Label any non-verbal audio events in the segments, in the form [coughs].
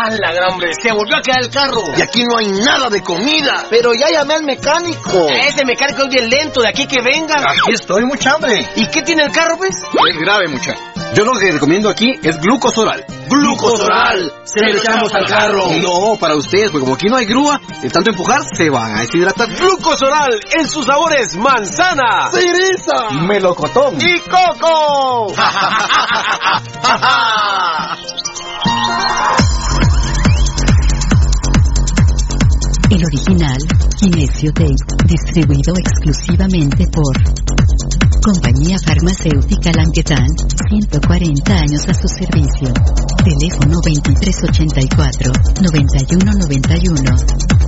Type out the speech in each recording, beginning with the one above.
¡A la gran hombre! ¡Se volvió a quedar el carro! Y aquí no hay nada de comida. Pero ya llamé al mecánico. Ese mecánico es bien lento, de aquí que venga. Aquí estoy, mucha hambre. ¿Y qué tiene el carro, pues? Es grave, mucha. Yo lo que recomiendo aquí es glucosoral. ¡Glucosoral! Se le echamos al carro. No, para ustedes, porque como aquí no hay grúa, de tanto empujar, se van a deshidratar. Glucosoral en sus sabores manzana, ¡Cereza! melocotón ¡Y coco! [laughs] [laughs] El original, Kinesio Tape, distribuido exclusivamente por Compañía Farmacéutica Languetan, 140 años a su servicio. Teléfono 2384-9191.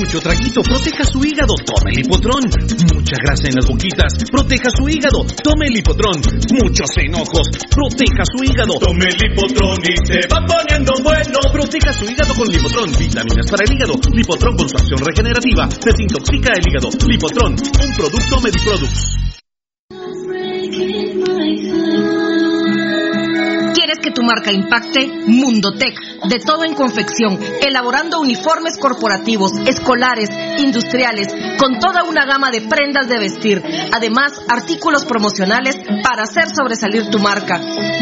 Mucho traguito, proteja su hígado, tome el hipotrón. Mucha grasa en las boquitas, proteja su hígado, tome el hipotrón. Muchos enojos, proteja su hígado. Tome el hipotrón y se va poniendo bueno. Proteja su hígado con Lipotrón, vitaminas para el hígado. Lipotrón con su acción regenerativa, desintoxica el hígado. Lipotrón, un producto Mediproducts. Tu marca impacte? Mundotech, de todo en confección, elaborando uniformes corporativos, escolares, industriales, con toda una gama de prendas de vestir. Además, artículos promocionales para hacer sobresalir tu marca.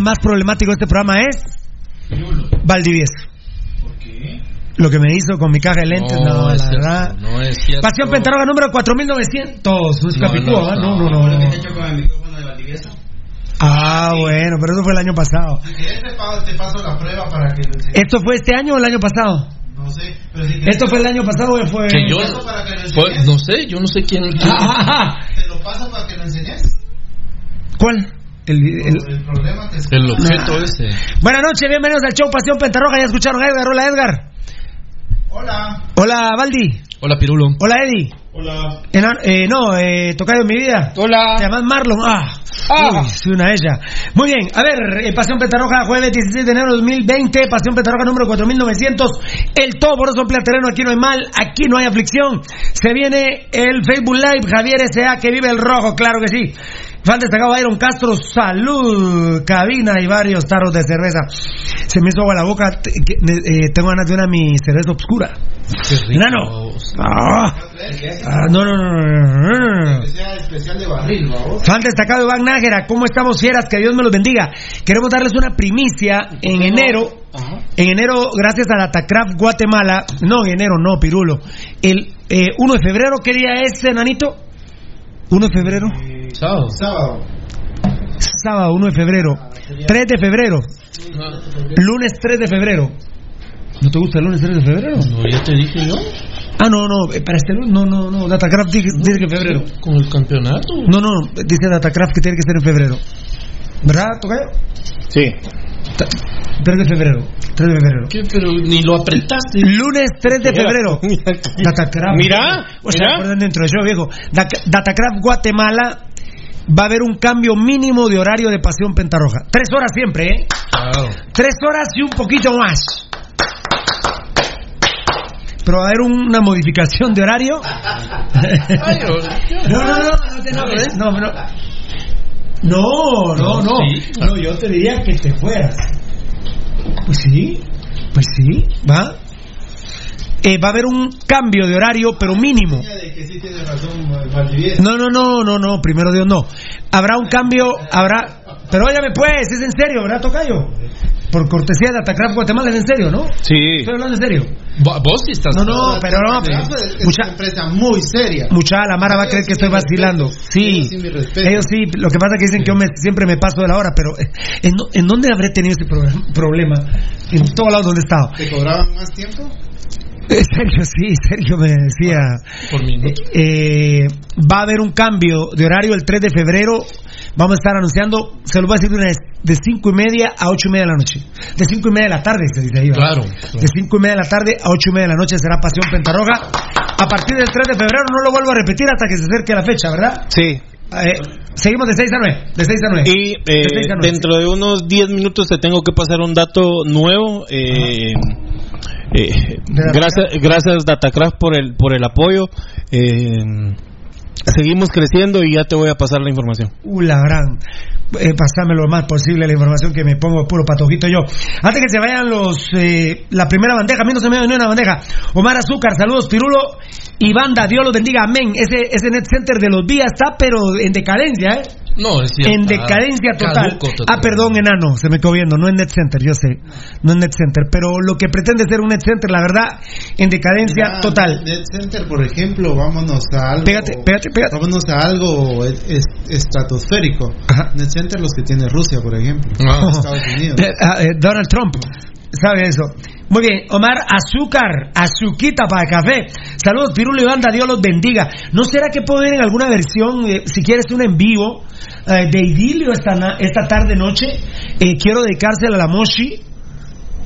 El más problemático de este programa es Valdivieso. ¿Por qué? Lo que me hizo con mi caja de lentes, no, la verdad. no es cierto. Pasión Pentaroga número 4900. No es Capicúa, no, no, no. no, Ah, bueno, pero eso fue el año pasado. Si quieres te paso la prueba para que ¿Esto fue este año o el año pasado? No sé, pero si ¿Esto fue el año pasado o fue...? Que yo, fue, no sé, yo no sé quién... quién... [laughs] ¿Te lo paso para que lo enseñes? ¿Cuál? El, el, el, objeto nah. ese. Buenas noches, bienvenidos al show Pasión Pentarroja. Ya escucharon a Edgar. Hola, Edgar. Hola. Hola, Valdi. Hola, Pirulo. Hola, Eddie. Hola. Eh, no, eh, tocayo en mi vida. Hola. Te llamas Marlon. Ah. Ah. Uy, soy una ella. Muy bien, a ver, eh, Pasión Petarroja, jueves 16 de enero de 2020, Pasión Petarroja número 4900. El todo por eso terreno, aquí no hay mal, aquí no hay aflicción. Se viene el Facebook Live, Javier S.A. que vive el rojo, claro que sí. Fan destacado Iron Castro, salud, cabina y varios tarros de cerveza. Se me hizo agua la boca, eh, tengo ganas de una mi cerveza oscura. Nano. Ah, ah, no, no, no, no, especial de barril, vamos. Fan destacado Iván Nájera, ¿cómo estamos fieras? Que Dios me los bendiga. Queremos darles una primicia en enero. En enero, gracias a Datacraft Guatemala, no en enero, no, Pirulo. El eh, 1 de febrero, ¿qué día es, Nanito? 1 de febrero. Sábado. Sábado. Sábado 1 de febrero. 3 de febrero. Lunes 3 de febrero. ¿No te gusta el lunes 3 de febrero? No, ya te dije yo. Ah, no, no, eh, para este lunes, no, no, no, Datacraft dice, dice que en febrero. Con el campeonato. No, no, dice Datacraft que tiene que ser en febrero. ¿Verdad, Tocayo? Sí. 3 de febrero. 3 de febrero. ¿Qué? Pero ni lo apretaste. Lunes 3 de febrero. [laughs] Datacraft. Mira, O sea, mira. dentro de yo, viejo. Datacraft Guatemala va a haber un cambio mínimo de horario de Pasión Pentarroja. Tres horas siempre, ¿eh? Tres horas y un poquito más. Pero va a haber una modificación de horario. Yo- [laughs] No, no, no, no te enojes. No, no. No, no, no. Sí. No, yo te diría que te fueras. Pues sí, pues sí, va. Eh, va a haber un cambio de horario, pero mínimo. No, no, no, no, no, primero Dios no. Habrá un cambio, habrá. Pero óyame pues, es en serio, ¿verdad, Tocayo? Por cortesía de Atacraf Guatemala, es en serio, ¿no? Sí. Estoy hablando en serio. Vo- Vos sí estás. No, no, pero no. Es mucha, una empresa muy seria. mucha la Mara va a creer que estoy vacilando. Sí, Ellos sí. Lo que pasa es que dicen que yo me- siempre me paso de la hora, pero eh, ¿en, en dónde habré tenido ese pro- problema? En todos lados donde he estado. ¿Te cobraban más tiempo? Eh, [laughs] Sergio, sí, Sergio me decía. Por minuto. Eh, va a haber un cambio de horario el 3 de febrero. Vamos a estar anunciando, se lo voy a decir de una vez, de 5 y media a 8 y media de la noche. De 5 y media de la tarde, se dice ahí. ¿va? Claro. De 5 y media de la tarde a 8 y media de la noche será Pasión Pentarroja. A partir del 3 de febrero no lo vuelvo a repetir hasta que se acerque la fecha, ¿verdad? Sí. Eh, seguimos de 6 a 9. De 6 a 9. Y eh, De a nueve. dentro de unos 10 minutos te tengo que pasar un dato nuevo. Eh, eh, gracias, gracias Datacraft por el por el apoyo. Eh, seguimos creciendo y ya te voy a pasar la información. Uh, la gran. Eh, pasame lo más posible la información que me pongo puro patojito yo. Antes que se vayan los eh, la primera bandeja, a mí no se me dio una bandeja. Omar Azúcar, saludos Pirulo y banda, Dios los bendiga, amén. Ese, ese net center de los días está pero en decadencia, ¿eh? No, es cierto. En decadencia total. Total. Ah, perdón, enano, se me quedó viendo, no es net center, yo sé, no es net center, pero lo que pretende ser un net center, la verdad, en decadencia Mira, total. Net Center, por ejemplo, vámonos a algo. Pégate, pégate, pégate. Vámonos a algo es- es- estratosférico. Ajá. Net Center, los que tiene Rusia, por ejemplo. Ah. Estados Unidos. [laughs] Ah, eh, Donald Trump. ¿Sabe eso? Muy bien, Omar, azúcar, azuquita para café. Saludos, Pirulo y Banda, Dios los bendiga. ¿No será que puedo ver en alguna versión, eh, si quieres, un en vivo eh, de Idilio esta, esta tarde noche? Eh, quiero dedicársela a la Moshi.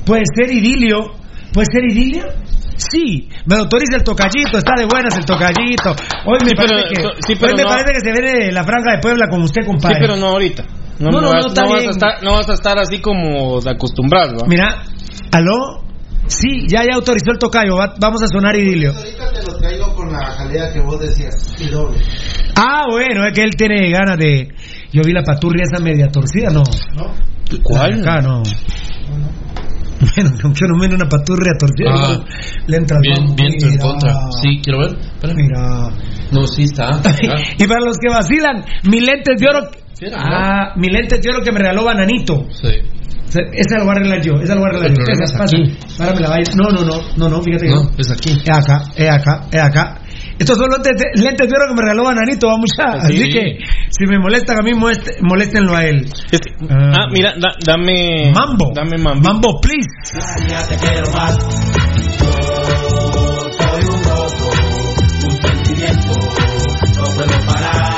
¿Puede ser Idilio? ¿Puede ser Idilio? Sí, me autoriza el tocallito, está de buenas el tocallito. Hoy me Sí, pero- parece que, sí, pero hoy me no- parece que se ve la franja de Puebla con usted, compadre. Sí, pero no ahorita. No, No, no, vas, no, no vas a estar, no vas a estar así como de acostumbrado. ¿va? Mira, aló. Sí, ya ya autorizó el tocayo. va- vamos a sonar idilio. Ahorita te lo traigo con la jalea que vos decías. Y doble. Ah, bueno, es que él tiene ganas de. Yo vi la paturria esa media torcida, no. ¿No? ¿Cuál? Acá no. Bueno, [laughs] aunque no viene una paturria torcida, Ah. le entra el Bien, viento en contra. Sí, quiero ver. Espérame. Mira. No, sí está. [laughs] Ah, y para los que vacilan, mis lentes de oro. Sí, era, Ah, mis lentes de oro que me regaló Bananito. Sí. Esa lo voy a arreglar yo, esa lo voy a arreglar El yo. problema Esa, es pasa. aquí. Párame la valla. No, no, no, no, no, fíjate que No, es aquí. Es acá, es acá, es acá. Estos son los lentes, de- lentes de oro que me regaló Bananito, va mucha. Sí. Así que si me molestan a mí, molest- moléstenlo a él. Es que- Ah. ah, mira, da- dame. Mambo. Dame mambo. Mambo, please. Ya te quiero más. Yo soy un loco, un sentimiento, no puedo parar.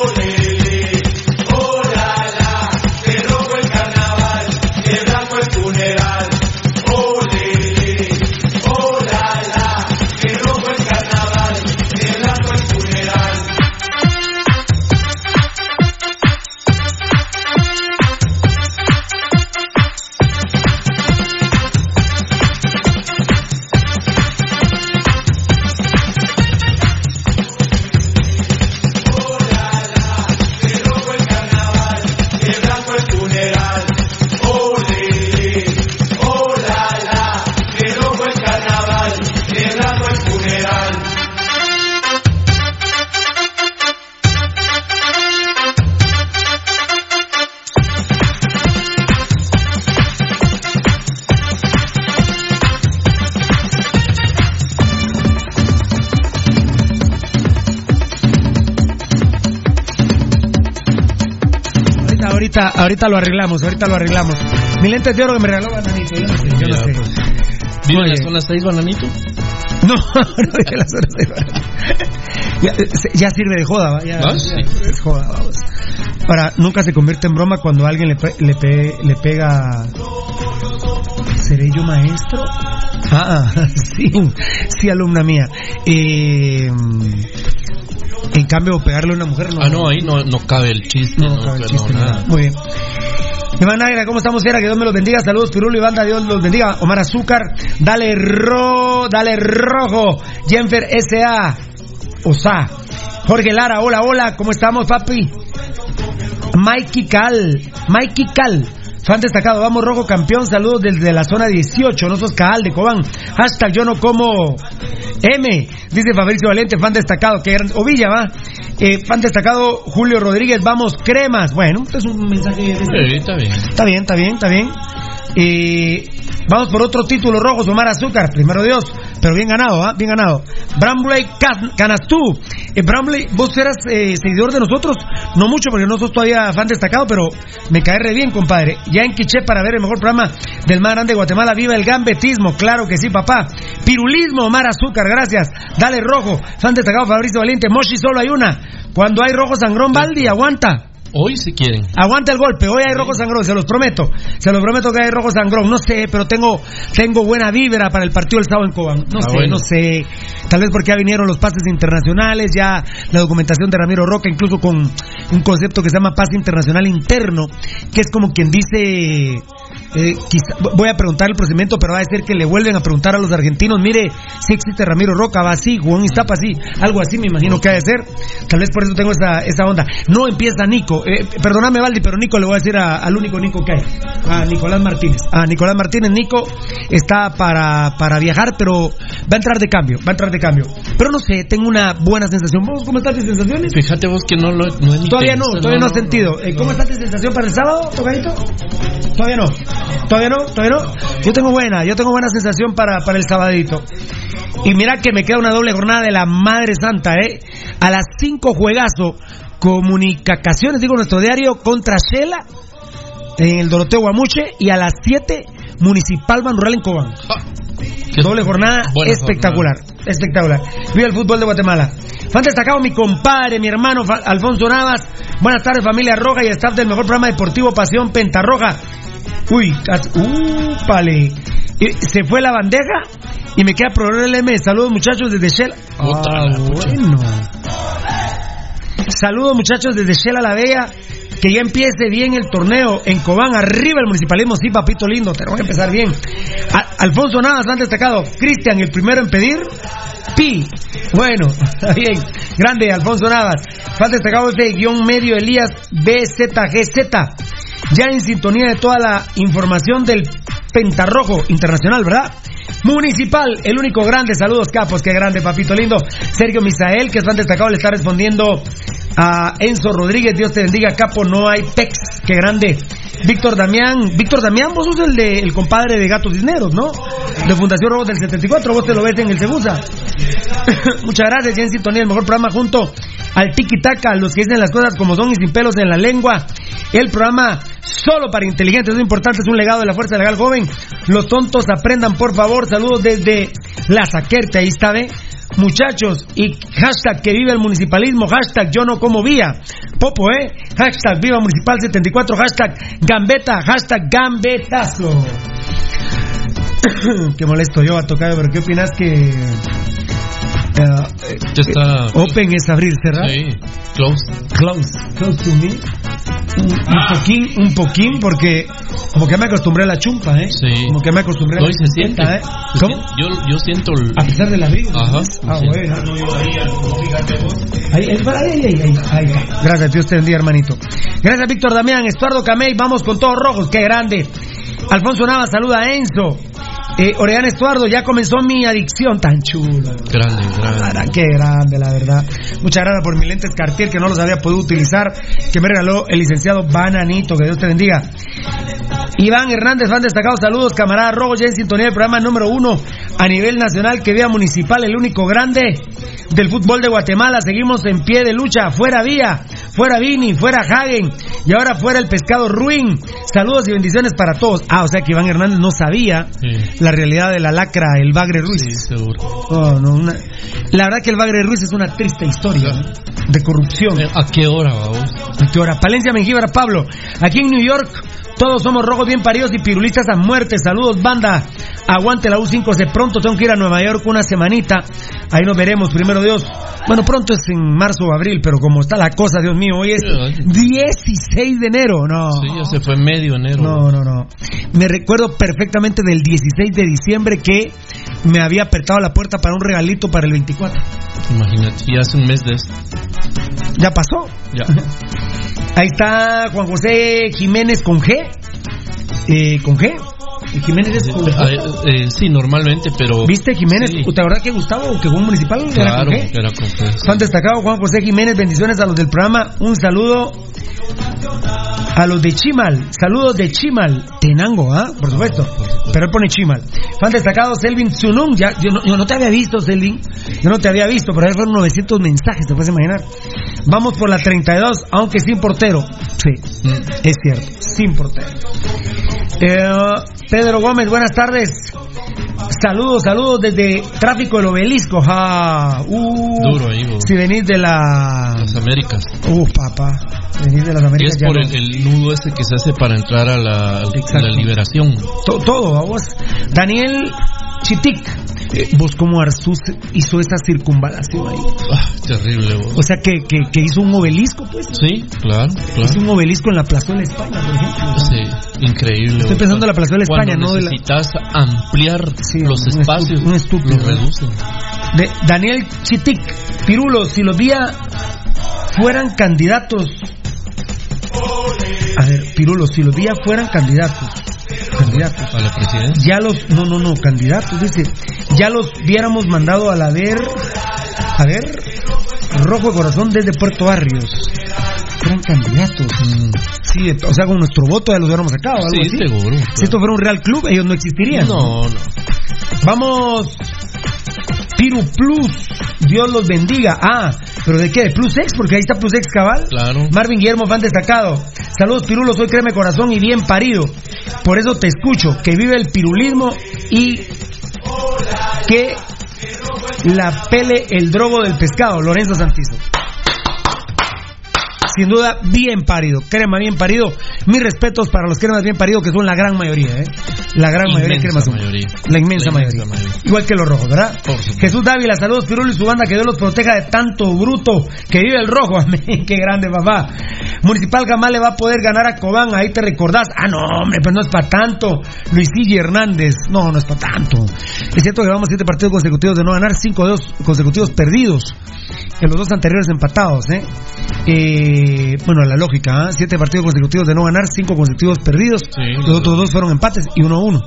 Olele, ahorita, ahorita lo arreglamos, ahorita lo arreglamos. Mi lente de oro que me regaló Bananito, yo no sé, yo no sé. pues. ¿Vive en la zona 6, bananito? No, [laughs] no dije la zona de ya, se- ya sirve de joda, ¿va? Ya, ¿Ah, ya sí? es joda, vamos. Para, nunca se convierte en broma cuando alguien le, pe- le, pe- le pega. ¿Seré yo maestro? Ah, [laughs] sí, sí, alumna mía. Eh, en cambio, pegarle a una mujer no. Ah, no, ahí no, no cabe el chiste. No, No, cabe el no, chiste, nada. nada. Muy bien. Iván Nagra, ¿cómo estamos, Fiera? Que Dios me los bendiga. Saludos, Pirulo y Banda, Dios los bendiga. Omar Azúcar, dale ro, dale rojo. Jenfer S.A. Osa. Jorge Lara, hola, hola, ¿cómo estamos, papi? Mikey Cal, Mikey Cal. Fan destacado, vamos rojo campeón, saludos desde la zona 18, no sos Cal de Cobán. Hashtag yo no como M, dice Fabricio Valente, fan destacado, que gran... Ovilla, va. Eh, fan destacado, Julio Rodríguez, vamos cremas. Bueno, este es un mensaje de... Sí, está bien. Está bien, está bien, está bien. Eh, vamos por otro título rojo, Omar Azúcar, primero Dios, pero bien ganado, ¿ah? Bien ganado. Brambley Can- Canastú. Eh, Brambley, vos eras eh, seguidor de nosotros, no mucho porque no sos todavía fan destacado, pero me cae re bien, compadre. Ya en Quiché para ver el mejor programa del más grande de Guatemala. Viva el gambetismo, claro que sí, papá. Pirulismo, Omar Azúcar, gracias. Dale rojo, fan destacado Fabricio Valiente. Moshi solo hay una. Cuando hay rojo sangrón, Baldi, aguanta. Hoy si quieren. Aguanta el golpe, hoy hay rojo sangrón, se los prometo. Se los prometo que hay rojo sangrón. No sé, pero tengo tengo buena vibra para el partido del sábado en Cobán. No Ah, sé, bueno. no sé. Tal vez porque ya vinieron los pases internacionales, ya la documentación de Ramiro Roca, incluso con un concepto que se llama pase internacional interno, que es como quien dice. Eh, quizá- voy a preguntar el procedimiento, pero va a ser que le vuelven a preguntar a los argentinos, mire, si existe Ramiro Roca, va así, Juan Iztapa así, algo así me imagino que ha de ser. Tal vez por eso tengo esa, esa onda. No empieza Nico, eh, perdóname Valdi, pero Nico le voy a decir a- al único Nico que hay, a Nicolás Martínez. A Nicolás Martínez, Nico está para, para viajar, pero va a entrar de cambio, va a entrar de cambio. Pero no sé, tengo una buena sensación. ¿Vos cómo estás de sensaciones? Fíjate vos que no lo no Todavía no, todavía no has sentido. Eh, ¿Cómo está tu sensación para el sábado, tocadito? Todavía no. Todavía no, todavía no. Yo tengo buena, yo tengo buena sensación para, para el sabadito. Y mira que me queda una doble jornada de la Madre Santa, ¿eh? A las 5 juegazo, comunicaciones, digo nuestro diario, contra Shela en el Doroteo Guamuche y a las 7 Municipal Banrural en Cobán. [laughs] Doble jornada espectacular, espectacular. Viva el fútbol de Guatemala. Fan destacado mi compadre, mi hermano Alfonso Navas. Buenas tardes familia Roja y staff del mejor programa deportivo Pasión Pentarroja. Uy, uh, pale. Y Se fue la bandeja y me queda problema. Saludos muchachos desde Shell. Ah, bueno. Saludos muchachos desde Shela La Bella. Que ya empiece bien el torneo en Cobán. Arriba el municipalismo, sí, papito lindo. Tenemos que empezar bien. Alfonso Navas, han destacado. Cristian, el primero en pedir. Pi. Bueno, [laughs] está bien. Grande, Alfonso Navas. Fan destacado este guion medio Elías BZGZ. Ya en sintonía de toda la información del Pentarrojo Internacional, ¿verdad? Municipal, el único grande. Saludos, capos. Qué grande, papito lindo. Sergio Misael, que es fan destacado, le está respondiendo a Enzo Rodríguez. Dios te bendiga, capo. No hay pex. Qué grande. Víctor Damián. Víctor Damián, vos sos el, de, el compadre de Gatos Cisneros, ¿no? De Fundación Robos del 74. Vos te lo ves en el Segusa. [coughs] Muchas gracias. Ya en el mejor programa junto al Tiki Taka, los que dicen las cosas como son y sin pelos en la lengua. El programa solo para inteligentes, es importante, es un legado de la Fuerza Legal Joven. Los tontos aprendan, por favor. Saludos desde La Saquerte, ahí está, ¿ve? Muchachos, y hashtag que vive el municipalismo, hashtag yo no como vía. Popo, ¿eh? Hashtag viva municipal 74, hashtag gambeta, hashtag gambetazo. [coughs] Qué molesto yo a tocar, pero ¿qué opinas que... eh, eh, Ya está. Open es abrir, cerrar. Sí, close. Close, close to me. Un, un poquín, un poquín, porque como que me acostumbré a la chumpa, ¿eh? Sí. Como que me acostumbré a la se siente. ¿eh? Se ¿Cómo? Yo, yo siento el. A pesar del abrigo. Ajá. Ah, bueno. Ahí, ahí, ahí, ahí. Gracias, Dios te bendiga, hermanito. Gracias, Víctor Damián, Estuardo Camey, vamos con todos rojos, qué grande. Alfonso Navas, saluda a Enzo. Eh, Orellana Estuardo, ya comenzó mi adicción tan chulo. Grande, grande. Para, qué grande, la verdad. Muchas gracias por mis lentes Cartier que no los había podido utilizar, que me regaló el licenciado Bananito, que Dios te bendiga. Iván Hernández, fan destacado, saludos, camarada Rojo, ya en sintonía del programa número uno a nivel nacional, que vía municipal, el único grande del fútbol de Guatemala. Seguimos en pie de lucha, fuera vía, fuera Vini, fuera Hagen y ahora fuera el pescado Ruin. Saludos y bendiciones para todos. Ah, o sea que Iván Hernández no sabía Sí. la realidad de la lacra, el Bagre Ruiz. Sí, seguro. Oh, no, una- La verdad que el Bagre Ruiz es una triste historia ¿no? de corrupción. Eh, ¿A qué hora? ¿A qué hora? Palencia Mengíbar Pablo. Aquí en New York, todos somos rojos bien paridos y pirulistas a muerte. Saludos, banda. Aguante la U5C. Pronto tengo que ir a Nueva York una semanita. Ahí nos veremos, primero Dios. Bueno, pronto es en marzo o abril, pero como está la cosa, Dios mío, hoy es Sí, 16 de enero. No. Sí, ya se fue medio enero. No, no, no. Me recuerdo perfectamente del 16 de diciembre que me había apretado la puerta para un regalito para el 24. Imagínate, ya hace un mes de esto. ¿Ya pasó? Ya. [laughs] Ahí está Juan José Jiménez con G. Eh, ¿Con G? ¿Y Jiménez es con G? eh, eh, sí, normalmente, pero. ¿Viste Jiménez? Sí. ¿Te que Gustavo, que fue un municipal? era Claro, era G. Juan destacado Juan José Jiménez, bendiciones a los del programa. Un saludo a los de Chimal. Saludos de Chimal. Tenango, ¿ah? Por supuesto. Pero él pone Chimal. Fan destacado Selvin Tsunung. Ya, yo, no, yo no te había visto, Selvin. Yo no te había visto, pero ahí fueron 900 mensajes, te puedes imaginar. Vamos por la 32, aunque sin portero. Sí, es cierto, sin portero. Eh, Pedro Gómez, buenas tardes. Saludos, saludos desde Tráfico del Obelisco. Ja. Uh, Duro ahí, vos. Si venís de la. Las Américas. Uh, papá. Venís de las Américas. es por no. el, el nudo ese que se hace para entrar a la liberación. To- todo, vamos. Daniel Chitic. Eh, vos como Arzús hizo esa circunvalación ahí. Ah, terrible, vos. O sea que, que, que hizo un obelisco, pues. Sí, claro, claro. Hizo un obelisco en la plazuela España, por ejemplo. Sí, increíble. Estoy pensando en la plazuela España, no de la- necesitas ampliar Sí, los un espacios, un estúpido. De Daniel Chitic, Pirulo, si los días fueran candidatos. A ver, Pirulo, si los días fueran candidatos. Candidatos. A la presidencia. Ya los. No, no, no, candidatos, dice. Ya los hubiéramos mandado a la ver. A ver. Rojo de corazón desde Puerto Barrios. Fueran candidatos. Sí, o sea, con nuestro voto ya los hubiéramos sacado. algo Sí, así. seguro. Si esto fuera un Real Club, ellos no existirían. No, no. Vamos. Piru Plus. Dios los bendiga. Ah, pero ¿de qué? ¿De Plus X? Porque ahí está Plus X cabal. Claro. Marvin Guillermo, fan destacado. Saludos, Pirulo. Soy creme corazón y bien parido. Por eso te escucho. Que vive el pirulismo y que la pele el drogo del pescado. Lorenzo Santizo. Sin duda, bien parido. Crema bien parido. Mis respetos para los cremas bien paridos, que son la gran mayoría, ¿eh? La gran mayoría de cremas Inmensa son. mayoría. La inmensa, La mayoría. Igual que los rojos, ¿verdad? Por. Jesús Dávila, saludos Pirulo y su banda, que Dios los proteja de tanto bruto que vive el rojo. [laughs] Amén, qué grande papá. Municipal jamás le va a poder ganar a Cobán, ahí te recordás. Ah, no, hombre, pues no es para tanto. Luisillo Hernández, no, no es para tanto. Es cierto que vamos siete partidos consecutivos de no ganar, cinco de dos consecutivos perdidos. En los dos anteriores empatados, ¿eh? Eh, bueno, la lógica, ¿ah? Siete partidos consecutivos de no ganar, cinco consecutivos perdidos. Sí, los otros dos fueron empates y uno a uno.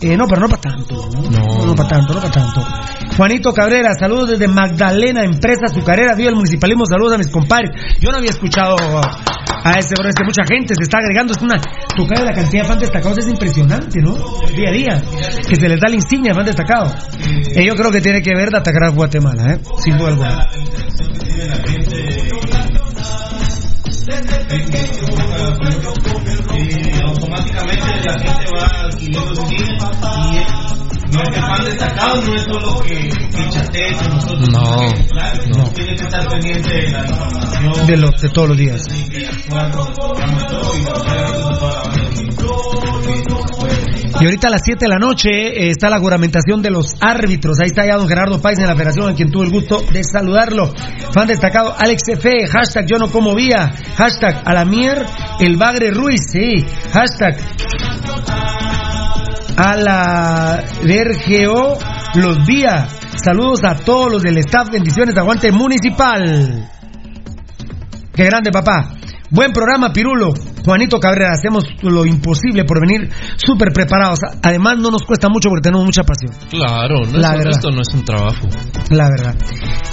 Eh, no, pero no para tanto. No, para tanto, no para tanto. Juanito Cabrera, saludos desde Magdalena, empresa azucarera, Dios el municipalismo, saludos a mis compadres. Yo no había escuchado a ese, pero es que mucha gente se está agregando. Es una toca de la cantidad de fans destacados, es impresionante, ¿no? Día a día, que se les da la insignia de fan destacado. Eh, yo creo que tiene que ver de atacar a Guatemala, ¿eh? Sin duda alguna. Y automáticamente la gente va adquiriendo su línea y no es que fan destacado no es solo que, que chatee con nosotros. No, Claro, no. tiene que estar pendiente de la información. De, los, de todos los días. Y ahorita a las 7 de la noche eh, está la juramentación de los árbitros. Ahí está ya don Gerardo Páez en la federación, a quien tuve el gusto de saludarlo. Fan destacado, Alex F. Hashtag yo no como vía. Hashtag a la el bagre Ruiz. Sí. Hashtag a la DRGO los vía. Saludos a todos los del staff. Bendiciones, aguante municipal. Qué grande, papá. Buen programa, Pirulo. Juanito Cabrera, hacemos lo imposible por venir súper preparados. Además, no nos cuesta mucho porque tenemos mucha pasión. Claro, no La es, verdad. esto no es un trabajo. La verdad.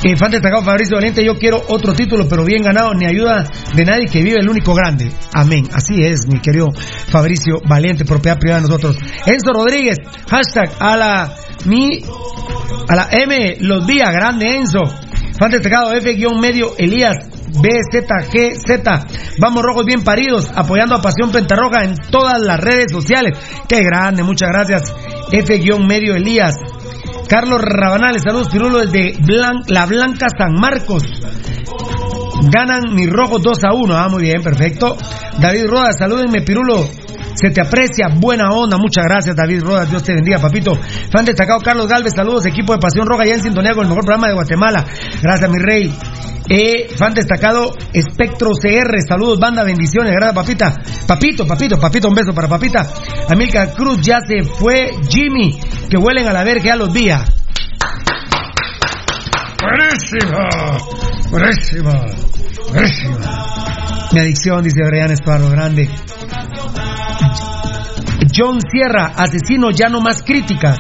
Eh, fan destacado Fabricio Valiente, yo quiero otro título, pero bien ganado, ni ayuda de nadie que vive el único grande. Amén. Así es, mi querido Fabricio Valiente, propiedad privada de nosotros. Enzo Rodríguez, hashtag a la mi, a la M, los días, grande Enzo. Fan destacado F-medio Elías BZGZ. Vamos rojos bien paridos, apoyando a Pasión Pentarroja en todas las redes sociales. Qué grande, muchas gracias. F-medio Elías. Carlos Rabanales, saludos Pirulo desde La Blanca San Marcos. Ganan mis rojos 2 a 1. Ah, muy bien, perfecto. David Rodas, salúdenme, Pirulo. Se te aprecia, buena onda. Muchas gracias, David Rodas. Dios te bendiga, papito. Fan destacado Carlos Galvez, saludos, equipo de Pasión Roja, ya en sintonía con el mejor programa de Guatemala. Gracias, mi rey. Eh, fan destacado Espectro CR, saludos, banda, bendiciones. Gracias, papita. Papito, papito, papito, un beso para papita. Amilcar Cruz, ya se fue. Jimmy, que huelen a la verga, ya los días. Buenísima, buenísima, buenísima. Mi adicción, dice Brian Esparro, grande. John Sierra, asesino ya no más críticas.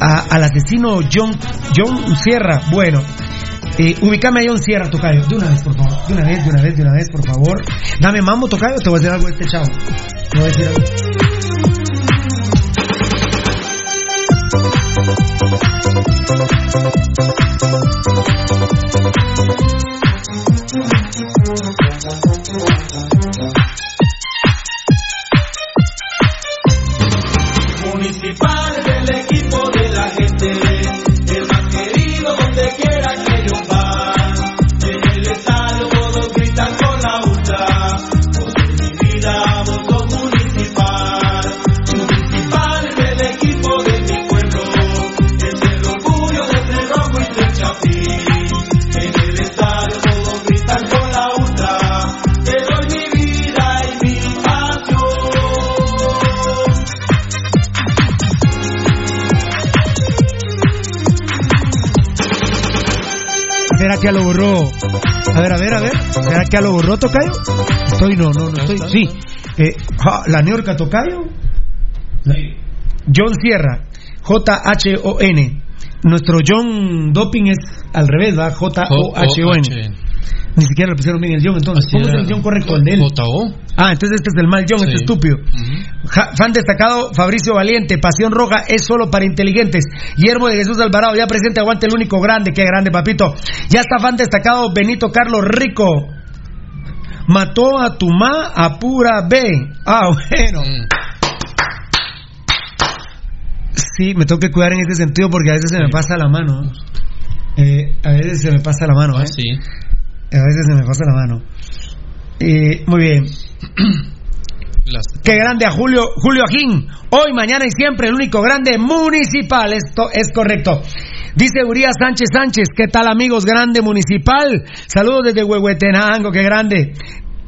A- al asesino John, John Sierra, bueno. Eh, ubicame a John Sierra, Tocayo. De una vez, por favor. De una vez, de una vez, de una vez, por favor. Dame mambo, Tocayo. Te voy a decir algo de este chavo. Te voy a decir algo. ¿Será que lo borró? A ver, a ver, a ver. ¿Será que lo borró, Tocayo? Estoy, no, no, no estoy. Sí. Eh, la York Tocayo. John Sierra. J-H-O-N. Nuestro John Doping es al revés, ¿va? J-O-H-O-N. Ni siquiera le pusieron bien el John, entonces. ¿Cómo es el John correcto? El de él. J-O. Ah, entonces este es el mal John, este Sí. estúpido. Ja- fan destacado Fabricio Valiente, Pasión Roja es solo para inteligentes. Guillermo de Jesús Alvarado, ya presente, aguante el único grande, qué grande, papito. Ya está fan destacado Benito Carlos Rico. Mató a tu ma a pura B. Ah, bueno. Sí, me tengo que cuidar en ese sentido porque a veces se me pasa la mano. Eh, a veces se me pasa la mano, ¿eh? Sí. A veces se me pasa la mano. Eh, muy bien. [clears throat] Las- Qué grande a Julio, Julio Ajín. Hoy, mañana y siempre el único grande municipal. Esto es correcto. Dice Urias Sánchez Sánchez. ¿Qué tal amigos? Grande municipal. Saludos desde Huehuetenango. Qué grande.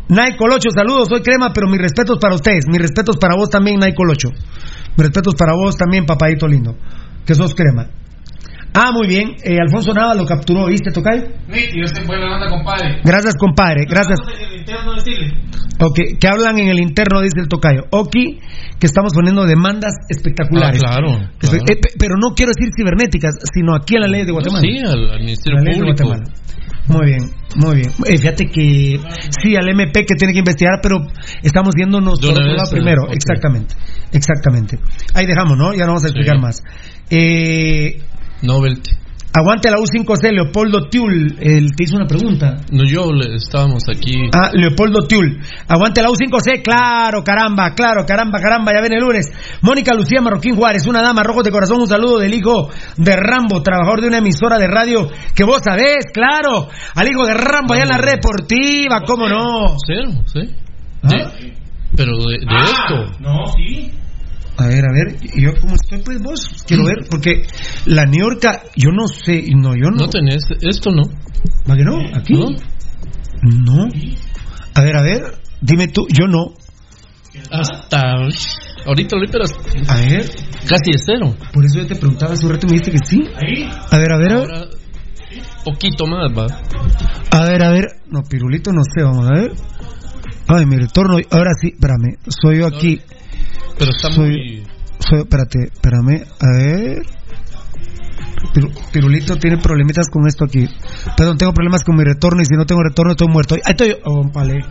Nay Colocho, saludos. Soy crema, pero mis respetos para ustedes. Mis respetos para vos también, Nay Colocho. Mis respetos para vos también, papadito lindo. Que sos crema. Ah, muy bien. Eh, Alfonso Nava lo capturó, ¿viste, Tocayo? Nítido, ese buena onda, compadre. Gracias, compadre. Gracias. En el interno decirle. Ok, que hablan en el interno, dice el tocayo. Oki, que estamos poniendo demandas espectaculares. Ah, claro, eh, pe- pero no quiero decir cibernéticas, sino aquí en la ley de Guatemala. Sí, al, al Ministerio La ley de Público. Guatemala. Muy bien, muy bien. Eh, fíjate que sí, al MP que tiene que investigar, pero estamos yéndonos De por otro lado primero. Exactamente, exactamente. Ahí dejamos, ¿no? Ya no vamos a explicar Sí. más. Eh, Novelty. aguante la U5C, Leopoldo Tiul, el que hizo una pregunta. No, yo le- estábamos aquí. Ah, Leopoldo Tiul. Aguante la U5C, claro, caramba, claro, caramba, caramba, ya ven el lunes. Mónica Lucía Marroquín Juárez, una dama, rojo de corazón, un saludo del hijo de Rambo, trabajador de una emisora de radio que vos sabés, claro, al hijo de Rambo allá en la red deportiva, ¿cómo no? Cero, sí. ¿Ah? De- pero de, de Ah, esto. No, sí. A ver, a ver, ¿y yo cómo estoy, pues vos? Quiero ver, porque la New York, yo no sé, no, yo no. No tenés esto, ¿no? ¿Va que no? ¿Aquí? ¿No? No. A ver, a ver, dime tú, yo no. Hasta. Ahorita, ahorita eras A ver, casi de cero. por eso yo te preguntaba hace un rato y me dijiste que sí. Ahí. A ver, a ver, a ver. Ahora, poquito más, va. A ver, a ver. No, pirulito no sé, vamos a ver. Ay, mi retorno. Ahora sí, espérame. Soy yo aquí. Pero está Soy- muy. Soy, espérate, espérame. A ver. Piru- Pirulito tiene problemitas con esto aquí. Perdón, tengo problemas con mi retorno y si no tengo retorno estoy muerto. Ahí estoy yo. Oh, vale.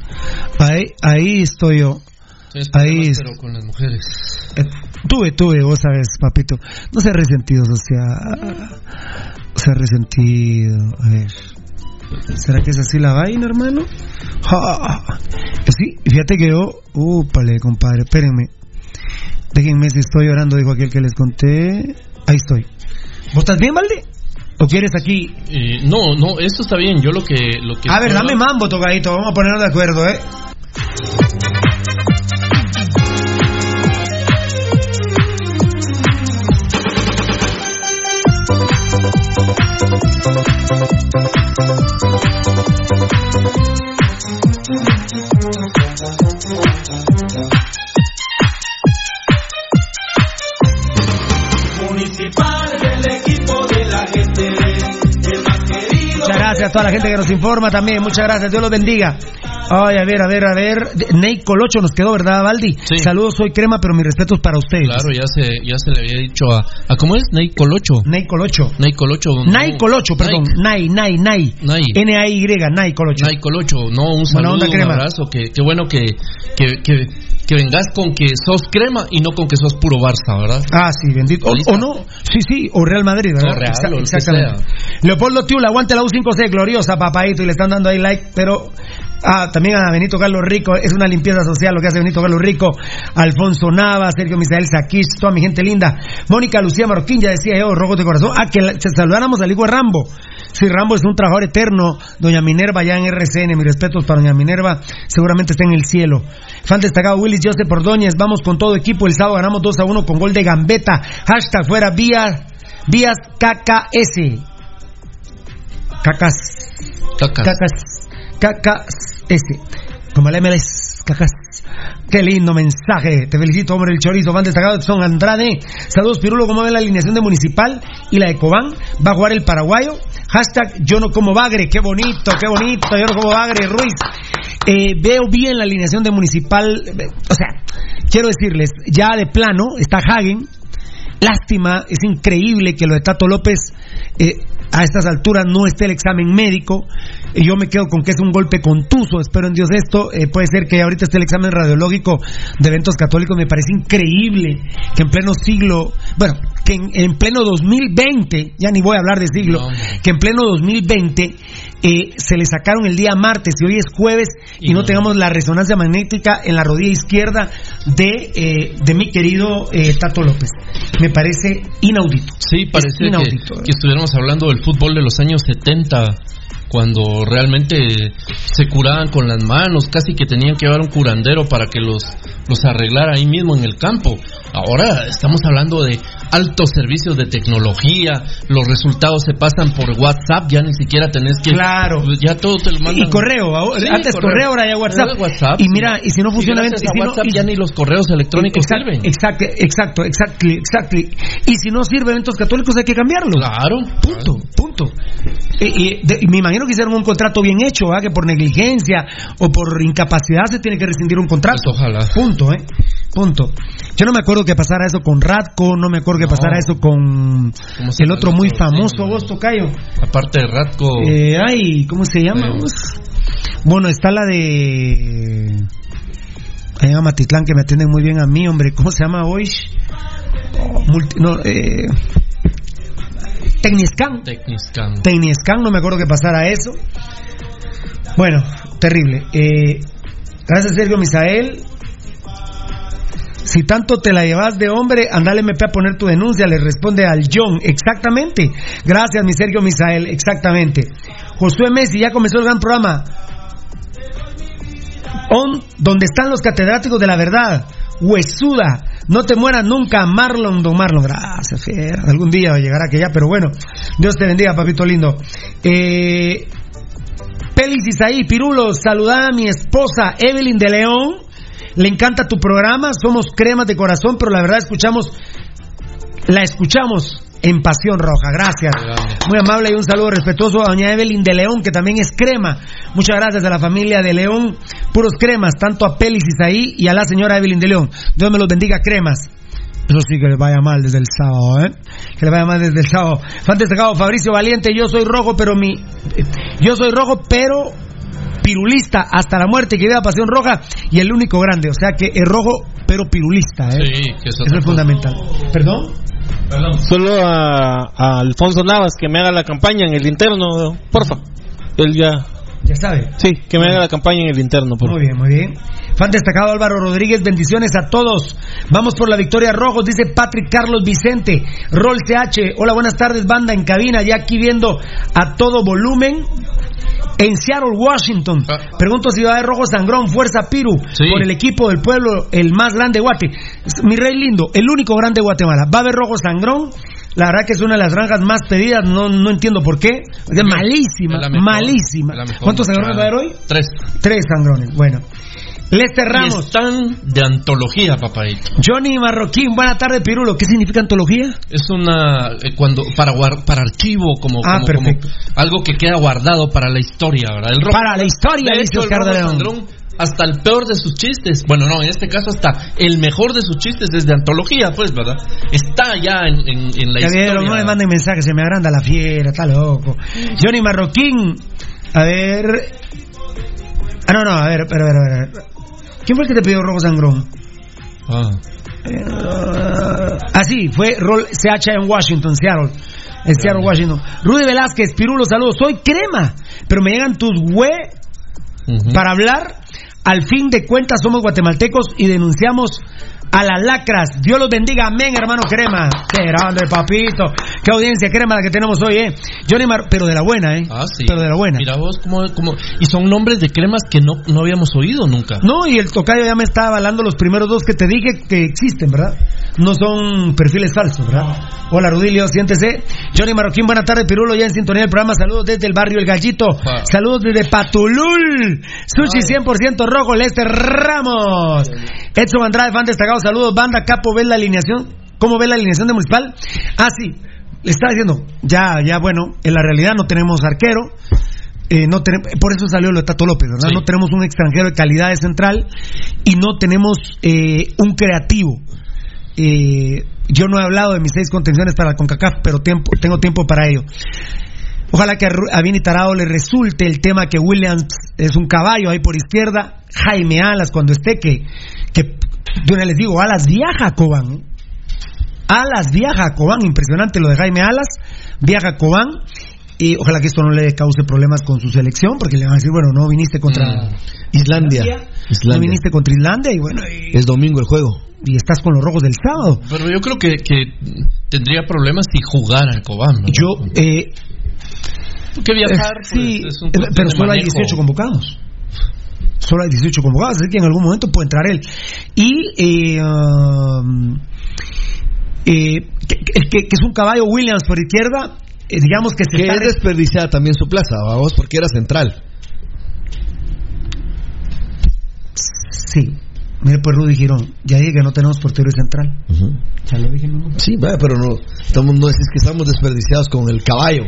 Ahí, ahí estoy yo. Ahí pero con las mujeres. Eh, tuve, tuve, vos sabes, papito. No seas resentido, o sea. No seas resentido. A ver. ¿Será que es así la vaina, hermano? Ja. Sí, fíjate que yo... Úpale, compadre, espérenme. Déjenme si estoy llorando, dijo aquel que les conté. Ahí estoy. ¿Vos estás bien, Valde? ¿O quieres aquí? Eh, no, no, esto está bien. Yo lo que. Lo que A ver, dame mambo, tocadito. Vamos a ponernos de acuerdo, ¿eh? Gracias a toda la gente que nos informa también. Muchas gracias. Dios los bendiga. Ay, a ver, a ver, a ver. Ney Colocho nos quedó, ¿verdad, Valdi? Saludos, soy Crema, pero mis respetos para ustedes. Claro, ya se, ya se le había dicho a. ¿A cómo es? Ney Colocho. Ney Colocho. Ney Colocho. no. Nay Colocho, perdón. Nay, Nay, Nay. Nay. N-A-Y, Nay Colocho. Nay Colocho, no, un saludo, onda, un Crema. abrazo. Que, qué bueno que, que, que, que vengas con que sos crema y no con que sos puro Barça, ¿verdad? Ah, sí, bendito. O, o no, sí, sí, o Real Madrid, ¿verdad? O Real, que exactamente. Leopoldo Tiula, aguante la U5C, gloriosa, papadito, y le están dando ahí like, pero. Ah, también a Benito Carlos Rico, es una limpieza social lo que hace Benito Carlos Rico, Alfonso Nava, Sergio Misael Saquich, toda mi gente linda, Mónica Lucía Marroquín, ya decía yo, Rojos de Corazón, ah, que saludáramos al hijo Rambo, si Rambo es un trabajador eterno, doña Minerva ya en RCN, mis respetos para doña Minerva, seguramente está en el cielo. Fan destacado Willis Joseph Ordóñez, vamos con todo equipo, el sábado ganamos 2 a 1 con gol de Gambeta, hashtag fuera vías, vías KKS. Cacas. Cacas. Cacas. Cacas. S. Como el MLS. Cacas. Qué lindo mensaje. Te felicito, hombre, el chorizo. Van destacado son Andrade. Saludos, Pirulo. ¿Cómo ven la alineación de Municipal y la de Cobán? Va a jugar el paraguayo. Hashtag yo no como bagre. Qué bonito, qué bonito. Yo no como bagre, Ruiz. Eh, veo bien la alineación de Municipal. O sea, quiero decirles, ya de plano está Hagen. Lástima, es increíble que lo de Tato López eh, a estas alturas no esté el examen médico. Eh, yo me quedo con que es un golpe contuso. Espero en Dios esto. Eh, puede ser que ahorita esté el examen radiológico de eventos católicos. Me parece increíble que en pleno siglo, bueno, que en, en pleno 2020, ya ni voy a hablar de siglo, que en pleno 2020 eh, se le sacaron el día martes y hoy es jueves y, no, tengamos la resonancia magnética en la rodilla izquierda de, eh, de mi querido eh, Tato López. Me parece inaudito. Sí, parece inaudito. que estuviéramos hablando del fútbol de los años 70, cuando realmente se curaban con las manos, casi que tenían que llevar un curandero para que los, los arreglara ahí mismo en el campo. Ahora estamos hablando de altos servicios de tecnología, los resultados se pasan por WhatsApp, ya ni siquiera tenés que... Claro. Ya todo te lo mandan. Y correo, ahora- Sí, antes correo, ahora ya WhatsApp. WhatsApp, Y mira, y si no funciona y si no- WhatsApp y- ya ni los correos electrónicos sirven. Exacto, exacto, exacto, exacto. Y si no sirve eventos católicos hay que cambiarlo. Claro. Punto, punto. Y, y de- y me imagino que hicieron un contrato bien hecho, ¿verdad? que por negligencia o por incapacidad se tiene que rescindir un contrato. Pues ojalá. Punto, ¿eh? Punto. Yo no me acuerdo que pasara eso con Radco, no me acuerdo que pasara eso con ¿Cómo se el otro muy famoso, vos, Tocayo. Aparte de Ratco. Eh, ay, ¿cómo se llama? Bueno, está la de. Ahí en Amatitlán que me atienden muy bien a mí, hombre. ¿Cómo se llama hoy? Multi- no, eh, Tecniscan. Tecniscan. Tecniscan, no me acuerdo que pasara eso. Bueno, terrible. Eh, gracias, Sergio Misael. Si tanto te la llevas de hombre, andale MP a poner tu denuncia, le responde al John. Exactamente. Gracias, mi Sergio Misael. Exactamente. Josué Messi, ya comenzó el gran programa. On, donde están los catedráticos de la verdad. Huesuda. No te mueras nunca, Marlon, don Marlon. Gracias, fiera. Algún día va a llegar aquella, pero bueno. Dios te bendiga, papito lindo. Eh, Pelis Isaí, Pirulo, saluda a mi esposa Evelyn de León. Le encanta tu programa, somos cremas de corazón, pero la verdad escuchamos, la escuchamos en Pasión Roja. Gracias. Muy amable y un saludo respetuoso a doña Evelyn de León, que también es crema. Muchas gracias a la familia de León, puros cremas, tanto a Pelis Isaí y a la señora Evelyn de León. Dios me los bendiga, cremas. Eso sí que le vaya mal desde el sábado, ¿eh? Que le vaya mal desde el sábado. Fan destacado Fabricio Valiente, yo soy rojo, pero mi. Yo soy rojo, pero pirulista hasta la muerte, que viva Pasión Roja y el único grande. O sea que es rojo, pero pirulista, ¿eh? Sí, que eso, Eso es fundamental. ¿Perdón? Solo a, a Alfonso Navas que me haga la campaña en el interno, porfa. él ya. Ya sabe. Sí, que me haga la campaña en el interno. Por Muy bien, muy bien. Fan destacado Álvaro Rodríguez, bendiciones a todos. Vamos por la victoria rojos, dice Patrick Carlos Vicente. Rol CH, hola, buenas tardes, banda en cabina, ya aquí viendo a todo volumen. En Seattle, Washington. Pregunto si va a haber rojo sangrón, fuerza Piru, Sí. por el equipo del pueblo, el más grande Guate. Mi rey lindo, el único grande de Guatemala. ¿Va a haber rojo sangrón? La verdad que es una de las granjas más pedidas, no, no entiendo por qué. Es malísima, mejor, malísima. ¿Cuántos sangrones va a haber hoy? Tres. Tres sangrones, bueno. Lester Ramos. están de antología, papadito. Johnny Marroquín, buena tarde, Pirulo. ¿Qué significa antología? Es una eh, cuando para para archivo como, Ah, como- perfecto. como algo que queda guardado para la historia, ¿verdad? El rojo- Para la historia, de dice hecho, el Oscar rojo de León. Hasta el peor de sus chistes, bueno, no, en este caso hasta el mejor de sus chistes es de antología, pues, ¿verdad? Está ya en, en- en la Ya vieron, historia. no le manden mensajes, se me agranda la fiera, está loco. Johnny Marroquín, a ver. Ah, no, no, a ver, espera, espera, espera. ¿Quién fue el que te pidió rojo sangrón? Ah. Ah, sí, fue Roll CH en Washington, Seattle. En Seattle, Washington. Rudy Velázquez, Pirulo, saludos. Soy crema, pero me llegan tus güey para hablar. Al fin de cuentas somos guatemaltecos y denunciamos a las lacras. Dios los bendiga. Amén, hermano Crema. Qué grande, papito. Qué audiencia crema la que tenemos hoy, ¿eh? Johnny Mar... Pero de la buena, ¿eh? Ah, sí. Pero de la buena. Mira vos cómo, cómo- y son nombres de cremas que no, no habíamos oído nunca. No, y el tocayo ya me está avalando los primeros dos que te dije que existen, ¿verdad? No son perfiles falsos, ¿verdad? Hola, Rudilio, siéntese. Johnny Marroquín, buena tarde, Pirulo, ya en sintonía del programa. Saludos desde el barrio El Gallito. Saludos desde Patulul. Sushi 100% rojo, Lester Ramos. Edson Andrade, fan destacado. Saludos, banda Capo, ¿ves la alineación? ¿Cómo ves la alineación de Municipal? Ah, sí. Le estaba diciendo, ya, ya, bueno, en la realidad no tenemos arquero. Eh, no tenemos, por eso salió lo de Tato López, ¿verdad? Sí. No tenemos un extranjero de calidad de central y no tenemos eh, un creativo. Eh, yo no he hablado de mis seis contenciones para la CONCACAF, pero tiempo, tengo tiempo para ello. Ojalá que a Vini Tarado le resulte el tema que Williams es un caballo ahí por izquierda, Jaime Alas cuando esté, que, que yo les digo, Alas viaja a Cobán. Alas viaja a Cobán, impresionante lo de Jaime Alas, viaja a Cobán. Y ojalá que esto no le cause problemas con su selección, porque le van a decir, bueno, no viniste contra Islandia. No viniste contra Islandia y bueno, y, Es domingo el juego. y estás con los rojos del sábado. Pero yo creo que, que tendría problemas si jugara en Cobán. ¿no? Yo, eh, que viajar, eh, sí, pues, es un cuestión pero solo hay manejo. 18 convocados. Solo hay 18 convocados, así que en algún momento puede entrar él. Y eh, um, eh, que, que- que es un caballo Williams por izquierda, eh, digamos que se Que está es desperdiciada también su plaza, vamos, porque era central. Sí. Mire, pues Rudy Girón, ya dije que no tenemos portero central. Ya lo dije, ¿no? Sí, vaya, pero no, estamos, no decís que estamos desperdiciados con el caballo.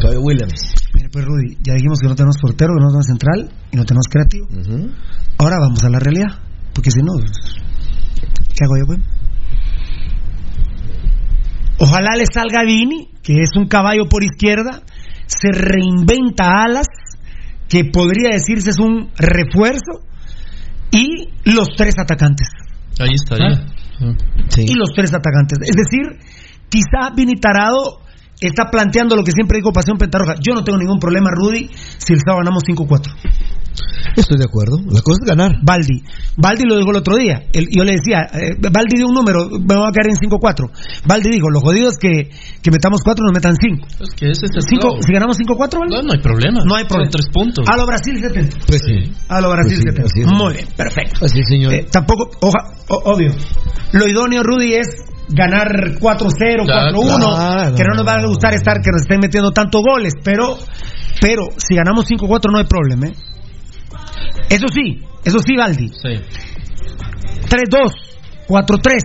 Caballo Williams. Pues Rudy, ya dijimos que no tenemos portero, que no tenemos central y no tenemos creativo. Ahora vamos a la realidad, porque si no, ¿qué hago yo, pues? Ojalá le salga Vini, que es un caballo por izquierda, se reinventa alas, que podría decirse es un refuerzo, y los tres atacantes. Ahí estaría. Y los tres atacantes. Es decir, quizá Vini Tarado está planteando lo que siempre dijo Pasión Pentarroja. Yo no tengo ningún problema, Rudy, si el sábado ganamos 5-4. Estoy de acuerdo. La cosa es ganar. Baldi. Baldi lo dijo el otro día. Él- yo le decía, eh, Baldi dio un número, me voy a quedar en 5-4. Baldi dijo, lo jodido es que, que metamos 4 nos metan 5. Es que ese es el si ganamos 5-4, Baldi. No, no hay problema. No hay problema. Son tres puntos. A lo Brasil 70. Pues sí. A lo Brasil Pues sí, 70. así es. Muy bien, perfecto. Así señor. Eh, tampoco, oja- o- obvio, lo idóneo, Rudy, es ganar 4-0, 4-1, claro. que no nos va a gustar estar que nos estén metiendo tantos goles, pero, pero si ganamos 5-4 no hay problema, ¿eh? Eso sí, eso sí, Valdi. Sí. 3-2, 4-3,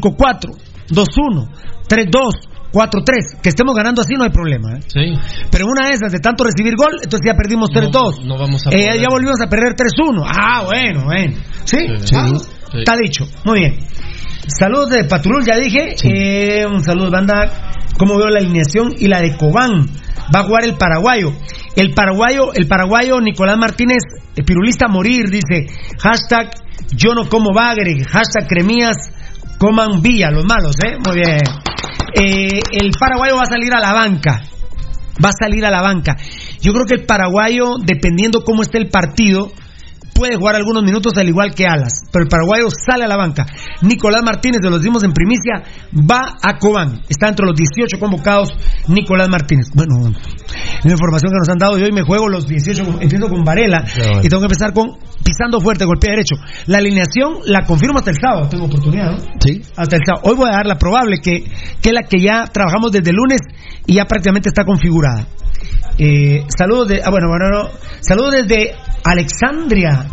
5-4, 2-1, 3-2, 4-3. Que estemos ganando así no hay problema. ¿eh? Sí. Pero una de esas, de tanto recibir gol, entonces ya perdimos 3-2. No, no vamos a Eh, ya volvimos a perder 3-1. Ah, bueno, bueno. ¿Sí? Sí. Ah, Sí. Está dicho. Muy bien. Saludos de Patrul, ya dije. Eh, un saludo, banda. ¿Cómo veo la alineación? Y la de Cobán. Va a jugar el paraguayo. El paraguayo, el paraguayo Nicolás Martínez, eh, pirulista a morir, dice. Hashtag yo no como bagre. Hashtag cremías coman villa, los malos, ¿eh? Muy bien. Eh, el paraguayo va a salir a la banca. va a salir a la banca. Yo creo que el paraguayo, dependiendo cómo esté el partido, puede jugar algunos minutos al igual que Alas, pero el paraguayo sale a la banca. Nicolás Martínez, de los dimos en primicia, va a Cobán. Está entre los 18 convocados Nicolás Martínez. Bueno, la información que nos han dado y hoy me juego los 18, con- empiezo con Varela bueno. y tengo que empezar con pisando fuerte pie derecho. La alineación la confirmo hasta el sábado, tengo oportunidad, ¿no? Sí. Hasta el sábado. Hoy voy a dar la probable, que, que es la que ya trabajamos desde el lunes y ya prácticamente está configurada. Eh, saludos de, ah, bueno, bueno, no. saludos desde Alexandria,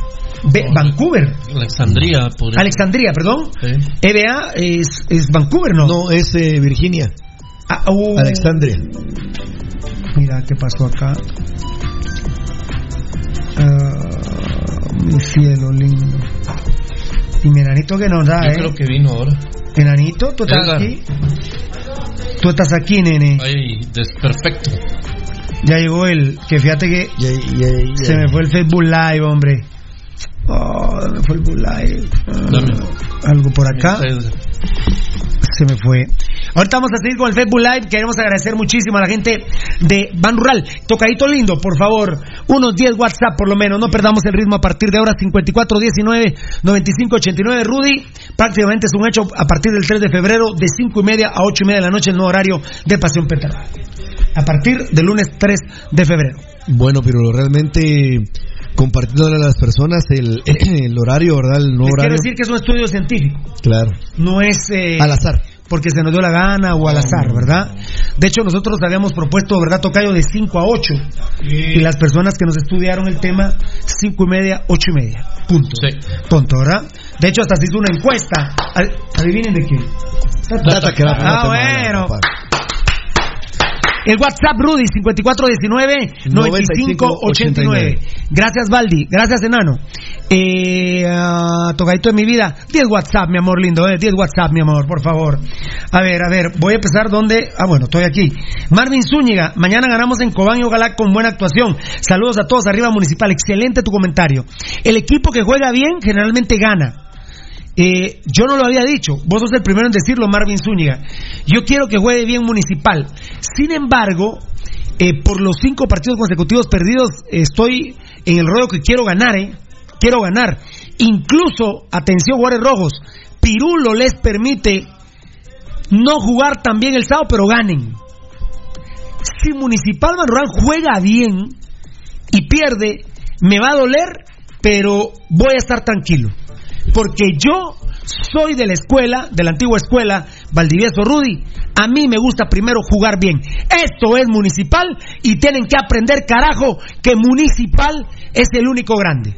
Be- Vancouver. Alexandría, por Alexandria, perdón. Sí. EBA es, es Vancouver, ¿no? No, es eh, Virginia. Ah, uh, Alexandria. Mira qué pasó acá. Ah, mi cielo lindo. Y mi enanito que nos da, Yo ¿eh? creo que vino ahora. Enanito, tú estás Edgar. aquí. Tú estás aquí, nene. Ay, desperfecto. Ya llegó el. Que fíjate que se me fue el Facebook Live, hombre. Oh, me fue el Facebook Live. Ah, Dame. Algo por acá. Se me fue. Ahorita vamos a seguir con el Facebook Live. Queremos agradecer muchísimo a la gente de Ban Rural. Tocadito lindo, por favor. Unos 10 WhatsApp por lo menos. No perdamos el ritmo a partir de ahora. 5419 9589 Rudy, prácticamente es un hecho a partir del 3 de febrero, de 5 y media a 8 y media de la noche, el nuevo horario de Pasión Petrolera. A partir del lunes 3 de febrero. Bueno, pero realmente compartiéndole a las personas el, [clears throat] el horario, ¿verdad? El nuevo Les quiero horario. decir que es un estudio científico. Claro. No es. eh, Al azar. porque se nos dio la gana o al azar, ¿verdad? De hecho, nosotros habíamos propuesto, ¿verdad, Tocayo? De 5 a 8. Y las personas que nos estudiaron el tema, 5 y media, 8 y media. Punto. Sí. Punto, ¿verdad? De hecho, hasta se hizo una encuesta. Ad- Adivinen de quién. Data que era Ah, bueno. El WhatsApp Rudy 5419-9589. Gracias Baldi, gracias Enano. Eh, ah, tocadito de mi vida, 10 WhatsApp, mi amor lindo, eh, 10 WhatsApp, mi amor, por favor. A ver, a ver, voy a empezar donde. Ah, bueno, estoy aquí. Marvin Zúñiga, mañana ganamos en Cobán y ojalá con buena actuación. Saludos a todos arriba municipal, excelente tu comentario. El equipo que juega bien generalmente gana. Eh, yo no lo había dicho, vos sos el primero en decirlo, Marvin Zúñiga. Yo quiero que juegue bien Municipal. Sin embargo, eh, por los cinco partidos consecutivos perdidos, estoy en el rollo que quiero ganar, ¿eh? Quiero ganar. Incluso, atención, Juárez Rojos, Pirulo les permite no jugar también el sábado, pero ganen. Si Municipal Manurán juega bien y pierde, me va a doler, pero voy a estar tranquilo. Porque yo soy de la escuela, de la antigua escuela, Valdivieso Rudy. A mí me gusta primero jugar bien. Esto es municipal y tienen que aprender, carajo, que municipal es el único grande.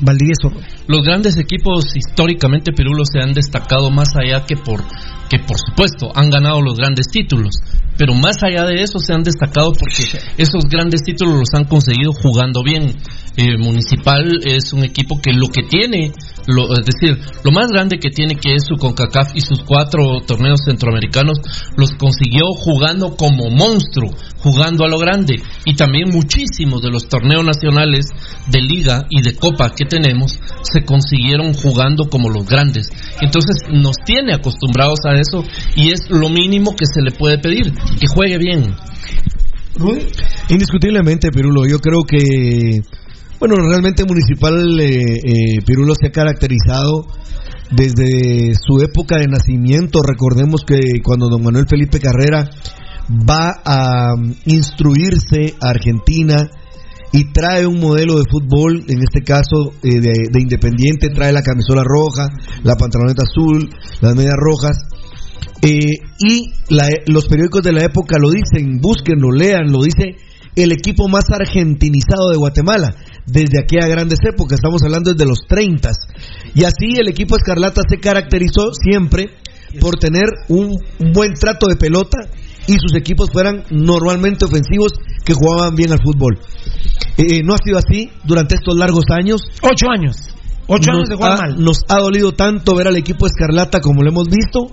Valdivieso Rudy. Los grandes equipos históricamente Pirulo se han destacado más allá que por que por supuesto han ganado los grandes títulos, pero más allá de eso se han destacado porque esos grandes títulos los han conseguido jugando bien. Eh, Municipal es un equipo que lo que tiene, lo, es decir, lo más grande que tiene que es su CONCACAF y sus cuatro torneos centroamericanos los consiguió jugando como monstruo, jugando a lo grande y también muchísimos de los torneos nacionales de liga y de copa que tenemos se consiguieron jugando como los grandes. Entonces nos tiene acostumbrados a eso y es lo mínimo que se le puede pedir, que juegue bien. Indiscutiblemente, Pirulo. Yo creo que, bueno, realmente Municipal eh, eh, Pirulo se ha caracterizado desde su época de nacimiento. Recordemos que cuando don Manuel Felipe Carrera va a mm, instruirse a Argentina y trae un modelo de fútbol, en este caso eh, de, de Independiente, trae la camisola roja, la pantaloneta azul, las medias rojas. Eh, y la- los periódicos de la época lo dicen, búsquenlo, lean, lo dice el equipo más argentinizado de Guatemala, desde aquella grandes épocas, estamos hablando desde los 30. Y así el equipo Escarlata se caracterizó siempre por tener un, buen trato de pelota y sus equipos fueran normalmente ofensivos que jugaban bien al fútbol. Eh, no ha sido así durante estos largos años. Ocho años. Ocho años de jugar mal. Nos ha dolido tanto ver al equipo Escarlata como lo hemos visto.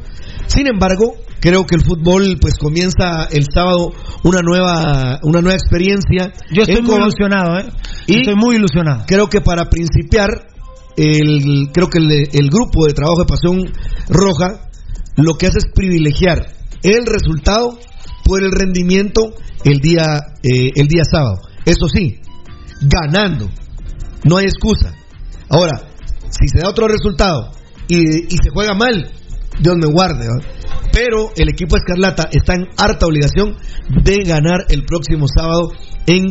Sin embargo, creo que el fútbol pues comienza el sábado una nueva una nueva experiencia. Yo estoy muy ilusionado, ¿eh? Y Estoy muy ilusionado. Creo que para principiar, el, creo que el, el grupo de trabajo de Pasión Roja lo que hace es privilegiar el resultado por el rendimiento el día, eh, el día sábado. Eso sí, ganando. No hay excusa. Ahora, si se da otro resultado y, y se juega mal, Dios me guarde. ¿va? Pero el equipo Escarlata está en harta obligación de ganar el próximo sábado en,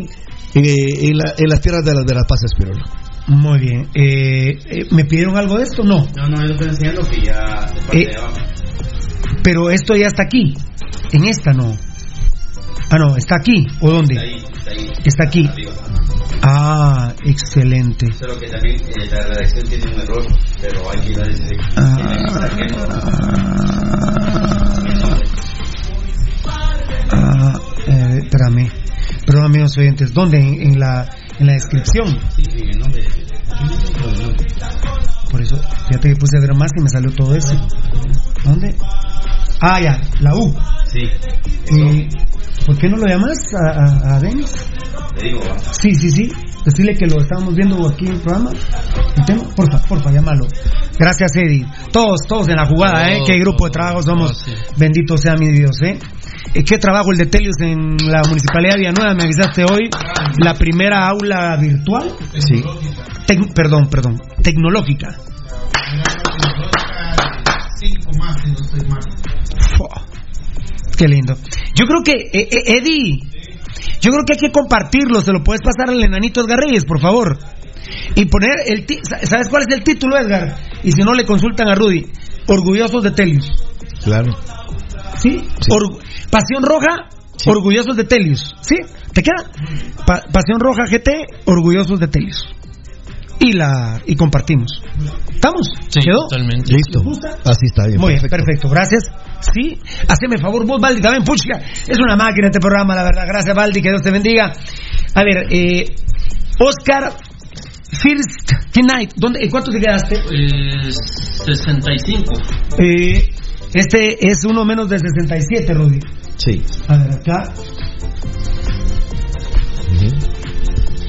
eh, en, la- en las tierras de las, de las Pazas Pirola. Muy bien. Eh, eh, ¿Me pidieron algo de esto? No. No, no, yo estoy enseñando que ya de parte Eh, de abajo. Pero esto ya está aquí. En esta no. Ah, no, está aquí. ¿O dónde? Está ahí, está ahí. Está aquí. Arriba. Ah, excelente. Solo que también eh, la redacción tiene un error, pero hay que dar ese. Ah. Ah, eh, espérame. Perdón, amigos oyentes. ¿Dónde? En, en la, en la descripción. Sí, en el nombre. Por eso, fíjate que puse a ver más y me salió todo eso. ¿Dónde? Ah, ya, la U. Sí, Eh, ¿Por qué no lo llamas a, a, a Denis? te digo. Sí, sí, sí. Decirle que lo estábamos viendo aquí en el programa. El tema, porfa, porfa, llámalo. Gracias, Eddie. Todos, todos en la jugada, ¿eh? Qué grupo de trabajo somos. Bendito sea mi Dios, ¿eh? Eh, ¿Qué trabajo el de Telius en la Municipalidad de Villanueva? Me avisaste hoy. La primera aula virtual. Sí. Tec- perdón, perdón. Tecnológica. Qué lindo. Yo creo que, eh, eh, Eddie, yo creo que hay que compartirlo. Se lo puedes pasar al enanito Edgar Reyes, por favor. Y poner el. ¿Sabes cuál es el título, Edgar? Y si no, le consultan a Rudy. Orgullosos de Telius. Claro. ¿Sí? Or- Pasión Roja, Orgullosos de Telius. ¿Sí? ¿Te queda? Pa- Pasión Roja GT, Orgullosos de Telius. Y la y compartimos. ¿Estamos? Sí, ¿Quedó? totalmente. Listo. Así está bien. Muy bien, perfecto, gracias. Sí, haceme favor vos, Baldi, también, pucha, es una máquina este programa, la verdad. Gracias, Baldi, que Dios te bendiga. A ver, eh, Oscar First Tonight, ¿dónde, ¿en cuánto te quedaste? Eh, 65. Eh, este es uno menos de 67, Rudy. Sí. A ver, acá.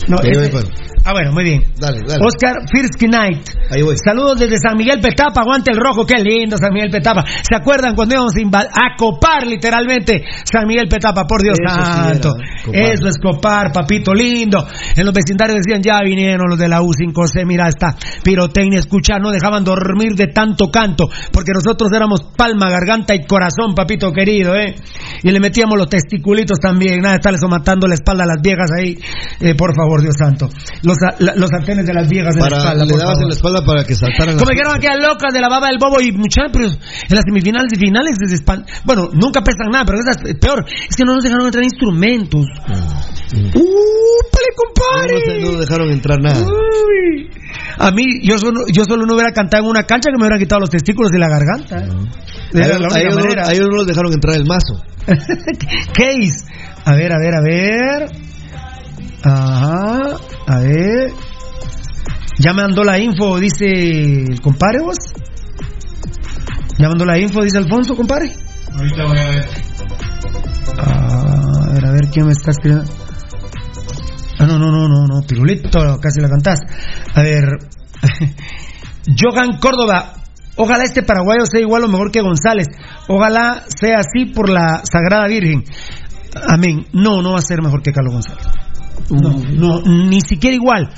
No, Ahí este- voy, pues. Ah, bueno, muy bien. Dale, dale. Oscar Firsky Knight. Ahí voy. Saludos desde San Miguel Petapa, aguante el rojo, qué lindo San Miguel Petapa. ¿Se acuerdan cuando íbamos a, copar literalmente San Miguel Petapa? Por Dios Eso sí santo. era. Eso es copar, papito lindo. En los vecindarios decían, ya vinieron los de la U5C, mira esta pirotecnia, escucha, no dejaban dormir de tanto canto, porque nosotros éramos palma, garganta y corazón, papito querido, ¿eh? Y le metíamos los testiculitos también, nada estarles matando la espalda a las viejas ahí, eh, por favor, Dios santo. Los, a- la- los antenes de las viejas en la espalda, le dabas en la espalda para que saltaran Como dijeron aquellas locas de la baba del bobo y muchachos, pero en las semifinales y finales desde Espan- Bueno, nunca pesan nada, pero esas, peor, es que no nos dejaron entrar instrumentos. ¡Uh, pale, compadre! No, no dejaron entrar nada. Uy. A mí, yo solo, yo solo no hubiera cantado en una cancha que me hubieran quitado los testículos y la garganta. ¿eh? Era la única manera. a ellos no los dejaron entrar el mazo. [laughs] Case. A ver, a ver, a ver. Ajá. A ver. Ya me mandó la info, dice el compadre vos. Ya mandó la info, dice Alfonso, compadre. Ahorita voy a ver. Ah, a ver, a ver quién me está escribiendo. Ah, no, no, no, no, no, Pirulito, casi la cantás. A ver, [laughs] Johan Córdoba, ojalá este paraguayo sea igual o mejor que González. Ojalá sea así por la Sagrada Virgen. Amén. No, no va a ser mejor que Carlos González. No, no, ni siquiera igual.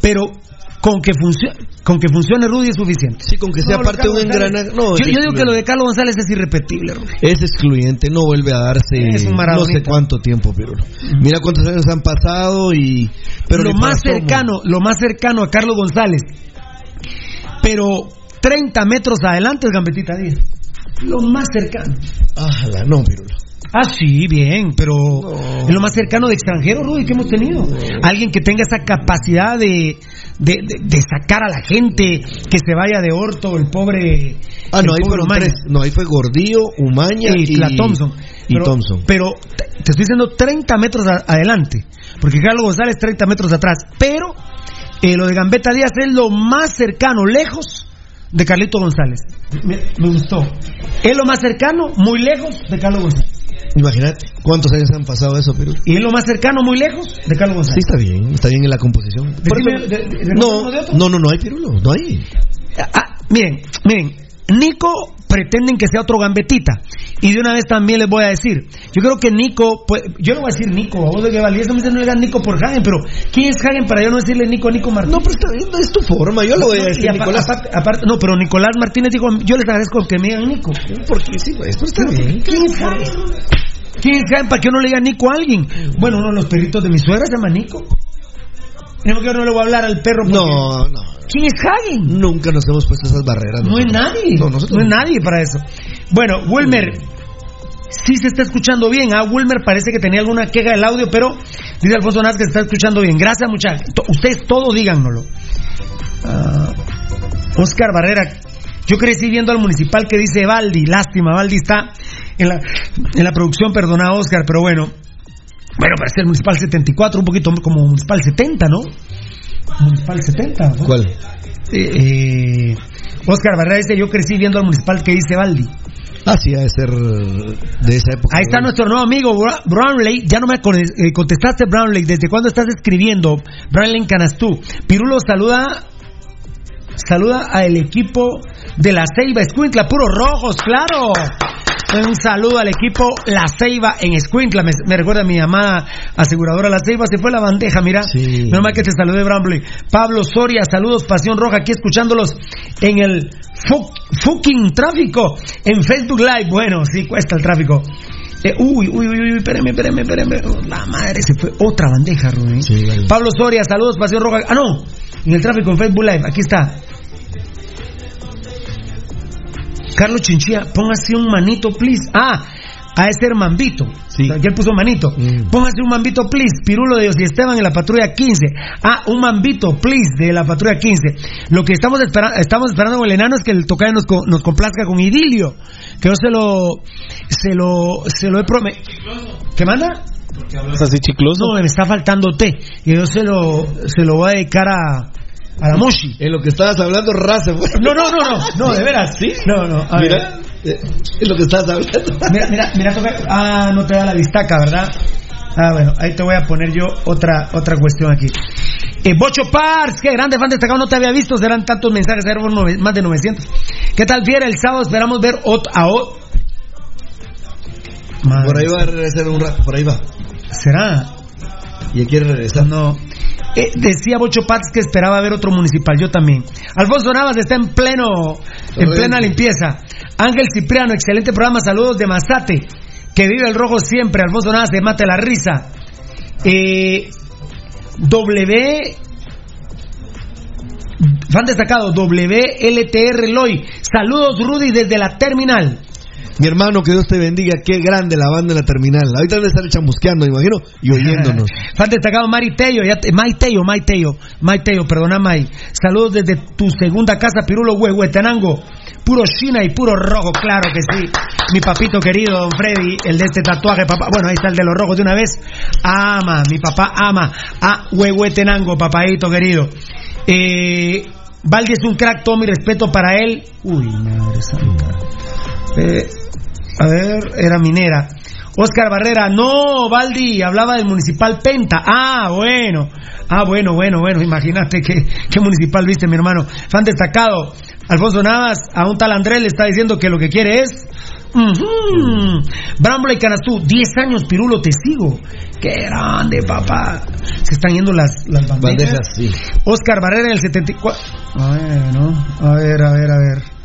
Pero con que funcione, con que funcione Rudy es suficiente. Sí, con que sea No, parte de un engranaje. No, yo, digo que lo de Carlos González es irrepetible, Rudy. Es excluyente, no vuelve a darse Es no sé cuánto tiempo, Pirulo. Mira cuántos años han pasado y... Pero lo más cercano, lo más cercano a Carlos González. Pero 30 metros adelante es Gambetita Díaz. Lo más cercano. Ájala, no, Pirulo. Ah, sí, bien, pero es lo más cercano de extranjero, Rudy, que hemos tenido. Alguien que tenga esa capacidad de, de, de- de sacar a la gente, que se vaya de orto, el pobre. Ah, el no, ahí pobre tres. No, ahí fue Gordillo, Umaña y, y, la Thompson. Y Pero- Thompson. Pero te te estoy diciendo 30 metros a- adelante. Porque Carlos González 30 metros atrás. Pero eh, lo de Gambetta Díaz es lo más cercano, lejos de Carlito González. Me, me gustó. Es lo más cercano, muy lejos de Carlos González. Imagínate cuántos años han pasado eso, Pirulo. Y es lo más cercano, muy lejos de Carlos Sí, González. está bien, está bien en la composición. Por Decime, eso- de- de- de- no, no, no, no hay Pirulo, no hay. Ah, miren, miren. Nico pretenden que sea otro gambetita. Y de una vez también les voy a decir, yo creo que Nico, pues, yo no voy a decir Nico, a vos de que valías, me dicen no le digan Nico por Hagen, pero ¿quién es Hagen para yo no decirle Nico a Nico Martínez? No, pero es tu forma, yo lo voy a No, decir, Nicolás. aparte- aparte- no, pero Nicolás Martínez dijo, yo les agradezco que me digan Nico. Porque sí, pues, está bien. ¿Quién es Hagen? ¿Quién es Hagen para que uno le diga Nico a alguien? Bueno, uno de los perritos de mi suegra se llama Nico. No, que yo no le voy a hablar al perro. porque- No, no. ¿Quién es Hagen? Nunca nos hemos puesto esas barreras. No es nosotros. nadie. No, nosotros No es nadie para eso. Bueno, Wilmer, sí se está escuchando bien. Ah, Wilmer parece que tenía alguna queja del audio, pero dice Alfonso Naz que se está escuchando bien. Gracias, muchachos. Ustedes todos díganoslo. Ah, Oscar Barrera, yo crecí viendo al municipal que dice Valdi. Lástima, Valdi está en la, en la producción, perdona, Oscar, pero bueno. Bueno, parece el municipal 74, un poquito como municipal 70, ¿no? Municipal 70. ¿no? ¿Cuál? Eh, eh, Oscar Barrera dice, yo crecí viendo al municipal que dice Valdi. Ah, sí, ha de ser de esa época. Ahí está nuestro nuevo amigo Brownley. Ya no me eh, contestaste, Brownley. ¿Desde cuándo estás escribiendo? Brownley Canastú. Pirulo saluda. Saluda al equipo de la Ceiba Escuintla, puros rojos, claro. Un saludo al equipo La Ceiba en Escuintla. Me, me recuerda a mi amada aseguradora La Ceiba. Se fue la bandeja, mira. Sí. Menos mal que te saludé, Brownley. Pablo Soria, saludos, Pasión Roja, aquí escuchándolos en el fu- fucking tráfico en Facebook Live. Bueno, sí, cuesta el tráfico. Eh, uy, uy, uy, uy, espérame, espérame, espérame. Oh, La madre, se fue otra bandeja, Rubén. Sí, vale. Pablo Soria, saludos, Pasión Roja. Ah, no, en el tráfico en Facebook Live, aquí está. Carlos Chinchilla, póngase un manito, please. Ah, a ese Mambito. Sí. Él puso manito. Mm. Póngase un mambito, please. Pirulo de Dios y Esteban en la patrulla 15. Ah, un mambito, please, de la patrulla 15. Lo que estamos, espera- estamos esperando con el enano es que el tocayo nos, co- nos complazca con idilio. Que yo se lo. Se lo. Se lo he prometido. ¿Qué manda? ¿Es así chicloso? No, me está faltando té. Y yo se lo, se lo voy a dedicar a. A la Moshi. En lo que estabas hablando, raza. No, no, no, no, [laughs] no, de veras. ¿Sí? No, no. A. Mira, eh, es lo que estabas hablando. Mira, mira, mira, toca- ah, no te da la vistaca, ¿verdad? Ah, bueno, ahí te voy a poner yo otra otra cuestión aquí. Eh, Bocho Pars, qué grande fan destacado, no te había visto, serán tantos mensajes, eran más de 900. ¿Qué tal, Fiera? El sábado esperamos ver ot- a o- Madre Por ahí va a regresar un rato, por ahí va. ¿Será? Y quiere regresar. No. Eh, decía Bocho Pats que esperaba ver otro municipal, yo también. Alfonso Navas está en pleno, en plena limpieza. Ángel Cipriano, excelente programa, saludos de Mazate. Que vive el rojo siempre, Alfonso Navas de Mate la Risa. Eh, w Fan destacado, WLTR Loy. Saludos Rudy desde la terminal. Mi hermano, que Dios te bendiga. Qué grande la banda de la terminal. Ahorita debe estar chamusqueando, me imagino, y oyéndonos. [laughs] Fan destacado Mari Tello, ya te- Tello, Mai Tello, Mai Tello, perdona Mai. Saludos desde tu segunda casa, Pirulo Huehuetenango. Puro China y puro rojo, claro que sí. Mi papito querido, don Freddy, el de este tatuaje, papá. Bueno, ahí está el de los rojos de una vez. Ama, mi papá ama a Huehuetenango, papadito querido. Eh, es un crack, todo mi respeto para él. Uy, madre santa. Eh, a ver, era minera. Oscar Barrera, no, Valdi, hablaba del municipal Penta. Ah, bueno. Ah, bueno, bueno, bueno. Imagínate qué, qué municipal viste, mi hermano. Fan destacado. Alfonso Navas, a un tal Andrés le está diciendo que lo que quiere es. Ujú. Bramble y Canastú, 10 años, Pirulo, te sigo. Qué grande, papá. Se están yendo las, las bandejas. Bandejas, sí. Oscar Barrera en el 74. Bueno, a ver, a ver, a ver.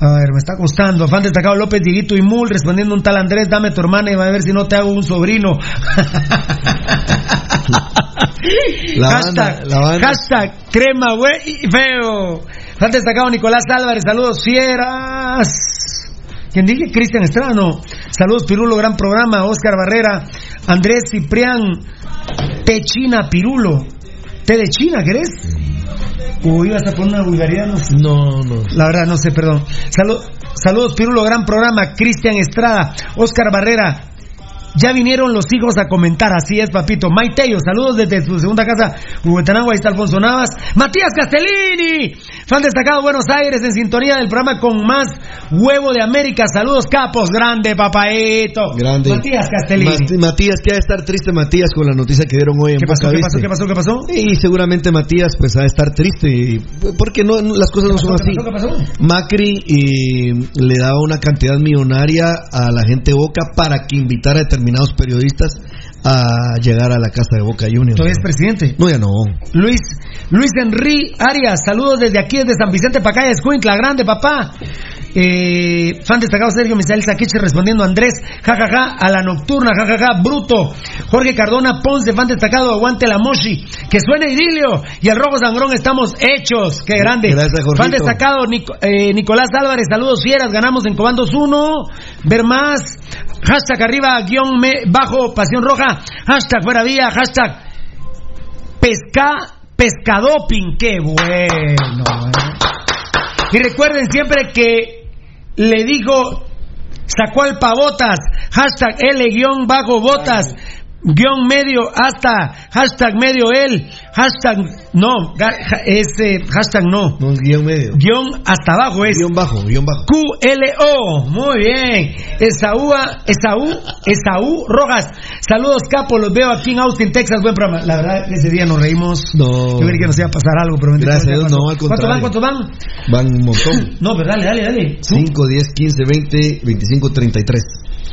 A ver, me está costando. Fan destacado López, Dieguito y Mul respondiendo un tal Andrés, dame tu hermana y va a ver si no te hago un sobrino. [laughs] La hashtag, banda, la banda. hashtag crema güey feo. Fan destacado Nicolás Álvarez, saludos fieras. ¿Quién dije? Cristian Estrada, no. Saludos Pirulo, gran programa. Oscar Barrera, Andrés Ciprián, Té China Pirulo. ¿Té de China, querés? Uy, ibas a poner una vulgaridad, no. No, no. La verdad, no sé, perdón. Salu- saludos, Pirulo, gran programa. Cristian Estrada, Oscar Barrera. Ya vinieron los hijos a comentar, así es, papito. Maiteyo, saludos desde su segunda casa, Huehuetenango, ahí está Alfonso Navas. Matías Castellini, Fan destacado Buenos Aires en sintonía del programa con más huevo de América. Saludos, capos. Grande, papaito. Grande. Matías Castellini. Matías, que ha de estar triste Matías con la noticia que dieron hoy en ¿Qué pasó, qué pasó, qué pasó, qué pasó? Y seguramente Matías pues ha de estar triste y- porque no las cosas no son así. ¿Qué pasó, qué pasó? Macri le daba una cantidad millonaria a la gente Boca para que invitara a determinados periodistas a llegar a la casa de Boca Juniors. Todavía es presidente. No, ya no. Luis, Luis Henry Arias, saludos desde aquí, desde San Vicente Pacaya, Escuintla, grande papá. Eh, fan destacado Sergio Misael Saquiche respondiendo Andrés, jajaja, a la nocturna, jajaja, bruto. Jorge Cardona Ponce, fan destacado, aguante la moshi, que suene idilio. Y el rojo sangrón estamos hechos, qué grande. Gracias, Jorgito. Fan destacado eh, Nicolás Álvarez, saludos fieras, ganamos en Comandos 1. Ver más, hashtag arriba, guion me- bajo, pasión roja, hashtag fuera vía, hashtag Pesca, pescadoping, qué bueno. eh. Y recuerden siempre que le dijo, sacó al pavotas, hashtag L guion medio hasta, hashtag medio él, hashtag no, ese hashtag no, No guion medio. guion hasta abajo es Guión bajo, guion bajo. QLO, muy bien. Esaú, Esaú, Esaú Rojas. Saludos, capo, los veo aquí en Austin, Texas. Buen programa. La verdad, ese día nos reímos. No. Yo creí que nos iba a pasar algo, pero Gracias a Dios, no, al ¿Cuántos van? contrario. ¿Cuántos van? Van un montón. No, pero dale, dale, dale. 5, 10, 15, 20, 25, 33.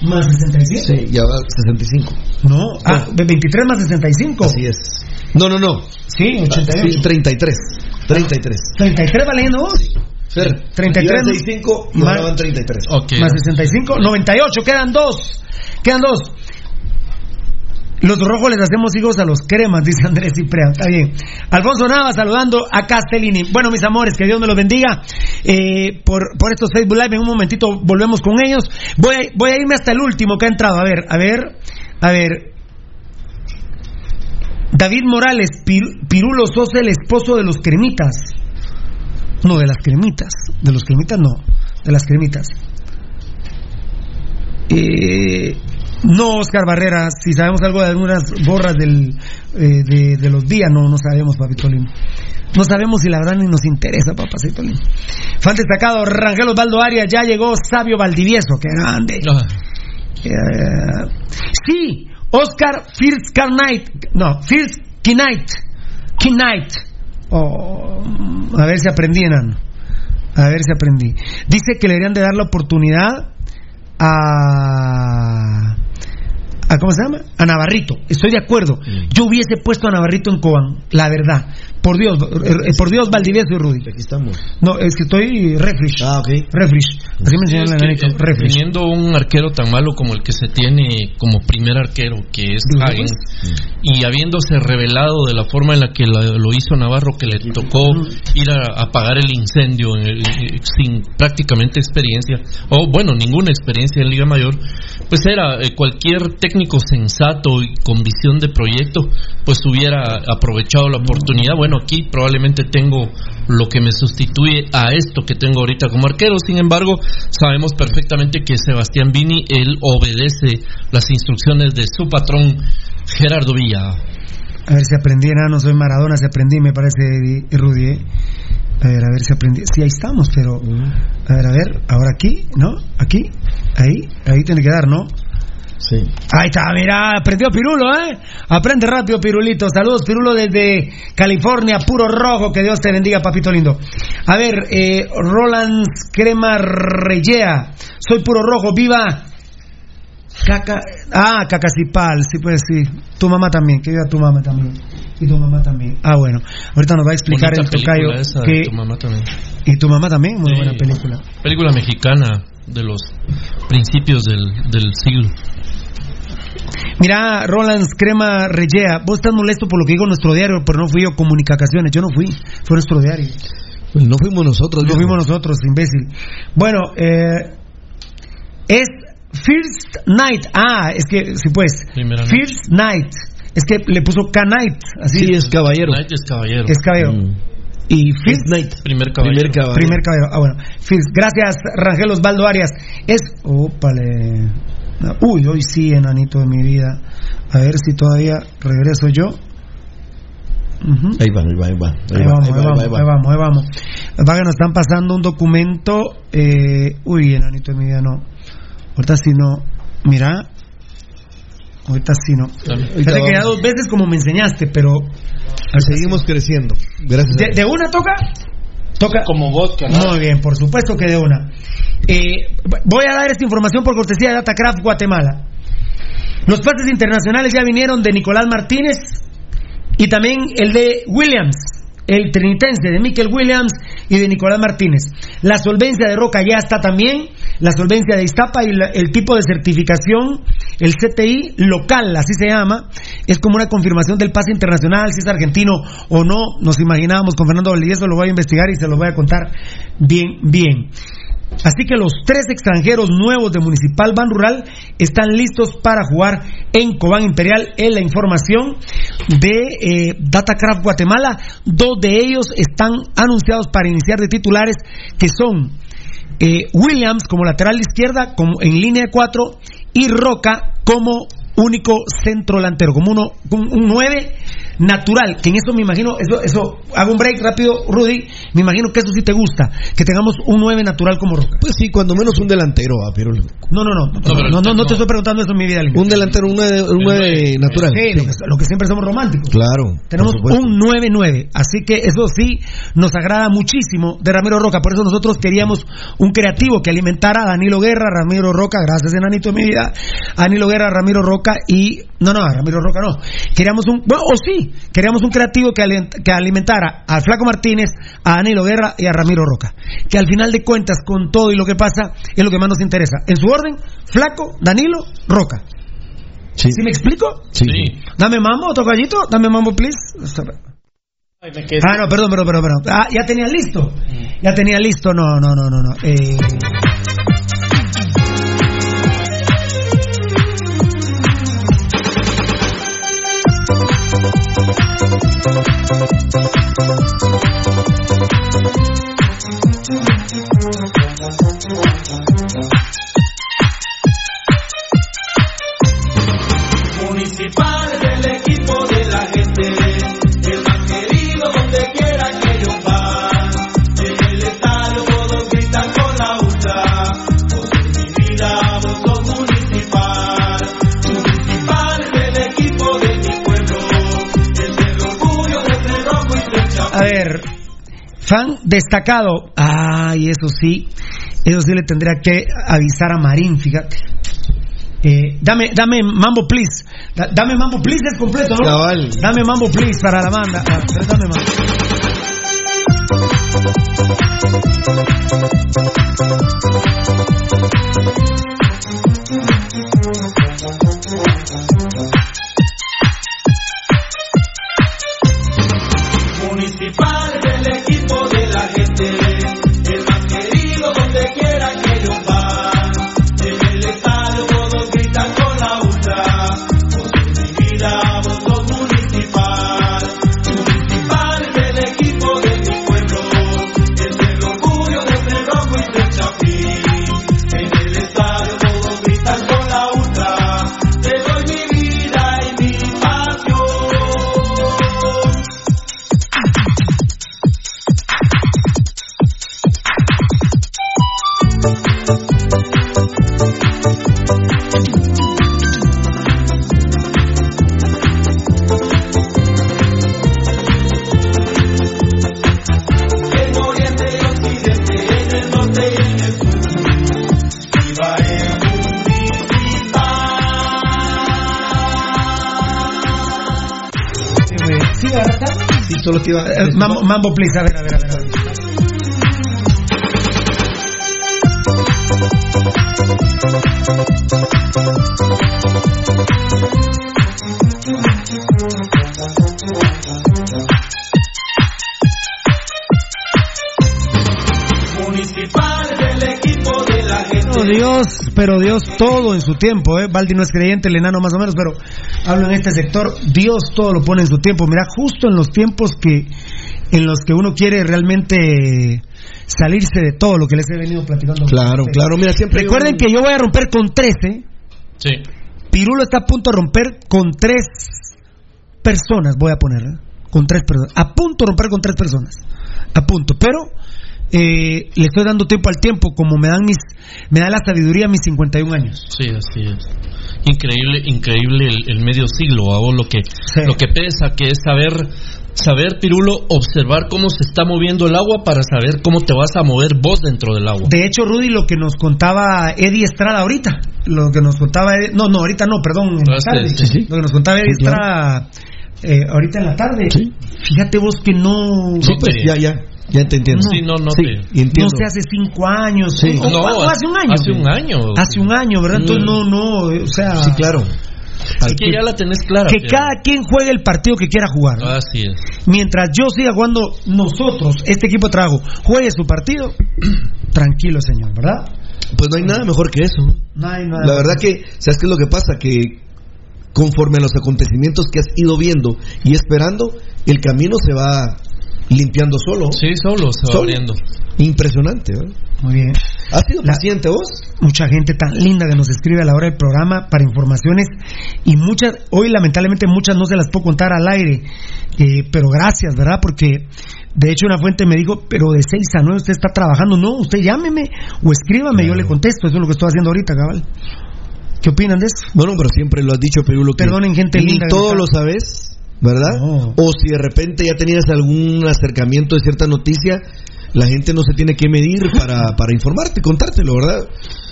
Más 65. Sí, ya va 65. No, ah, 23 más 65. Así es. No, no, no. Sí, 88. Sí, 33. 33. 33 va leyendo vos. Fer, 33 iban 65 y más- ahora van 33. Ok. Más 65, 98, quedan dos. Quedan dos. Los rojos les hacemos hijos a los cremas, dice Andrés Ciprea. Está bien. Alfonso Nava saludando a Castellini. Bueno, mis amores, que Dios me los bendiga. Eh, por, por estos Facebook Live, en un momentito volvemos con ellos. Voy a, voy a irme hasta el último que ha entrado. A ver, a ver, a ver. David Morales, Pir- Pirulo, sos el esposo de los cremitas. No, de las cremitas. De los cremitas no. De las cremitas. Eh, no, Oscar Barrera, si sabemos algo de algunas borras del, eh, de, de los días, no, no sabemos, papito lindo. No sabemos si la verdad ni nos interesa, papacito lindo. Fan destacado, Rangel Osvaldo Arias, ya llegó Sabio Valdivieso, que grande. Eh, sí, Oscar First Knight, no, First Knight, Knight. Oh, a ver si aprendí, enano. A ver si aprendí. Dice que le deberían de dar la oportunidad a... a ¿Cómo se llama? A Navarrito. Estoy de acuerdo. Yo hubiese puesto a Navarrito en Cobán, la verdad. Por Dios, eh, por Dios, Valdivieso y Rudy. Aquí estamos. No, es que estoy refresh. Ah, ok. Refresh. Así me sí, es que, enanito. eh, Refresh. teniendo un arquero tan malo como el que se tiene como primer arquero, que es Hagen, y habiéndose revelado de la forma en la que la- lo hizo Navarro, que le tocó ir a apagar el incendio en el- eh, sin prácticamente experiencia, o bueno, ninguna experiencia en Liga Mayor, pues era eh, cualquier técnico sensato y con visión de proyecto, pues hubiera aprovechado la oportunidad. Bueno, aquí probablemente tengo lo que me sustituye a esto que tengo ahorita como arquero. Sin embargo, sabemos perfectamente que Sebastián Vini, él obedece las instrucciones de su patrón Gerardo Villa. A ver si aprendí, no soy Maradona, si aprendí, me parece Rudy. ¿eh? A ver, a ver si aprendí. Sí, ahí estamos, pero. A ver, a ver, ahora aquí, ¿no? Aquí, ahí, ahí tiene que dar, ¿no? Sí. Ahí está, mira, aprendió Pirulo, ¿eh? Aprende rápido, Pirulito. Saludos, Pirulo, desde California, puro rojo. Que Dios te bendiga, papito lindo. A ver, eh, Roland Crema Reyea. Soy puro rojo, viva. Caca. Ah, Cacacipal, sí, pues sí. Tu mamá también, que viva tu mamá también. Y tu mamá también. Ah, bueno. Ahorita nos va a explicar Bonita el tocayo. esa que- tu mamá también. Y tu mamá también, muy Sí. buena película. Película mexicana de los principios del, del siglo. Mira, Roland Crema Reyea, vos estás molesto por lo que dijo nuestro diario, pero no fui yo, Comunicaciones. Yo no fui, fue nuestro diario. Pues no fuimos nosotros. No fuimos nosotros, imbécil. Bueno, eh, es First Night. Ah, es que, sí, pues. Primera noche. First Night. Es que le puso K-Night. Así. Sí, es caballero. Knight es caballero. Es caballero. Mm. Y First Night. Primer caballero. Primer caballero. Primer caballero. Ah, bueno. First. Gracias, Rangel Osvaldo Arias. Es. Ópale. Uy, hoy sí, enanito de mi vida. A ver si todavía regreso yo. Ahí va, ahí va, ahí va. Ahí, Ahí va, vamos, ahí ahí va, vamos, ahí va. ahí vamos, ahí vamos. Va que nos están pasando un documento. Eh, uy, enanito de mi vida, no. Ahorita sí no. Mira. Ahorita sí no. Fíjate que ya dos veces como me enseñaste, pero. Seguimos creciendo. Gracias. ¿De, de una toca? Toca. Como vos, Muy bien, por supuesto que de una. Eh, voy a dar esta información por cortesía de Datacraft Guatemala. Los pases internacionales ya vinieron de Nicolás Martínez y también el de Williams, el trinitense de Mikel Williams y de Nicolás Martínez. La solvencia de Roca ya está también, la solvencia de Iztapa y el tipo de certificación, el CTI local, así se llama, es como una confirmación del pase internacional, si es argentino o no, nos imaginábamos con Fernando Valdivieso, lo voy a investigar y se lo voy a contar bien, bien. Así que los tres extranjeros nuevos de Municipal Ban Rural están listos para jugar en Cobán Imperial. Es la información de eh, Datacraft Guatemala. Dos de ellos están anunciados para iniciar de titulares, que son eh, Williams como lateral izquierda, como en línea de cuatro, y Roca como único centro delantero, como uno, un, un 9 natural, que en eso me imagino, eso, eso, hago un break rápido, Rudy, me imagino que eso sí te gusta, que tengamos un 9 natural como Roca. Pues sí, cuando menos un delantero, ah, pero No, no, no, no, no, no, no te estoy preguntando eso en mi vida. Un delantero, un nueve, un nueve natural. Sí, Lo, que, lo que siempre somos románticos. Claro. Tenemos un 9-9, así que eso sí nos agrada muchísimo de Ramiro Roca. Por eso nosotros queríamos un creativo que alimentara a Danilo Guerra, Ramiro Roca, gracias enanito de mi vida, a Danilo Guerra, Ramiro Roca y no, no, a Ramiro Roca no. Queríamos un, bueno, o sí, queríamos un creativo que, aliment- que alimentara al Flaco Martínez, a Danilo Guerra y a Ramiro Roca. Que al final de cuentas, con todo y lo que pasa, es lo que más nos interesa. En su orden, Flaco, Danilo, Roca. Sí. ¿Sí me explico? Sí. Dame mambo, tocallito, dame mambo, please. Ah, no, perdón, perdón, perdón, perdón. Ah, ya tenía listo. Ya tenía listo, no, no, no, no, no. Eh... Fan destacado. Ay, eso sí, eso sí le tendría que avisar a Marín, fíjate. Eh, dame, dame Mambo Please. Da- dame Mambo Please es completo, ¿no? Cabal. Dame Mambo Please para la banda. Ah, dame Mambo. Mambo, Mambo Please, a ver, a ver, a ver. a ver. Municipal del equipo de la gente. Pero Dios, pero Dios todo en su tiempo, ¿eh? Baldi no es creyente, el enano más o menos, pero hablo en este sector, Dios todo lo pone en su tiempo. Mira, justo en los tiempos que en los que uno quiere realmente salirse de todo lo que les he venido platicando. Claro, claro, mira, siempre. Recuerden un- que yo voy a romper con 13. Sí. Pirulo está a punto de romper con tres personas, voy a poner, ¿eh? con tres personas. A punto de romper con tres personas. A punto. Pero eh, le estoy dando tiempo al tiempo, como me dan mis, me da la sabiduría mis 51 años. Sí, así es. Increíble, increíble el, el medio siglo, a vos lo que, lo que pesa, que es saber, saber, Pirulo, observar cómo se está moviendo el agua para saber cómo te vas a mover vos dentro del agua. De hecho, Rudy, lo que nos contaba Eddie Estrada ahorita, lo que nos contaba, Eddie- no, no, ahorita no, perdón, en la Ah, tarde, sí, sí. lo que nos contaba Eddie Sí, claro. Estrada eh, ahorita en la tarde, fíjate vos que no, Sí, pues ya, ya, ya te entiendo. Sí, no, no Sí, te- entiendo. no sé, hace cinco años, Sí. No, hace un año, hace un año. hace un año, ¿verdad? Entonces no, no, o sea, Sí, claro. Es que ya la tenés clara. que pero- cada quien juegue el partido que quiera jugar. ¿no? Así es. Mientras yo siga jugando, nosotros, este equipo de trabajo, juegue su partido, [clears throat] tranquilo, señor, ¿verdad? Pues no hay nada mejor que eso. No hay nada. La verdad que, ¿sabes qué es lo que pasa? Que conforme a los acontecimientos que has ido viendo y esperando, el camino se va limpiando solo. Sí, solo se va Solo. abriendo. Impresionante, ¿verdad? Muy bien. ¿Has sido La- paciente vos? mucha gente tan linda que nos escribe a la hora del programa para informaciones y muchas, hoy lamentablemente muchas no se las puedo contar al aire, eh, pero gracias, ¿verdad? Porque de hecho una fuente me dijo, pero de 6 a 9 usted está trabajando, no, usted llámeme o escríbame, yo le contesto, eso es lo que estoy haciendo ahorita, cabal. ¿Qué opinan de eso? Bueno, pero siempre lo has dicho, Pirulo. que Perdonen, gente linda que todo lo sabes, ¿verdad? No. O si de repente ya tenías algún acercamiento de cierta noticia, la gente no se tiene que medir para, [laughs] para informarte, contártelo, ¿verdad?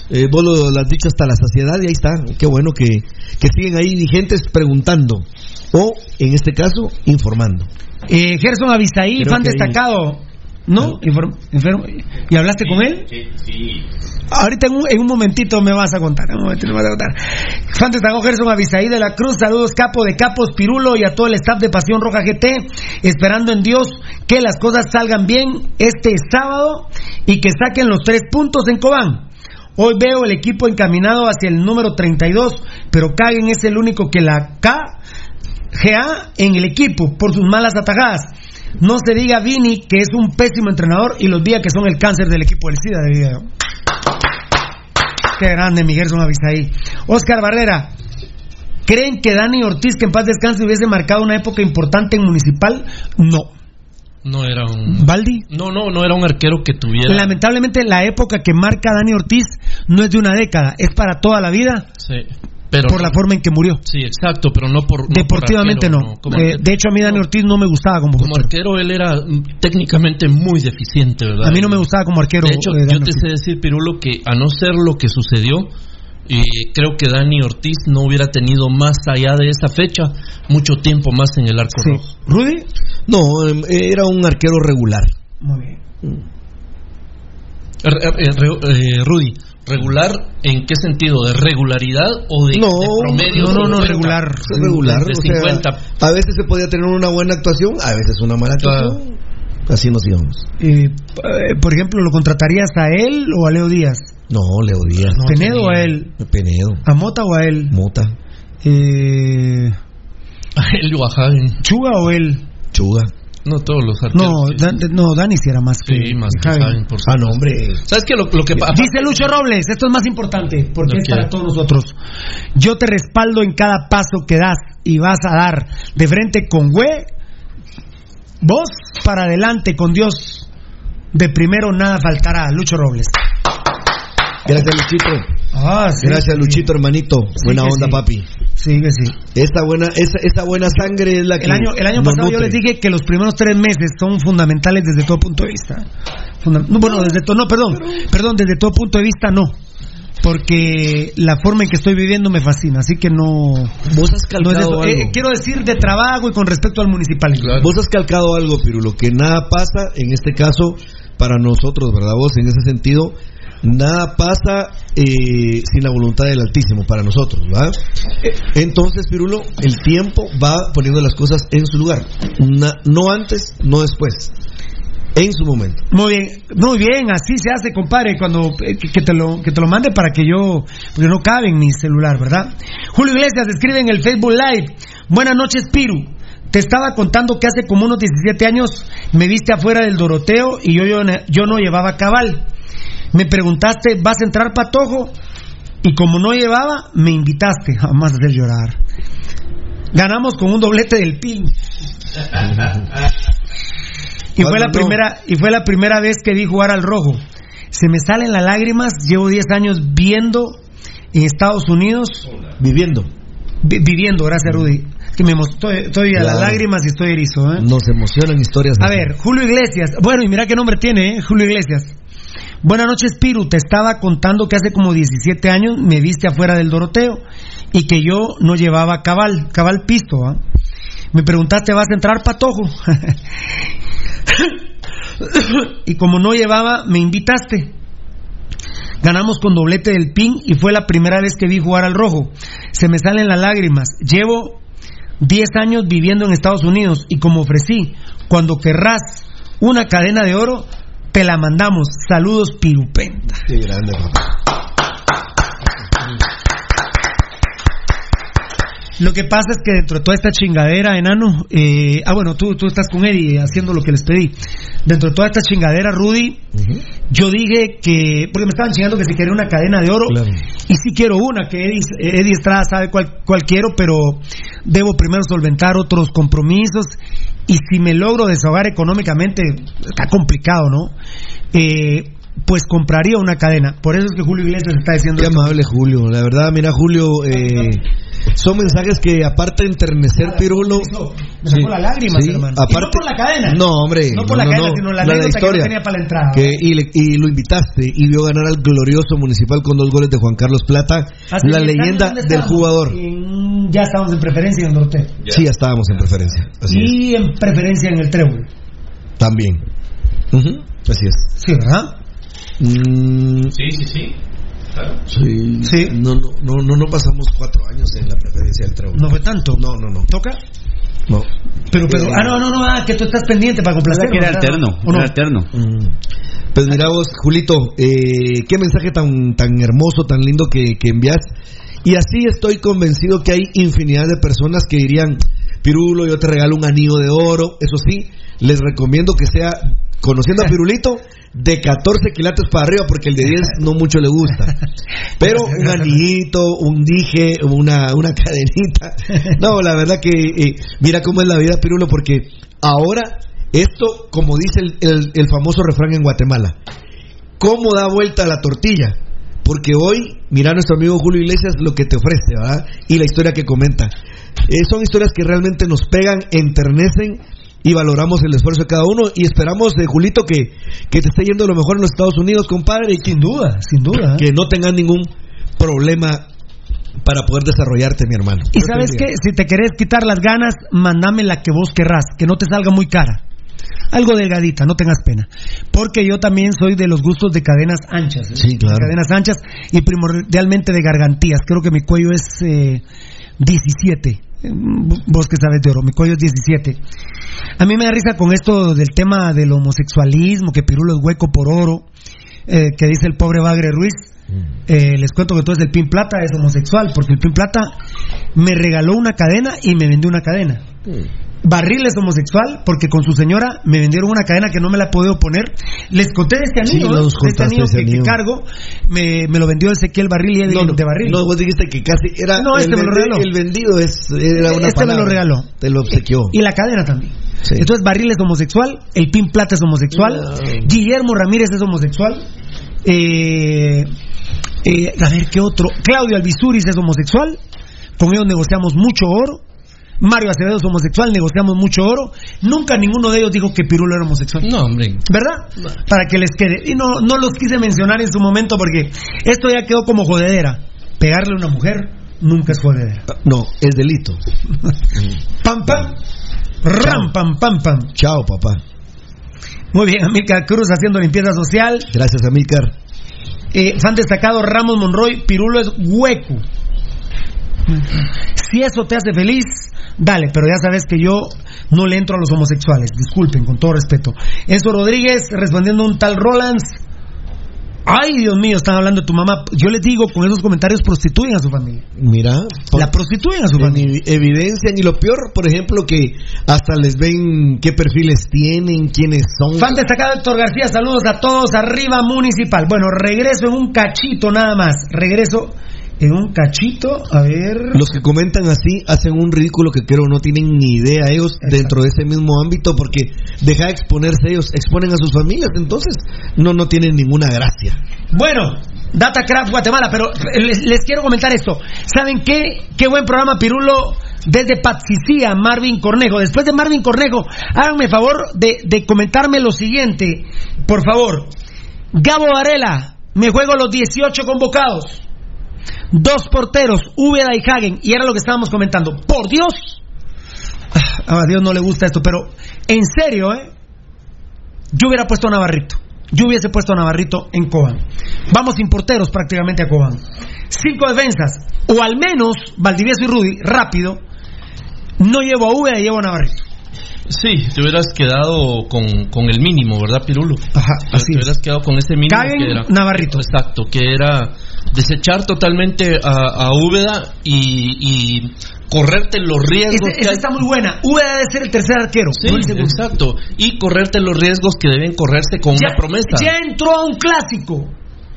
Eh, vos lo, lo has dicho hasta la saciedad y ahí está. Qué bueno que, que siguen ahí vigentes preguntando. O, en este caso, informando. Eh, Gerson Avisaí, Creo fan destacado, ¿no? Inform- enfermo. ¿Y hablaste con él? Ahorita en un, en un momentito me vas a contar, en un momentito me vas a contar. Fan destacado Gerson Avisaí de la Cruz, saludos capo de Capos Pirulo y a todo el staff de Pasión Roja GT, esperando en Dios que las cosas salgan bien este sábado y que saquen los tres puntos en Cobán. Hoy veo el equipo encaminado hacia el número 32, pero Caguen es el único que la K GA en el equipo por sus malas atajadas. No se diga Vini que es un pésimo entrenador y los días que son el cáncer del equipo del SIDA. diría yo. Qué grande, Miguel Son Avisaí. Oscar Barrera, ¿creen que Dani Ortiz, que en paz descanse, hubiese marcado una época importante en Municipal? No. No era un. ¿Baldi? No, no, no era un arquero que tuviera. Lamentablemente la época que marca Dani Ortiz no es de una década, es para toda la vida Sí, pero por la forma en que murió. Sí, exacto, pero no por. no por Deportivamente arquero, no. Eh, de hecho, a mí Dani Ortiz no me gustaba como, como arquero él era técnicamente muy deficiente, ¿verdad? A mí no me gustaba como arquero. De hecho, eh, yo te Ortiz. sé decir, Pirulo, que a no ser lo que sucedió, eh, creo que Dani Ortiz no hubiera tenido más allá de esa fecha mucho tiempo más en el arco rojo. ¿Rudy? No, em, era un arquero regular. Muy bien. Er- er- eh, re- eh, Rudy, ¿regular en qué sentido? ¿De regularidad o de, No, de promedio? no, no, no, 50? regular. Regular. De o sea, 50. a veces se podía tener una buena actuación, a veces una mala actuación. Así nos íbamos. Eh, por ejemplo, ¿lo contratarías a él o a Leo Díaz? No, Leo Díaz. ¿Penedo o a él? Penedo. ¿A Mota o a él? Mota. Eh, [laughs] A él o a Hagen. ¿Chuga o él? Chuga. No todos los arqueros. No, sí. Dan- no Dani sí era más que, Sí, más que Javi. Hagen, por Ah, no, hombre. ¿Sabes qué? Lo, lo que Dice Lucho Robles, esto es más importante porque No es para todos nosotros. Yo te respaldo en cada paso que das y vas a dar de frente con güey. Vos para adelante con Dios. De primero nada faltará. Lucho Robles. Gracias, Luchito. Ah, sí, Gracias, sí. Luchito, hermanito. buena onda, sí. papi. Sí, que sí. Esta buena, esa, esa buena sangre es la que. El año, el año pasado yo les dije que los primeros tres meses son fundamentales desde todo punto de vista. Funda- no, bueno, desde todo, no, perdón, perdón, desde todo punto de vista no. Porque la forma en que estoy viviendo me fascina, así que no. Vos has no es calcado eso. algo. Eh, quiero decir de trabajo y con respecto al municipalismo. Vos has calcado algo, Pirulo, que nada pasa, en este caso, para nosotros, ¿verdad? Vos, en ese sentido, nada pasa eh, sin la voluntad del Altísimo para nosotros, ¿verdad? Entonces, Pirulo, el tiempo va poniendo las cosas en su lugar. No antes, no después. En su momento. Muy bien, muy bien, así se hace, compadre, cuando eh, que, que te lo que te lo mande para que yo porque no cabe en mi celular, ¿verdad? Julio Iglesias escribe en el Facebook Live. Buenas noches, Piru. Te estaba contando que hace como unos 17 años me viste afuera del Doroteo y yo, yo, yo no llevaba cabal. Me preguntaste, ¿vas a entrar patojo? Y como no llevaba, me invitaste. Jamás hacer llorar. Ganamos con un doblete del PIN. [laughs] Y fue la primera y fue la primera vez que vi jugar al rojo. Se me salen las lágrimas, llevo 10 años viendo en Estados Unidos, Viviendo. vi- viviendo, gracias Rudy. Que me estoy, estoy a las lágrimas y estoy erizo, ¿eh? Nos emocionan historias. A ver, Julio Iglesias. Bueno, y mira qué nombre tiene, ¿eh? Julio Iglesias. Buenas noches, Piru. Te estaba contando que hace como 17 años me viste afuera del Doroteo y que yo no llevaba cabal, cabal pisto. ¿ah? Me preguntaste, ¿vas a entrar, patojo? [coughs] y como no llevaba, me invitaste. Ganamos con doblete del PIN y fue la primera vez que vi jugar al rojo. Se me salen las lágrimas. Llevo 10 años viviendo en Estados Unidos y como ofrecí, cuando querrás una cadena de oro, te la mandamos. Saludos, Pirupenta. Qué grande, papá. Lo que pasa es que dentro de toda esta chingadera, enano, eh, ah, bueno, tú, tú estás con Eddie haciendo lo que les pedí. Dentro de toda esta chingadera, Rudy, yo dije que, porque me estaban chingando que si quería una cadena de oro, Claro. y sí quiero una, que Eddie, Eddie Estrada sabe cuál, cuál quiero, pero debo primero solventar otros compromisos, y si me logro desahogar económicamente, está complicado, ¿no? Eh, pues compraría una cadena. Por eso es que Julio Iglesias está diciendo Qué esto. amable Julio. La verdad, mira Julio, eh, son mensajes que aparte de enternecer Pirulo, Me sacó la lágrima, Sí, hermano. aparte- y no por la cadena. No, hombre, No por no, la no, cadena, no. sino la La- que historia. no tenía para la entrada. que- y, le- y lo invitaste y vio ganar al glorioso municipal con dos goles de Juan Carlos Plata, Hace la 10 años, leyenda ¿dónde del jugador. En- ya estábamos en preferencia en Doroteo. Sí, ya estábamos en preferencia. Así es. Y en preferencia en el Trébol. También. Así es. Sí, ¿verdad? Mm, Sí, sí, sí. Claro. sí. Sí. No, no, no, no, no pasamos cuatro años en la preferencia del Trébol. No fue tanto. No, no, no. ¿Toca? No. Pero, pero, ah, no, no, no, ah, que tú estás pendiente para complacer. que era alterno, era alterno. Mm. Pues mira vos, Julito, eh, qué mensaje tan, tan hermoso, tan lindo que, que envías. Y así estoy convencido que hay infinidad de personas que dirían, Pirulo, yo te regalo un anillo de oro. Eso sí, les recomiendo que sea, conociendo a [laughs] Pirulito, de 14 quilates para arriba, porque el de 10 no mucho le gusta. [laughs] Pero un anillito, un dije, una, una cadenita. No, la verdad que eh, mira cómo es la vida, Pirulo, porque ahora esto, como dice el, el- el famoso refrán en Guatemala, ¿cómo da vuelta la tortilla? Porque hoy, mira nuestro amigo Julio Iglesias lo que te ofrece, ¿verdad? Y la historia que comenta. Eh, son historias que realmente nos pegan, enternecen y valoramos el esfuerzo de cada uno y esperamos, eh, Julito, que, que te esté yendo lo mejor en los Estados Unidos, compadre, y que, Sin duda, sin duda. que no tengas ningún problema para poder desarrollarte, mi hermano. Y sabes qué, si te querés quitar las ganas, mandame la que vos querrás, que no te salga muy cara. Algo delgadita, no tengas pena. Porque yo también soy de los gustos de cadenas anchas. ¿eh? Sí, claro. Cadenas anchas y primordialmente de gargantías. Creo que mi cuello es eh, 17. Vos que sabes de oro, mi cuello es 17. A mí me da risa con esto del tema del homosexualismo, que Pirulo es hueco por oro, eh, que dice el pobre Bagre Ruiz. Eh, les cuento que entonces el Pin Plata es homosexual, porque el Pin Plata me regaló una cadena y me vendió una cadena. Barril es homosexual porque con su señora me vendieron una cadena que no me la he podido poner. Les conté de este anillo, Sí, de este anillo que, que cargo. Me, me lo vendió Ezequiel Barril y Eddie No, no, de Barril. no, vos dijiste que casi era No, este el, me lo regaló. el vendido es era una Este me lo regaló. Te lo obsequió. Y la cadena también. Sí. Entonces Barril es homosexual, el Pin Plata es homosexual, No. Guillermo Ramírez es homosexual, eh, eh, a ver qué otro, Claudio Albizuris es homosexual, con ellos negociamos mucho oro, Mario Acevedo es homosexual, negociamos mucho oro, nunca ninguno de ellos dijo que Pirulo era homosexual. No, hombre. ¿Verdad? Para que les quede. Y no, no los quise mencionar en su momento porque esto ya quedó como jodedera. Pegarle a una mujer nunca es jodedera. No, es delito. [laughs] Pam, pam. Ram, pam, pam, pam. Chao, papá. Muy bien, Amílcar Cruz haciendo limpieza social. Gracias, Amílcar. Eh, fan destacado Ramos Monroy, Pirulo es hueco. Si eso te hace feliz, dale, pero ya sabes que yo no le entro a los homosexuales. Disculpen, con todo respeto. Enzo Rodríguez respondiendo a un tal Rolands. Ay, Dios mío, están hablando de tu mamá. Yo les digo, con esos comentarios prostituyen a su familia. Mira, La prostituyen a su familia. en- evidencian y lo peor, por ejemplo, que hasta les ven qué perfiles tienen, quiénes son. Fan destacado Héctor García, saludos a todos, arriba municipal. Bueno, regreso en un cachito nada más. Regreso en un cachito, a ver. Los que comentan así hacen un ridículo que creo no tienen ni idea ellos dentro de ese mismo ámbito porque deja de exponerse ellos, exponen a sus familias, entonces no, no tienen ninguna gracia. Bueno, Datacraft Guatemala, pero les, les quiero comentar esto. ¿Saben qué? Qué buen programa, Pirulo. Desde Patsicía, Marvin Cornejo. Después de Marvin Cornejo, háganme favor de, de comentarme lo siguiente. Por favor. Gabo Varela, me juego los 18 convocados. Dos porteros, Úbeda y Hagen. Y era lo que estábamos comentando. Por Dios. Ah, A Dios no le gusta esto, pero en serio, ¿eh? Yo hubiera puesto a Navarrito. Yo hubiese puesto a Navarrito en Cobán. Vamos sin porteros prácticamente a Cobán. Cinco defensas. O al menos Valdivieso y Rudy, rápido. No llevo a Úbeda, llevo a Navarrito. Sí, te hubieras quedado con, con el mínimo, ¿verdad, Pirulo? Ajá, así Te hubieras quedado con ese mínimo que era. Navarrito. Exacto, que era desechar totalmente a, a Úbeda y, y correrte los riesgos. Que hay- está muy buena. Úbeda debe ser el tercer arquero. Sí, no el segundo. exacto. Y correrte los riesgos que deben correrse con ya, una promesa. ya entró a un clásico.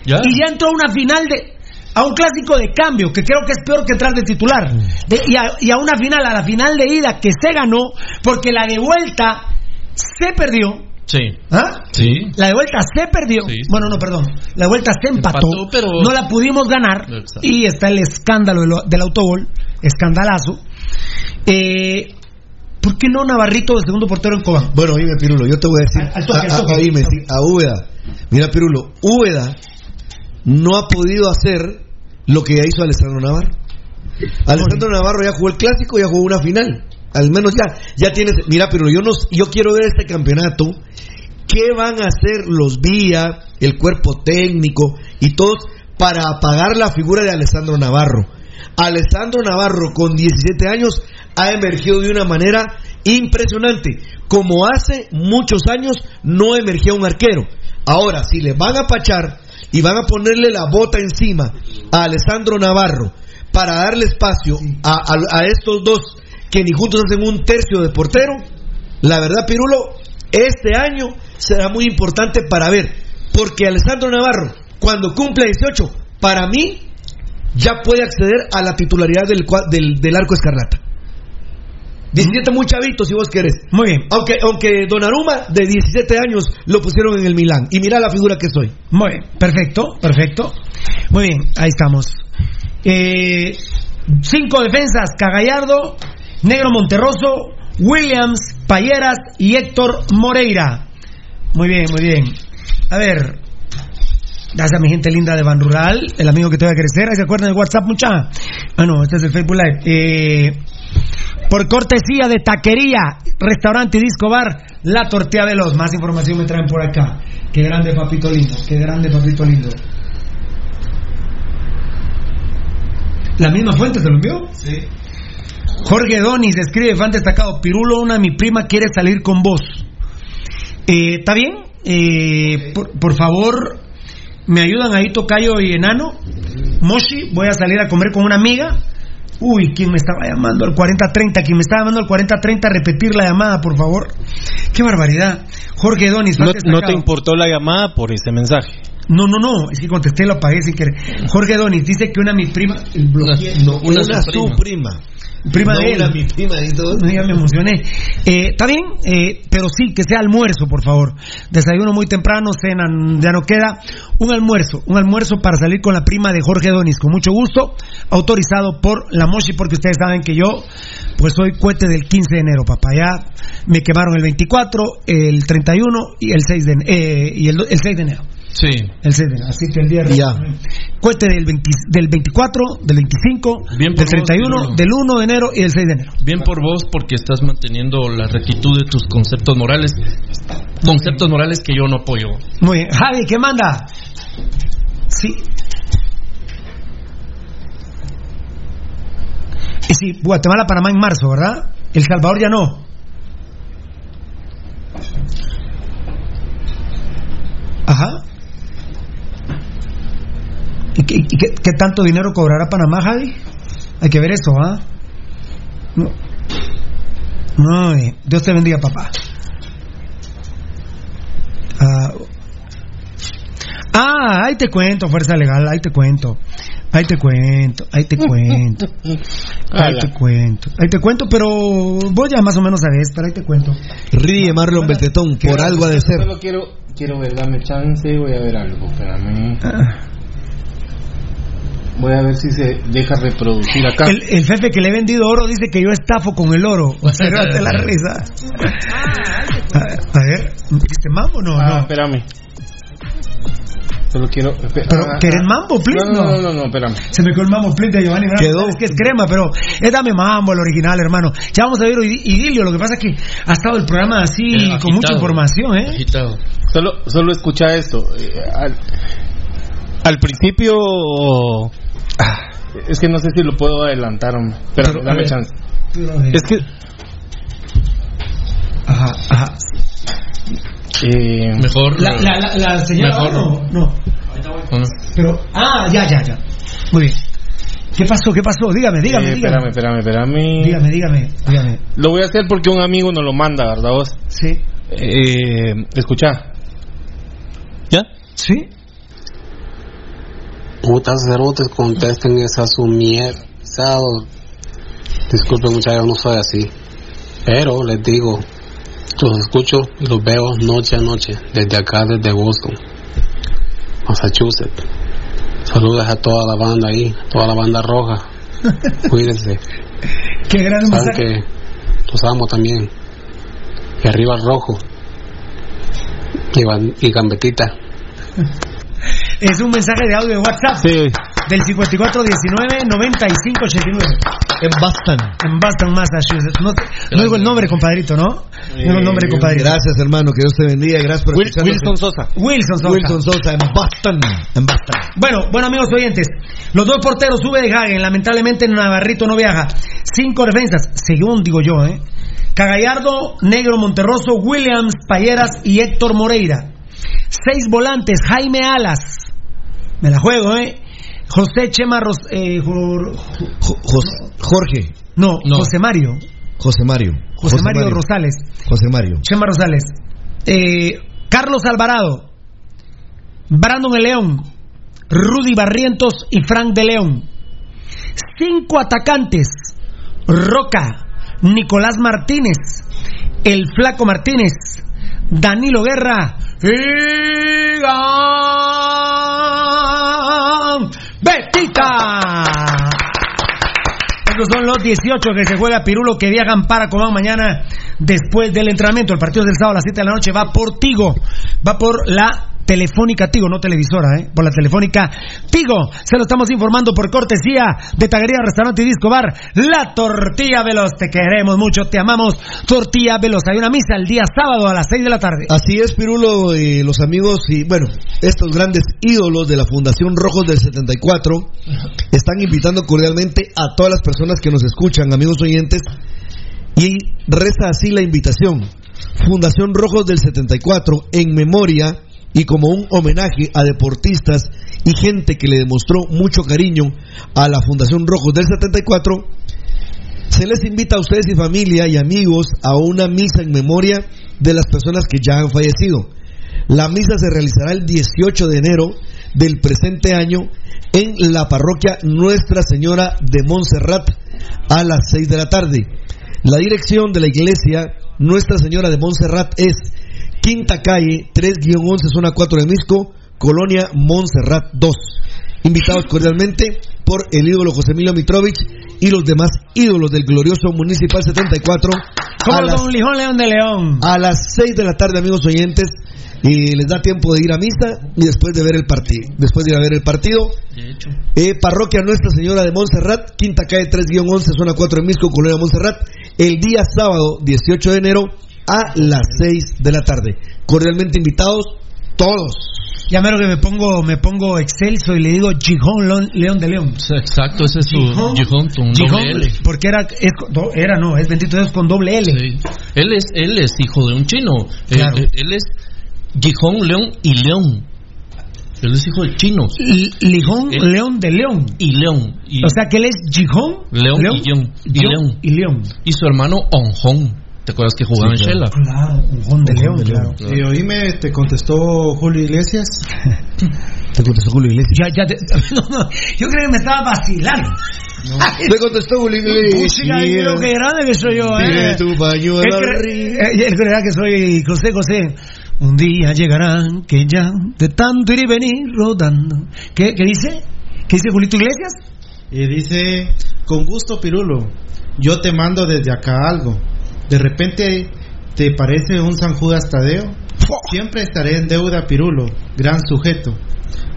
¿Ya? Y ya entró a una final de. A un clásico de cambio, que creo que es peor que entrar de titular. De- y, a, y a una final, a la final de ida que se ganó, porque la de vuelta se perdió. Sí. ¿Ah? Sí. La de vuelta se perdió. Sí, sí. Bueno, no, perdón. La de vuelta se empató. Empató, pero- No la pudimos ganar. Exacto. Y está el escándalo del, del autogol. Escandalazo. Eh, ¿Por qué no Navarrito de segundo portero en Cobán? Bueno, oíme, Pirulo, yo te voy a decir. Al- al toque, al a- a- toque. oíme, sí, a Úbeda. Mira, Pirulo, Úbeda no ha podido hacer lo que ya hizo Alessandro Navarro. Alessandro Navarro ya jugó el clásico, ya jugó una final. Al menos ya, ya tienes. Mira, Pirulo, yo, no, yo quiero ver este campeonato. ¿Qué van a hacer los vía, el cuerpo técnico y todos para apagar la figura de Alessandro Navarro? Alessandro Navarro, con 17 años, ha emergido de una manera impresionante. Como hace muchos años no emergía un arquero. Ahora, si le van a pachar y van a ponerle la bota encima a Alessandro Navarro para darle espacio a, a- a estos dos que ni juntos hacen un tercio de portero, la verdad, Pirulo, este año será muy importante para ver. Porque Alessandro Navarro, cuando cumple 18, para mí ya puede acceder a la titularidad del, del, del arco escarlata. 17 muy chavito si vos querés. Muy bien. Aunque, aunque Donnarumma de 17 años lo pusieron en el Milán. Y mira la figura que soy. Muy bien, perfecto, perfecto. Muy bien, ahí estamos. Eh, cinco defensas, Cagallardo, Negro Monterroso, Williams, Payeras y Héctor Moreira. Muy bien, muy bien. A ver, gracias a mi gente linda de Ban Rural, el amigo que te va a crecer. ¿Se acuerdan del WhatsApp, mucha? Ah, no, este es el Facebook Live. Eh, por cortesía de Taquería, Restaurante y Disco Bar, La Tortea Veloz. Más información me traen por acá. Qué grande, papito lindo. Qué grande, papito lindo. ¿La misma fuente te lo envió? Sí. Jorge Donis escribe, fan destacado, Pirulo, una mi prima quiere salir con vos. Eh, ¿Está bien? Eh, por, por favor, me ayudan ahí Tocayo y Enano. Moshi, voy a salir a comer con una amiga. Uy, ¿quién me estaba llamando al 4030? ¿Quién me estaba llamando al 4030? Repetir la llamada, por favor. ¡Qué barbaridad! Jorge Donis, No, no te importó la llamada por ese mensaje. No, no, no, es que contesté y lo apagué sin querer. Jorge Donis dice que una mi prima. El bloqueé. No, una, Una su su prima. Prima No de él. mi prima y todo. No, ya me emocioné. Eh, Está bien, eh, pero sí, que sea almuerzo, por favor. Desayuno muy temprano, cena ya no queda. Un almuerzo, un almuerzo para salir con la prima de Jorge Donis, con mucho gusto. Autorizado por la Moshi, porque ustedes saben que yo, pues soy cohete del 15 de enero, papá. Ya me quemaron el 24, el 31 y el 6 de, eh, y el, el 6 de enero. Sí. El 6 de enero. Así que el día Ya. Cohete del, 20 del 24, del 25, Bien del vos, 31, Pirulo. del 1 de enero y del 6 de enero. Bien por vos porque estás manteniendo la rectitud de tus conceptos morales. Conceptos morales que yo no apoyo. Muy bien. Javi, ¿qué manda? Sí. Y sí, Guatemala, Panamá en marzo, ¿verdad? El Salvador ya no. Ajá. ¿Y, qué, y qué- qué tanto dinero cobrará Panamá, Javi? Hay que ver eso, ¿ah? No. Ay, Dios te bendiga, papá. Ah, Ah, ahí te cuento, fuerza legal, ahí te cuento. Ahí te cuento, ahí te cuento. [laughs] Ahí te cuento. Ahí te cuento, pero vos ya más o menos sabes, pero ahí te cuento. Ríe Marlon Beltetón, por algo ha de ser. Solo quiero, quiero ver, dame chance y voy a ver algo, espérame. Voy a ver si se deja reproducir acá. El, el jefe que le he vendido oro dice que yo estafo con el oro. [laughs] Observate la risa. A, a ver, ¿dijiste mambo o no? Ah, no. espérame. Solo quiero. espera- Pero, ah, ¿querés ah. mambo, please? No, no, no, no, no, espérame. Se me quedó el mambo split de Giovanni Bravo. Quedó. Es que es crema, pero es dame mambo el original, hermano. Ya vamos a ver Id- idilio. Lo que pasa es que ha estado el programa así Eh, con mucha información, ¿eh? Agitado. Solo, solo escucha esto. eh, al, al principio. Ah, es que no sé si lo puedo adelantar, hombre. Pero, a dame ver. chance. Pero, eh, Es que. Ajá, ajá. Eh, Mejor. La, la, la, la señora. Mejor. No, no. Pero, ah, ya, ya, ya. Muy bien. ¿Qué pasó? ¿Qué pasó? Dígame, dígame, eh, dígame. espérame, espérame, espérame. Dígame, dígame, dígame. Lo voy a hacer porque un amigo nos lo manda, ¿verdad vos? Sí. Eh, escucha. ¿Ya? ¿Sí? Putas cerotes contesten esa su mierda. Disculpen muchachos, no soy así. Pero les digo, los escucho y los veo noche a noche, desde acá, desde Boston, Massachusetts. Saludos a toda la banda ahí, toda la banda roja. [laughs] Cuídense. Qué gran Saben que los amo también. Y arriba el rojo. Y, ban- y gambetita. [laughs] Es un mensaje de audio de WhatsApp Sí. del 5419-9589. En Boston. En Boston, Massachusetts. No, no digo el nombre, compadrito, ¿no? No digo el nombre, compadrito. Gracias, hermano. Que Dios te bendiga. Gracias por Wil- escucharnos. Wilson Sosa. Wilson Sosa. Wilson Sosa en Boston. En Boston. Bueno, bueno amigos oyentes, los dos porteros sube de Hagen, lamentablemente Navarrito no viaja. Cinco defensas, según digo yo, ¿eh? Cagallardo, Negro Monterroso, Williams, Payeras y Héctor Moreira. Seis volantes, Jaime Alas. Me la juego, ¿eh? José Chema Ros- eh, Jor- Jo- Jos- Jorge. no, No. José Mario. José Mario. José, Mario, Rosales. José Mario. Chema Rosales. Eh, Carlos Alvarado. Brandon El León. Rudy Barrientos y Frank de León. Cinco atacantes. Roca. Nicolás Martínez. El Flaco Martínez. Danilo Guerra. Y Son los 18 que se juega Pirulo que viajan para Comán mañana después del entrenamiento. El partido del sábado a las 7 de la noche va por Tigo. Va por la telefónica Tigo, no televisora, ¿eh? Por la telefónica Tigo. Se lo estamos informando por cortesía de Taguería Restaurante y Disco Bar. La Tortilla Veloz. Te queremos mucho, te amamos. Tortilla Veloz. Hay una misa el día sábado a las 6 de la tarde. Así es, Pirulo, eh, los amigos y, bueno, estos grandes ídolos de la Fundación Rojos del 74 están invitando cordialmente a todas las personas que nos escuchan, amigos oyentes, y resta así la invitación. Fundación Rojos del 74, en memoria y como un homenaje a deportistas y gente que le demostró mucho cariño a la Fundación Rojos del 74, se les invita a ustedes y familia y amigos a una misa en memoria de las personas que ya han fallecido. La misa se realizará el 18 de enero del presente año en la parroquia Nuestra Señora de Montserrat a las 6 de la tarde. La dirección de la iglesia Nuestra Señora de Montserrat es Quinta Calle 3-11 Zona 4 de Misco, Colonia Montserrat 2. Invitados cordialmente por el ídolo José Emilio Mitrovich y los demás ídolos del glorioso Municipal 74 Como Don Lijón León de León. a las 6 de la tarde, amigos oyentes. Y les da tiempo de ir a misa y después de ver el partido. Después de ir a ver el partido, De hecho. eh, Parroquia Nuestra Señora de Montserrat, Quinta Calle 3-11, zona 4 de Misco, Colonia Montserrat, el día sábado 18 de enero a las 6 de la tarde. Cordialmente invitados todos. Ya mero que me pongo, me pongo excelso y le digo Gijón León- León de León. Exacto, ese es su Gijón. Gijón, un Gijón, doble L. porque era, es con- do- era no, es bendito Dios con doble L. Sí. Él es, él es hijo de un chino. Él- Claro. Él, él es Gijón, León y León. Él es hijo de chinos. L- Lijón Él- León de León. Y León. Y, O sea que él es Gijón, León y León. Y León. y León. y su hermano Onjón. ¿Te acuerdas que jugaba Sí, en claro. Shela? Claro, Gijón de León, claro. León. Y oíme, te contestó Julio Iglesias. [laughs] Te contestó Julio Iglesias. Ya, ya te- [laughs] no, no, yo creo que me estaba vacilando. Te contestó Julio Iglesias. Música, y lo que grande que soy yo, eh. tu pañuelo eh, él creerá que soy José José. Un día llegarán que ya de tanto ir y venir rodando. ¿Qué, qué dice? ¿Qué dice Julito Iglesias? Y dice, con gusto Pirulo, yo te mando desde acá algo. De repente te parece un San Judas Tadeo. Siempre estaré en deuda Pirulo, gran sujeto.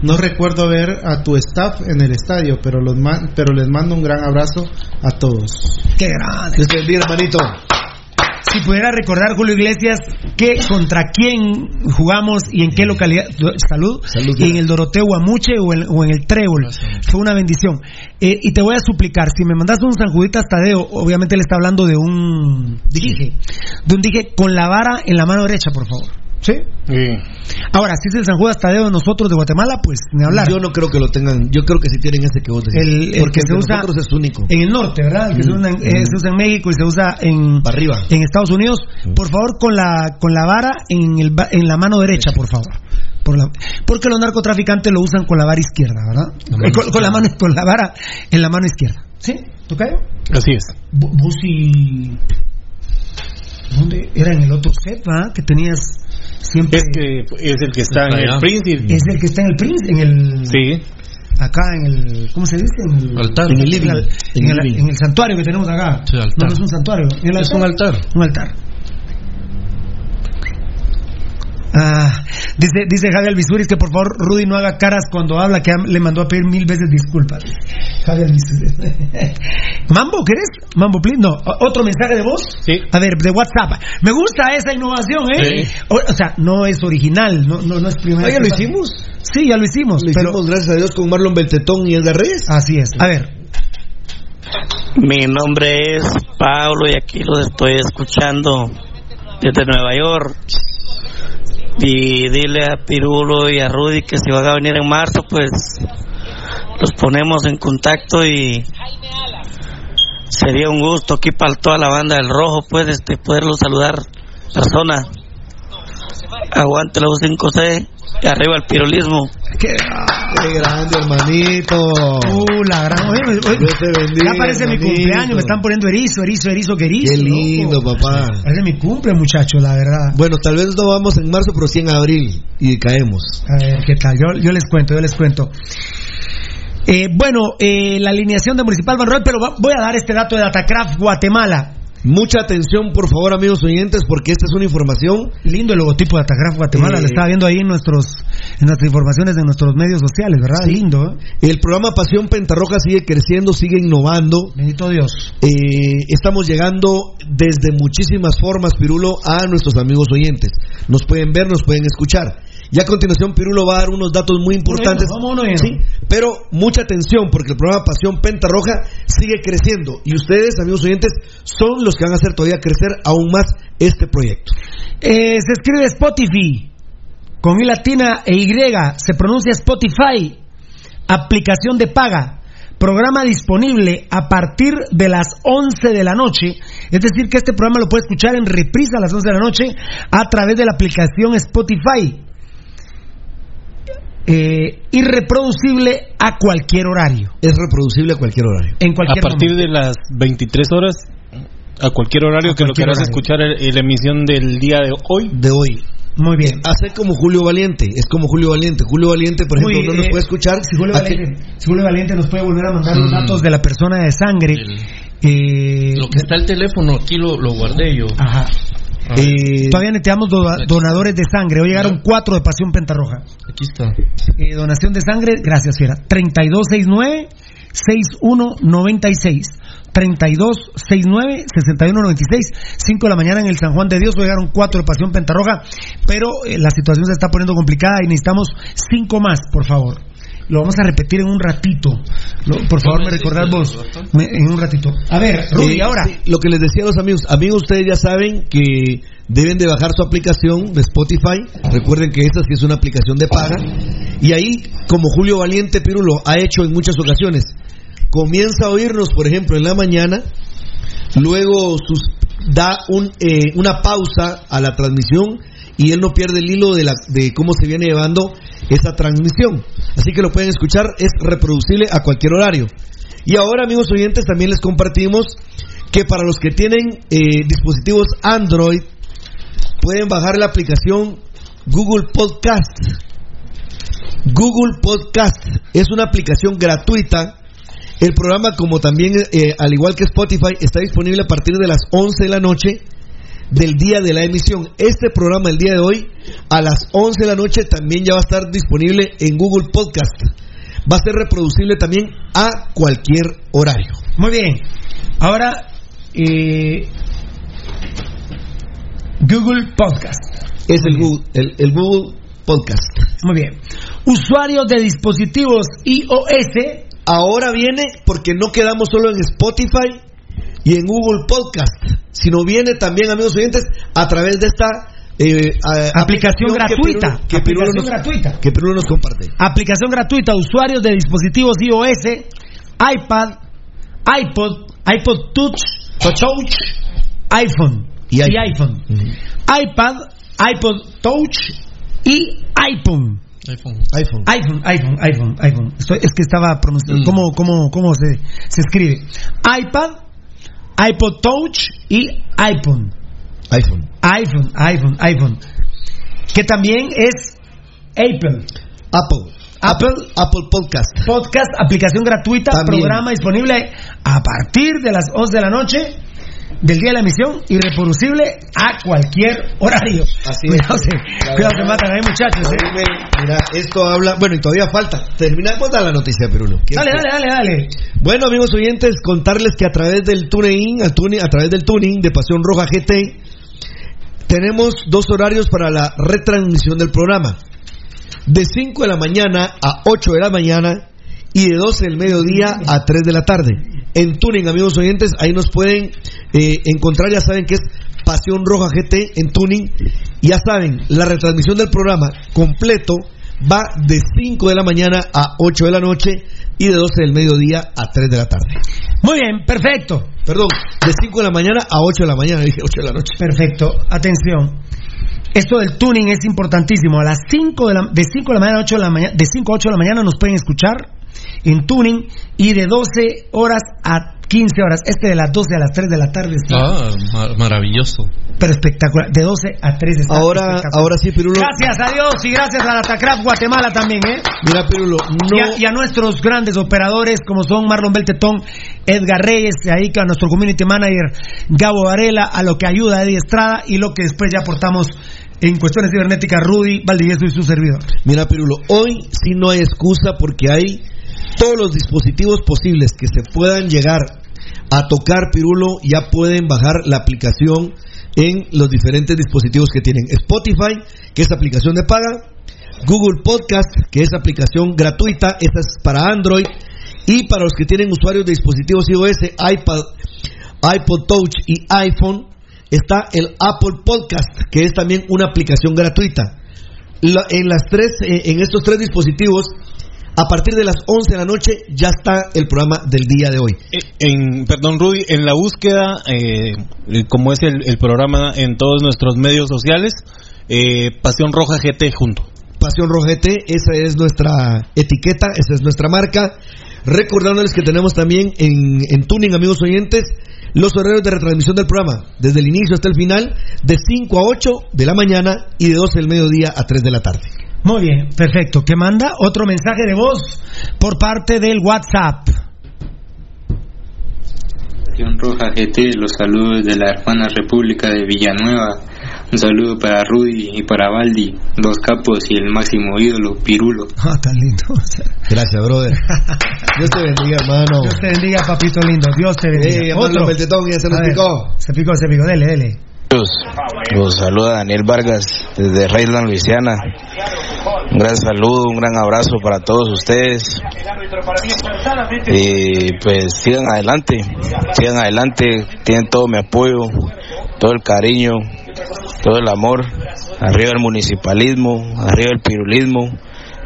No recuerdo ver a tu staff en el estadio, pero, los pero les mando un gran abrazo a todos. Qué grande. Bendiga, hermanito. Si pudiera recordar, Julio Iglesias, que contra quién jugamos y en qué localidad. Salud. Salud, y en el Doroteo Guamuche o en, o en el Trébol. Fue una bendición. Eh, y te voy a suplicar, si me mandas un San Juditas Tadeo, obviamente le está hablando de un dije. De un dije con la vara en la mano derecha, por favor. ¿Sí? Ahora, si es el San Judas Tadeo de nosotros de Guatemala, pues ni hablar. Yo no creo que lo tengan. Yo creo que sí tienen ese que vos decís. El- el porque que se usa nosotros es único. En el norte, ¿verdad? El que se, usa en, eh, se usa en México y se usa en, arriba. en Estados Unidos. Por favor, con la, con la vara en, el, en la mano derecha, por favor. Por la- porque los narcotraficantes lo usan con la vara izquierda, ¿verdad? Eh, con, con la mano, con la vara en la mano izquierda. ¿Sí? ¿Tocayo? Así es. Vo- Vos y... ¿Dónde? Era en el otro set, ¿verdad? Que tenías siempre... Es que es el que está en Allá. el Príncipe. Es el que está en el Prince, en el... Sí. acá en el ¿cómo se dice? En el Altar. en el, En el living. en el- En el living. en el santuario que tenemos acá. Sí, altar. No, no es un santuario. ¿El Es un altar. Un altar. Ah, dice, dice Javier Alvisuris que por favor Rudy no haga caras cuando habla, que le mandó a pedir mil veces disculpas. Javier Alvisuris. [laughs] Mambo, ¿querés? Mambo, please. No, otro mensaje de voz. Sí. A ver, de WhatsApp. Me gusta esa innovación, ¿eh? Sí. O, o sea, no es original, no, no, no es primera. Ah, ¿ya lo hicimos? Sí, ya lo hicimos. Lo pero hicimos, gracias a Dios, con Marlon Beltetón y Edgar Reyes. Así es. A ver. Mi nombre es Pablo y aquí los estoy escuchando desde Nueva York. Y dile a Pirulo y a Rudy que si van a venir en marzo, pues los ponemos en contacto y sería un gusto aquí para toda la banda del Rojo, pues, este, poderlos saludar persona. Aguante la U5C y arriba el pirulismo. Qué, grande, hermanito. Uh, la gran. Oye, oye, Dios te bendiga, ya parece mi cumpleaños, me están poniendo erizo, erizo, erizo, que erizo. Qué lindo, loco. papá. Parece mi cumple, muchacho, la verdad. Bueno, tal vez no vamos en marzo, pero sí en abril. Y caemos. A ver, ¿qué tal? Yo, yo les cuento, yo les cuento. Eh, bueno, eh, la alineación de Municipal Van Roy, pero va- voy a dar este dato de Datacraft Guatemala. Mucha atención, por favor, amigos oyentes, porque esta es una información. Lindo el logotipo de Datacraft Guatemala, Eh, lo estaba viendo ahí en nuestros en nuestras informaciones de nuestros medios sociales, ¿verdad? Sí. Lindo, ¿eh? El programa Pasión Pentarroja sigue creciendo, sigue innovando. Bendito Dios. Eh, estamos llegando desde muchísimas formas, Pirulo, a nuestros amigos oyentes. Nos pueden ver, nos pueden escuchar. Y a continuación, Pirulo va a dar unos datos muy importantes. Sí, pero mucha atención, porque el programa Pasión Pentarroja sigue creciendo. Y ustedes, amigos oyentes, son los que van a hacer todavía crecer aún más este proyecto. Eh, se escribe Spotify con I latina e Y. Se pronuncia Spotify. Aplicación de paga. Programa disponible a partir de las 11 de la noche. Es decir, que este programa lo puede escuchar en reprisa a las 11 de la noche a través de la aplicación Spotify. Eh, irreproducible a cualquier horario. Es reproducible a cualquier horario. En A cualquier partir de las 23 horas, a cualquier horario A que lo quieras escuchar en la emisión del día de hoy. De hoy. Muy bien. Hacer como Julio Valiente, es como Julio Valiente. Julio Valiente, por ejemplo, Muy, no nos eh, puede escuchar. Si Julio, a Valiente, si Julio Valiente nos puede volver a mandar los datos de la persona de sangre. eh, Lo que está el teléfono, aquí lo, lo guardé yo. Ajá. Eh, Todavía necesitamos do- donadores de sangre. Hoy llegaron cuatro de Pasión Pentarroja. aquí está. Eh, donación de sangre, gracias, Fiera. 3269-6196. 3269-6196. 5 de la mañana en el San Juan de Dios. Hoy llegaron cuatro de Pasión Pentarroja. Pero eh, la situación se está poniendo complicada y necesitamos cinco más, por favor. Lo vamos a repetir en un ratito. Lo- por favor, me recordás vos. Me- en un ratito. A ver, Rudy, Eh, ahora. sí, lo que les decía a los amigos, amigos, ustedes ya saben que deben de bajar su aplicación de Spotify. Recuerden que esta sí es una aplicación de paga. Y ahí, como Julio Valiente Pirulo ha hecho en muchas ocasiones, comienza a oírnos, por ejemplo, en la mañana, luego sus, da un, eh, una pausa a la transmisión y él no pierde el hilo de, la, de cómo se viene llevando esta transmisión. Así que lo pueden escuchar, es reproducible a cualquier horario. Y ahora, amigos oyentes, también les compartimos que para los que tienen eh, dispositivos Android, pueden bajar la aplicación Google Podcast. Google Podcast es una aplicación gratuita. El programa, como también, eh, al igual que Spotify, está disponible a partir de las 11 de la noche del día de la emisión. Este programa el día de hoy, a las 11 de la noche, también ya va a estar disponible en Google Podcast. Va a ser reproducible también a cualquier horario. Muy bien. Ahora, eh, Google Podcast. Es el Google, el, el Google Podcast. Muy bien. Usuarios de dispositivos iOS. Ahora viene porque no quedamos solo en Spotify y en Google Podcast, sino viene también, amigos oyentes, a través de esta eh, a- Aplicación gratuita. Que Pirulo Aplicación nos, gratuita. que Pirulo nos comparte. Aplicación gratuita. Usuarios de dispositivos iOS, iPad, iPod, iPod Touch, Touch, iPhone Y y iPhone. iPhone. iPad, iPod Touch y iPhone. iPhone. iPhone. iPhone, iPhone, iPhone, iPhone. Estoy- es que estaba pronunciando. Mm. ¿Cómo, cómo, cómo se, se escribe? iPad, iPod Touch y iPhone. iPhone. iPhone, iPhone, iPhone. Que también es Apple. Apple. Apple. Apple Podcast. Podcast, aplicación gratuita, También. programa disponible a partir de las 11 de la noche del día de la emisión y reproducible a cualquier horario. Así cuidado, es. se, cuidado, se matan ahí, muchachos. ¿eh? Mira, esto habla. Bueno, y todavía falta. Terminamos de la noticia, Pirulo. Dale, dale, dale, dale. Bueno, amigos oyentes, contarles que a través del tuning- a través del tuning de Pasión Roja GT, tenemos dos horarios para la retransmisión del programa. De 5 de la mañana a 8 de la mañana y de 12 del mediodía a 3 de la tarde. En tuning, amigos oyentes, ahí nos pueden eh, encontrar, ya saben que es Pasión Roja GT en tuning. Ya saben, la retransmisión del programa completo va de 5 de la mañana a 8 de la noche y de 12 del mediodía a 3 de la tarde. Muy bien, perfecto. Perdón, de 5 de la mañana a 8 de la mañana, dije 8 de la noche. Perfecto. Atención. Esto del tuning es importantísimo. A las 5 de la, de 5 de la mañana a 8 de la mañana, de 5 a 8 de la mañana nos pueden escuchar en tuning y de 12 horas a 15 horas. Este de las 12 a las 3 de la tarde está Ah, ma- maravilloso. pero espectacular. De 12 a 3 está Ahora, ahora sí, Pirulo. Gracias a Dios y gracias a la Tacraf Guatemala también, ¿eh? Mira, Pirulo, no. Y, a, y a nuestros grandes operadores como son Marlon Beltetón, Edgar Reyes, ahí que a nuestro community manager Gabo Varela, a lo que ayuda Eddie Estrada y lo que después ya aportamos en cuestiones cibernéticas Rudy Valdivieso y su servidor. Mira, Pirulo, hoy sí no hay excusa porque hay todos los dispositivos posibles que se puedan llegar a tocar, Pirulo, ya pueden bajar la aplicación en los diferentes dispositivos que tienen. Spotify, que es aplicación de paga, Google Podcast, que es aplicación gratuita, esa es para Android, y para los que tienen usuarios de dispositivos iOS, iPad, iPod Touch y iPhone, está el Apple Podcast, que es también una aplicación gratuita. En tres, eh, en estos tres dispositivos, a partir de las 11 de la noche ya está el programa del día de hoy. En, perdón, Rudy, en la búsqueda, eh, eh, como es el, el programa en todos nuestros medios sociales, eh, Pasión Roja GT junto. Pasión Rojete, esa es nuestra etiqueta, esa es nuestra marca. Recordándoles que tenemos también en, en Tuning, amigos oyentes, los horarios de retransmisión del programa, desde el inicio hasta el final, de 5 a 8 de la mañana y de 12 del mediodía a 3 de la tarde. Muy bien, perfecto. ¿Qué manda? Otro mensaje de voz por parte del WhatsApp. Roja GT, los saludos de la hermana República de Villanueva. Un saludo para Rudy y para Baldi, dos capos y el máximo ídolo, Pirulo. [laughs] Ah, tan lindo. Gracias, brother. Dios te bendiga, hermano. Dios te bendiga, papito lindo. Dios te bendiga. Marlon Beltetón, ya se nos picó. Se picó, se picó. Dele, dele. Los saluda Daniel Vargas desde Reyland, Luisiana. Un gran saludo, un gran abrazo para todos ustedes. Y pues sigan adelante, sigan adelante, tienen todo mi apoyo, todo el cariño, todo el amor. Arriba el municipalismo, arriba el pirulismo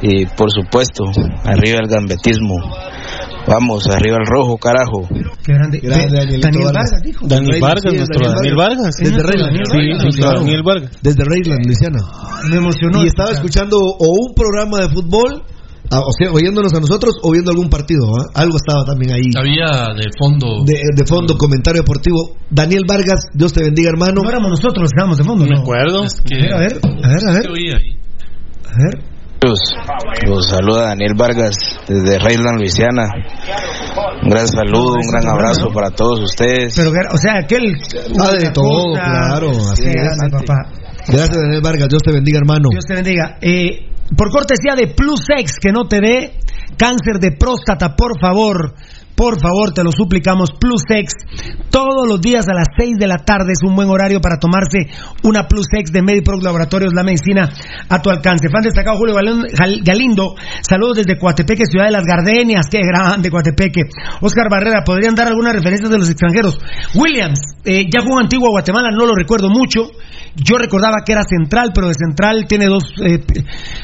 y por supuesto, arriba el gambetismo. Vamos, arriba el rojo, carajo. Qué grande. Daniel Vargas. Dijo. Daniel Vargas, nuestro Daniel Vargas. Desde Reyland. Sí, nuestro Daniel Vargas. Desde Reyland, Luisiana. Me emocionó. Y estaba escuchando o un programa de fútbol, ah, o sea, oyéndonos a nosotros o viendo algún partido. ¿ah? Algo estaba también ahí. Había de fondo. De, de fondo, comentario deportivo. Daniel Vargas, Dios te bendiga, hermano. No éramos nosotros estábamos de fondo, Me ¿no? acuerdo. Es que A ver, a ver, a ver. A ver. Los, los saluda Daniel Vargas desde Reyland, Luisiana. Un gran saludo, un gran abrazo para todos ustedes. Pero, o sea, aquel. Ah, de todo, claro. Así es. papá. Gracias, Daniel Vargas. Dios te bendiga, hermano. Dios te bendiga. Eh, por cortesía de Plus X, que no te dé cáncer de próstata, por favor. Por favor, te lo suplicamos. Plus X, todos los días a las 6 de la tarde es un buen horario para tomarse una Plus X de Mediproc Laboratorios, la medicina a tu alcance. Fan destacado Julio Galindo, saludos desde Coatepeque, ciudad de las Gardenias. Qué grande Coatepeque. Oscar Barrera, ¿podrían dar algunas referencias de los extranjeros? Williams, eh, ya jugó antiguo a Guatemala, no lo recuerdo mucho. Yo recordaba que era central, pero de central tiene dos, eh,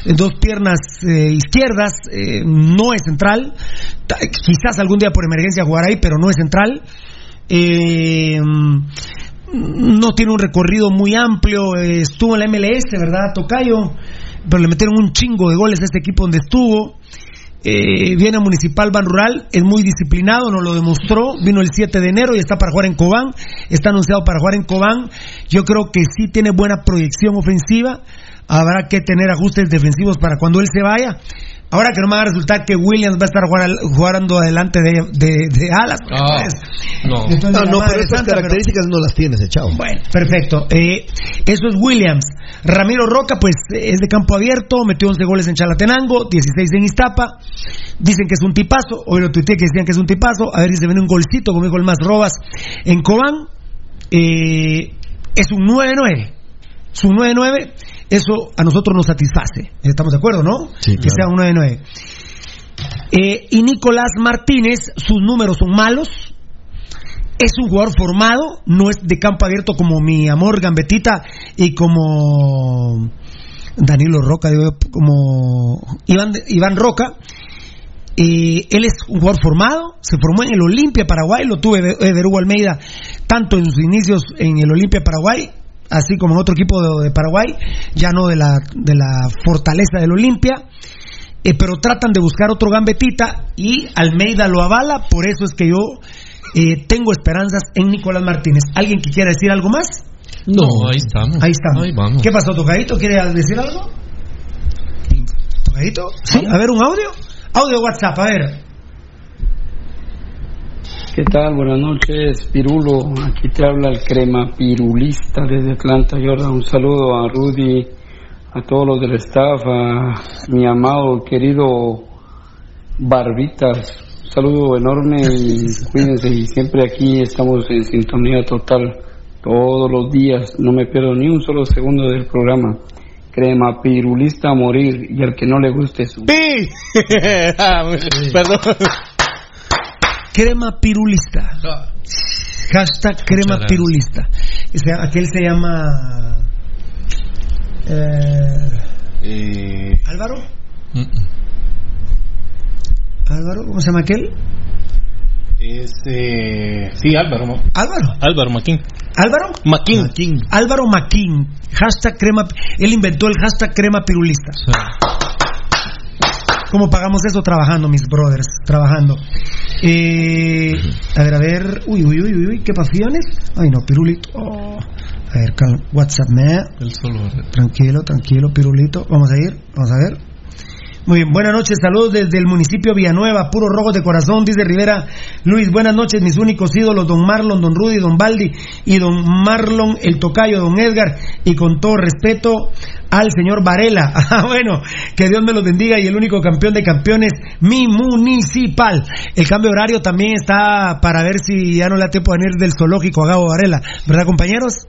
dos piernas eh, izquierdas, eh, no es central. Quizás algún día por emergencia jugará ahí, pero no es central. Eh, no tiene un recorrido muy amplio. eh, estuvo en la MLS, ¿verdad, Tocayo? Pero le metieron un chingo de goles a este equipo donde estuvo. Eh, viene a Municipal Ban Rural, es muy disciplinado, nos lo demostró. Vino el 7 de enero y está para jugar en Cobán. Está anunciado para jugar en Cobán. Yo creo que sí tiene buena proyección ofensiva. Habrá que tener ajustes defensivos para cuando él se vaya. Ahora que no me va a resultar que Williams va a estar jugando adelante de, de- de alas. Ah, no. Entonces, No, no, pero estas santa, pero- características no las tienes, echado. bueno, perfecto. Eh, eso es Williams. Ramiro Roca, pues es de campo abierto, metió 11 goles en Chalatenango, 16 en Iztapa. Dicen que es un tipazo. Hoy lo tuiteé que decían que es un tipazo. A ver si se viene un golcito, como dijo el más Robas, en Cobán. Eh, es un 9-9. Es un 9-9. Eso a nosotros nos satisface. Estamos de acuerdo, ¿no? Sí, Que claro. sea un 9-9. Eh, y Nicolás Martínez, sus números son malos. Es un jugador formado, no es de campo abierto como mi amor Gambetita y como Danilo Roca, digo, como Iván, Iván Roca. Eh, él es un jugador formado, se formó en el Olimpia Paraguay, lo tuve Eder Hugo Almeida tanto en sus inicios en el Olimpia Paraguay, así como en otro equipo de, de Paraguay, ya no de la, de la fortaleza del Olimpia. Eh, pero tratan de buscar otro gambetita y Almeida lo avala, por eso es que yo eh, tengo esperanzas en Nicolás Martínez. ¿Alguien que quiera decir algo más? No, ahí estamos. Ahí estamos. Ahí vamos. ¿Qué pasó, Tocadito? ¿Quiere decir algo? ¿Tocadito? Sí, a ver, un audio. Audio WhatsApp, a ver. ¿Qué tal? Buenas noches, Pirulo. Aquí te habla el crema pirulista desde Atlanta, Georgia. Un saludo a Rudy, a todos los del staff, a mi amado, querido Barbitas. Un saludo enorme y cuídense. Y siempre aquí estamos en sintonía total, todos los días. No me pierdo ni un solo segundo del programa. Crema pirulista a morir y al que no le guste su... [laughs] Ah, Perdón. Crema pirulista. Hashtag crema pirulista. Ese- aquel se llama. eh, ¿Álvaro? ¿Álvaro? ¿Cómo se llama aquel? Es, eh, sí, Álvaro. ¿no? ¿Álvaro? Álvaro Maquín. ¿Álvaro? Maquín. Álvaro Maquín. Hashtag crema. Él inventó el hashtag crema pirulista. ¿Cómo pagamos eso? Trabajando, mis brothers. Trabajando. Eh, a ver, a ver. Uy, uy, uy, uy, uy. ¿Qué pasiones? Ay, no, pirulito. Oh. A ver, cal- WhatsApp, me. El solo. Tranquilo, tranquilo, pirulito. Vamos a ir, vamos a ver. Muy bien, buenas noches, saludos desde el municipio Villanueva, puro rojo de corazón, dice Rivera Luis, buenas noches, mis únicos ídolos, don Marlon, don Rudy, don Baldi y don Marlon, el tocayo, don Edgar, y con todo respeto al señor Varela. [laughs] Ah, bueno, que Dios me los bendiga y el único campeón de campeones, mi municipal. El cambio de horario también está para ver si ya no le da tiempo de venir del zoológico a Gabo Varela, ¿verdad compañeros?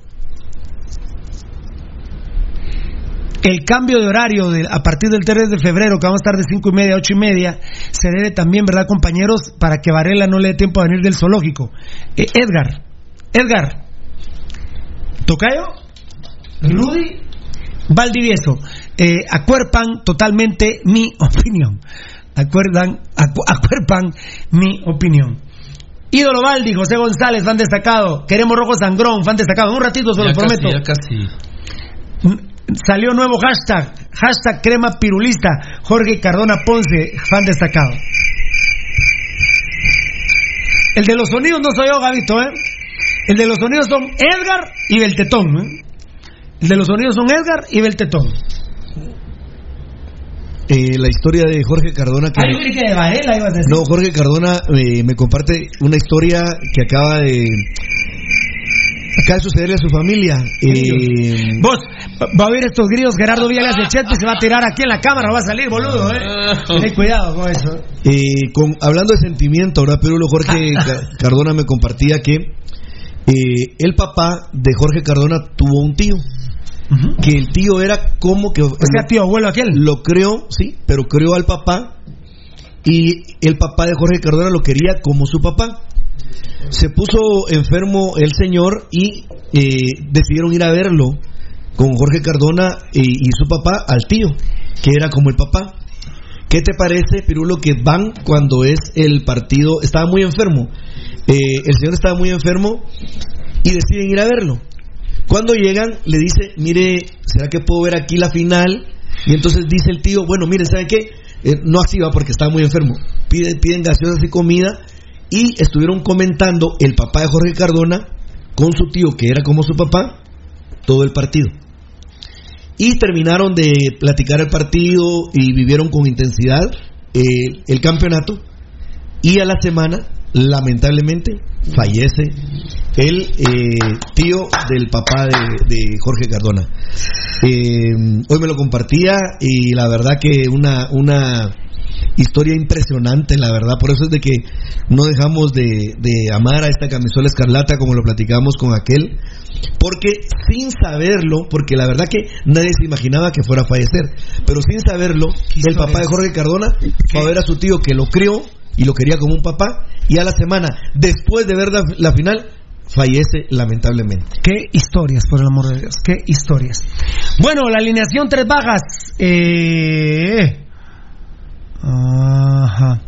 El cambio de horario de- a partir del 3 de febrero, que vamos a estar de 5 y media a 8 y media, se debe también, ¿verdad, compañeros? Para que Varela no le dé tiempo a venir del zoológico. Eh, Edgar, Edgar, Tocayo, Rudy, Valdivieso, eh, acuerpan totalmente mi opinión. acuerdan, acu- acuerpan mi opinión. Ídolo Valdi, José González, fan destacado. Queremos Rojo Sangrón, fan destacado. En un ratito se Ya los casi, prometo. ya casi. Salió nuevo hashtag, hashtag crema pirulista, Jorge Cardona Ponce, fan destacado. El de los sonidos no soy yo, Gavito, ¿eh? El de los sonidos son Edgar y Beltetón, ¿eh? El de los sonidos son Edgar y Beltetón. Eh, la historia de Jorge Cardona que Ay, yo creí que de Varela ibas a decir. no Jorge Cardona eh, me comparte una historia que acaba de acaba de sucederle a su familia eh, Vos, va a ver estos grillos Gerardo Villas de Cheto y se va a tirar aquí en la cámara, va a salir, boludo, ¿eh? Ten cuidado con eso. Eh, con, hablando de sentimiento, ¿verdad? Pero Jorge [laughs] Ca- Cardona me compartía que eh, el papá de Jorge Cardona tuvo un tío. Que el tío era como que. O sea, tío abuelo aquel. Lo creó, sí, pero creó al papá. Y el papá de Jorge Cardona lo quería como su papá. Se puso enfermo el señor y eh, decidieron ir a verlo con Jorge Cardona y su papá al tío, que era como el papá. ¿Qué te parece, Pirulo, que van cuando es el partido? Estaba muy enfermo. Eh, el señor estaba muy enfermo y deciden ir a verlo. Cuando llegan, le dice, mire, ¿será que puedo ver aquí la final? Y entonces dice el tío, bueno, mire, ¿saben qué? Eh, no así va porque estaba muy enfermo. Piden, piden gaseosas y comida y estuvieron comentando el papá de Jorge Cardona con su tío, que era como su papá, todo el partido. Y terminaron de platicar el partido y vivieron con intensidad eh, el campeonato. Y a la semana, lamentablemente, fallece el eh, tío del papá de, de Jorge Cardona. Eh, hoy me lo compartía y la verdad que una, una historia impresionante, la verdad. Por eso es de que no dejamos de, de amar a esta camisola escarlata como lo platicamos con aquel. Porque sin saberlo, porque la verdad que nadie se imaginaba que fuera a fallecer, pero sin saberlo, el papá de Jorge Cardona va a ver a su tío que lo crió y lo quería como un papá, y a la semana, después de ver la, la final, fallece lamentablemente. Qué historias, por el amor de Dios, qué historias. Bueno, la alineación tres bajas. Eh... Ajá.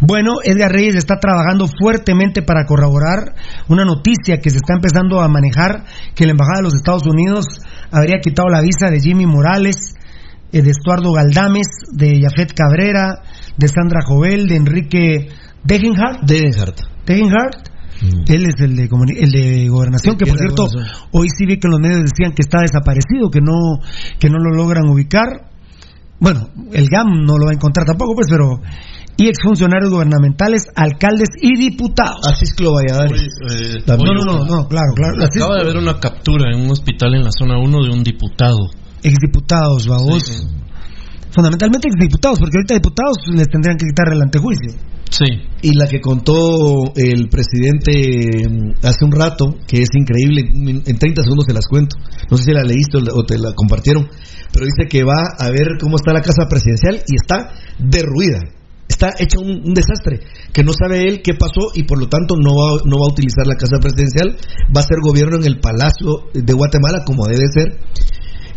Bueno, Edgar Reyes está trabajando fuertemente para corroborar una noticia que se está empezando a manejar, que la Embajada de los Estados Unidos habría quitado la visa de Jimmy Morales, eh, de Estuardo Galdames, de Jafet Cabrera, de Sandra Jovel, de Enrique Degenhardt. Degenhardt. Degenhardt. Él es el de, el de gobernación, que por cierto, hoy sí vi que los medios decían que está desaparecido, que no, que no lo logran ubicar. Bueno, el GAM no lo va a encontrar tampoco, pues, pero. Y exfuncionarios gubernamentales, alcaldes y diputados. Asisclo Valladares. Eh, No, oye, no, no, no, claro, claro. Acaba de haber una captura en un hospital en la zona 1 de un diputado. Exdiputados, babos. Fundamentalmente exdiputados, porque ahorita diputados les tendrían que quitar el antejuicio. Sí. Y la que contó el presidente mm, hace un rato, que es increíble, en 30 segundos se las cuento. No sé si la leíste o te la compartieron, pero dice que va a ver cómo está la casa presidencial y está derruida. Está hecha un, un desastre, que no sabe él qué pasó y por lo tanto no va, no va a utilizar la casa presidencial, va a ser gobierno en el Palacio de Guatemala como debe ser.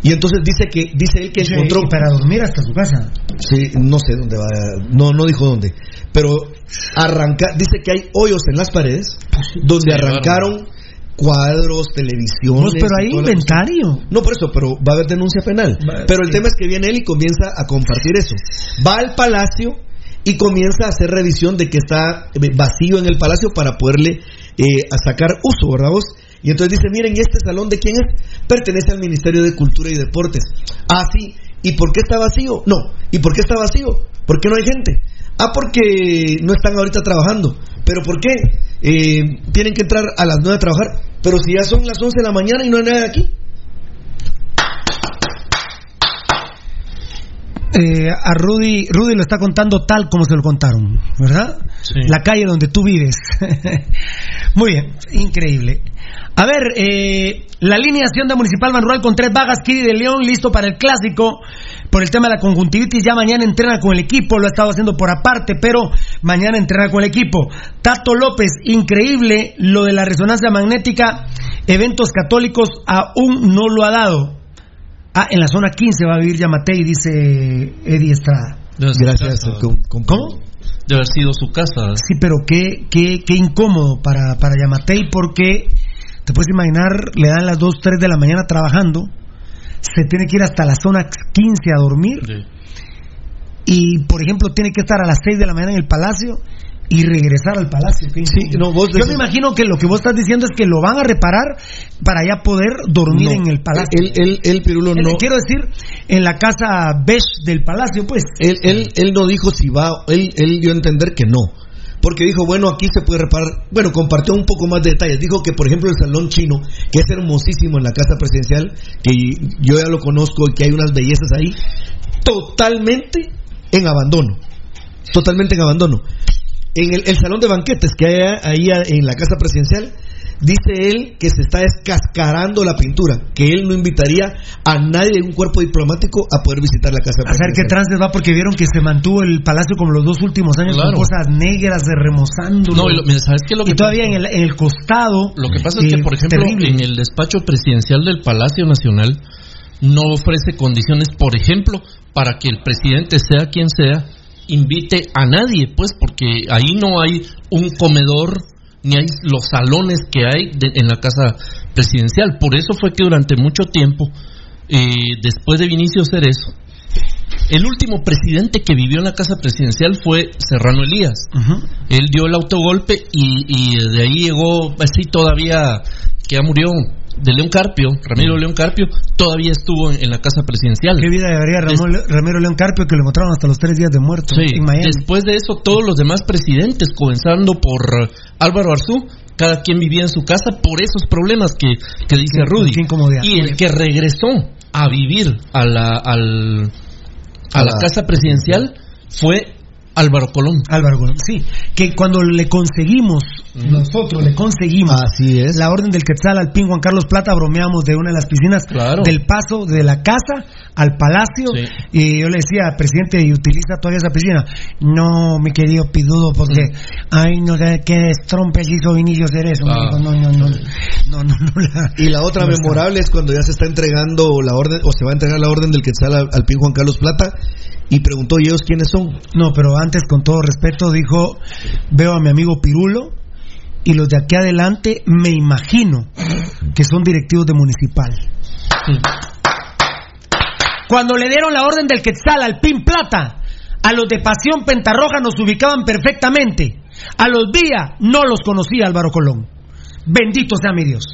Y entonces dice que dice él que Sí, encontró y para dormir hasta su casa. Sí, no sé dónde va, no, no dijo dónde, pero arranca, dice que hay hoyos en las paredes donde Sí, arrancaron cuadros, televisiones. Vos, pero hay inventario. No, por eso, pero va a haber denuncia penal. Va- pero el sí. tema es que viene él y comienza a compartir eso. Va al palacio y comienza a hacer revisión de que está eh, vacío en el palacio para poderle eh, a sacar uso, ¿verdad vos? Y entonces dice, miren, ¿y este salón de quién es? Pertenece al Ministerio de Cultura y Deportes. Ah, sí. ¿Y por qué está vacío? No. ¿Y por qué está vacío? ¿Por qué no hay gente? Ah, porque no están ahorita trabajando. ¿Pero por qué? Eh, tienen que entrar a las 9 a trabajar. Pero si ya son las 11 de la mañana y no hay nadie aquí. Eh, a Rudy, Rudy lo está contando tal como se lo contaron, ¿verdad? Sí. La calle donde tú vives. [laughs] Muy bien, increíble. A ver, eh, la alineación de Municipal Manual con tres vagas, Kiri de León, listo para el clásico. Por el tema de la conjuntivitis, ya mañana entrena con el equipo, lo ha estado haciendo por aparte, pero mañana entrena con el equipo. Tato López, increíble lo de la resonancia magnética, eventos católicos aún no lo ha dado. Ah, en la zona 15 va a vivir Yamatei, dice Eddie Estrada. Gracias. con- con- ¿Cómo? De haber sido su casa. Sí, pero qué, qué, qué incómodo para, para Yamatei porque te puedes imaginar, le dan las 2, 3 de la mañana trabajando, se tiene que ir hasta la zona 15 a dormir y, por ejemplo, tiene que estar a las 6 de la mañana en el palacio y regresar al palacio. Qué incómodo. Yo me imagino que lo que vos estás diciendo es que lo van a reparar para ya poder dormir No. en el palacio. Él, él, él, Pirulo, Es no. Quiero decir, en la casa beige del palacio, pues. Él, él, él no dijo si va, él, él dio a entender que no. Porque dijo, bueno, aquí se puede reparar. Bueno, compartió un poco más de detalles. Dijo que, por ejemplo, el salón chino, que es hermosísimo en la casa presidencial, que yo ya lo conozco y que hay unas bellezas ahí, totalmente en abandono. Totalmente en abandono. En el, el salón de banquetes que hay ahí en la casa presidencial, dice él que se está descascarando la pintura, que él no invitaría a nadie de un cuerpo diplomático a poder visitar la casa A saber qué trances va porque vieron que se mantuvo el palacio como los dos últimos años Claro. con cosas negras de remozando. No, y lo- ¿sabes qué lo y que todavía pasa? en el, en el costado. Lo que pasa es que, eh, por ejemplo, terrible. en el despacho presidencial del Palacio Nacional no ofrece condiciones, por ejemplo, para que el presidente, sea quien sea, invite a nadie, pues, porque ahí no hay un comedor ni hay los salones que hay de- en la casa presidencial. Por eso fue que durante mucho tiempo, eh, después de Vinicio Cerezo, el último presidente que vivió en la casa presidencial fue Serrano Elías. Él dio el autogolpe y, y de ahí llegó, así todavía, que ya murió, de León Carpio, Ramiro León Carpio, todavía estuvo en, en la casa presidencial. Qué vida debería Ramón- Ramiro León Carpio que lo encontraron hasta los tres días de muerto Sí, en Miami. después de eso, todos los demás presidentes, comenzando por Álvaro Arzú, cada quien vivía en su casa por esos problemas que, que dice Rudy. Y el que regresó a vivir a la, al, a la casa presidencial fue Álvaro Colón. Álvaro Colón, sí. Que cuando le conseguimos, nosotros le conseguimos la orden del Quetzal al Pin Juan Carlos Plata, bromeamos de una de las piscinas del paso de la casa al palacio. Y yo le decía, presidente, ¿y utiliza todavía esa piscina? No, mi querido Pidudo, porque, ay, no sé qué destrompes hizo Vinicio Cerezo. Me Ah. dijo, no, no, no. No, no, no. la- Y la otra no está. memorable es cuando ya se está entregando la orden, o se va a entregar la orden del Quetzal al, al Pin Juan Carlos Plata, y preguntó, ¿y ellos quiénes son? No, pero antes, con todo respeto, dijo, veo a mi amigo Pirulo y los de aquí adelante me imagino que son directivos de municipal. Cuando le dieron la orden del Quetzal al Pin Plata, a los de Pasión Pentarroja nos ubicaban perfectamente. A los Vía no los conocía Álvaro Colón. Bendito sea mi Dios.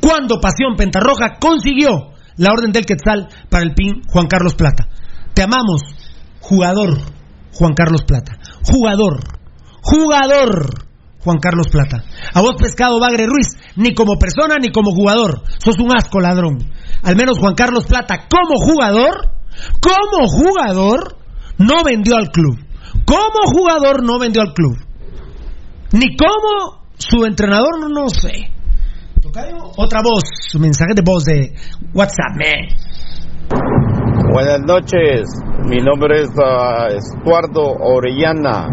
Cuando Pasión Pentarroja consiguió la orden del Quetzal para el PIN Juan Carlos Plata. Te amamos, jugador Juan Carlos Plata. Jugador, jugador Juan Carlos Plata. A vos, Pescado Bagre Ruiz, ni como persona ni como jugador. Sos un asco ladrón. Al menos Juan Carlos Plata, como jugador, como jugador, no vendió al club. Como jugador, no vendió al club. Ni como su entrenador, no, sé. Otra voz, mensaje de voz de WhatsApp, man. Buenas noches, mi nombre es ah, Estuardo Orellana.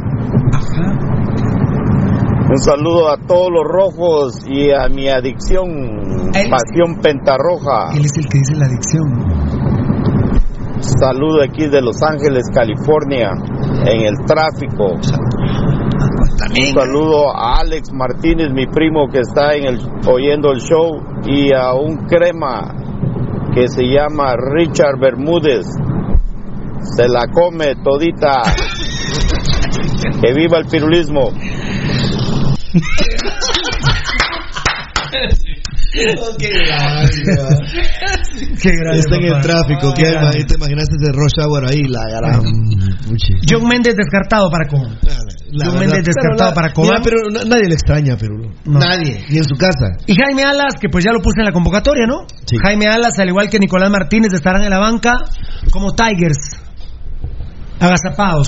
Un saludo a todos los rojos y a mi adicción, Pasión Pentarroja. Él es el que dice la adicción. Saludo aquí de Los Ángeles, California, en el tráfico. Un saludo a Alex Martínez, mi primo que está en el, oyendo el show, y a un crema que se llama Richard Bermúdez. Se la come todita. Que viva el pirulismo. [laughs] [laughs] Qué gracia. Qué gracia, Está en el tráfico, Qué ¿qué gracia. ahí te imaginaste ese rush hour ahí, la gran. John Méndez descartado para Cobán. La John. Méndez descartado la- para Cobán. Mira, pero na- nadie le extraña, pero nadie, ni en su casa. Y Jaime Alas, que pues ya lo puse en la convocatoria, ¿no? Jaime Alas, al igual que Nicolás Martínez, estarán en la banca como Tigers. Agazapados.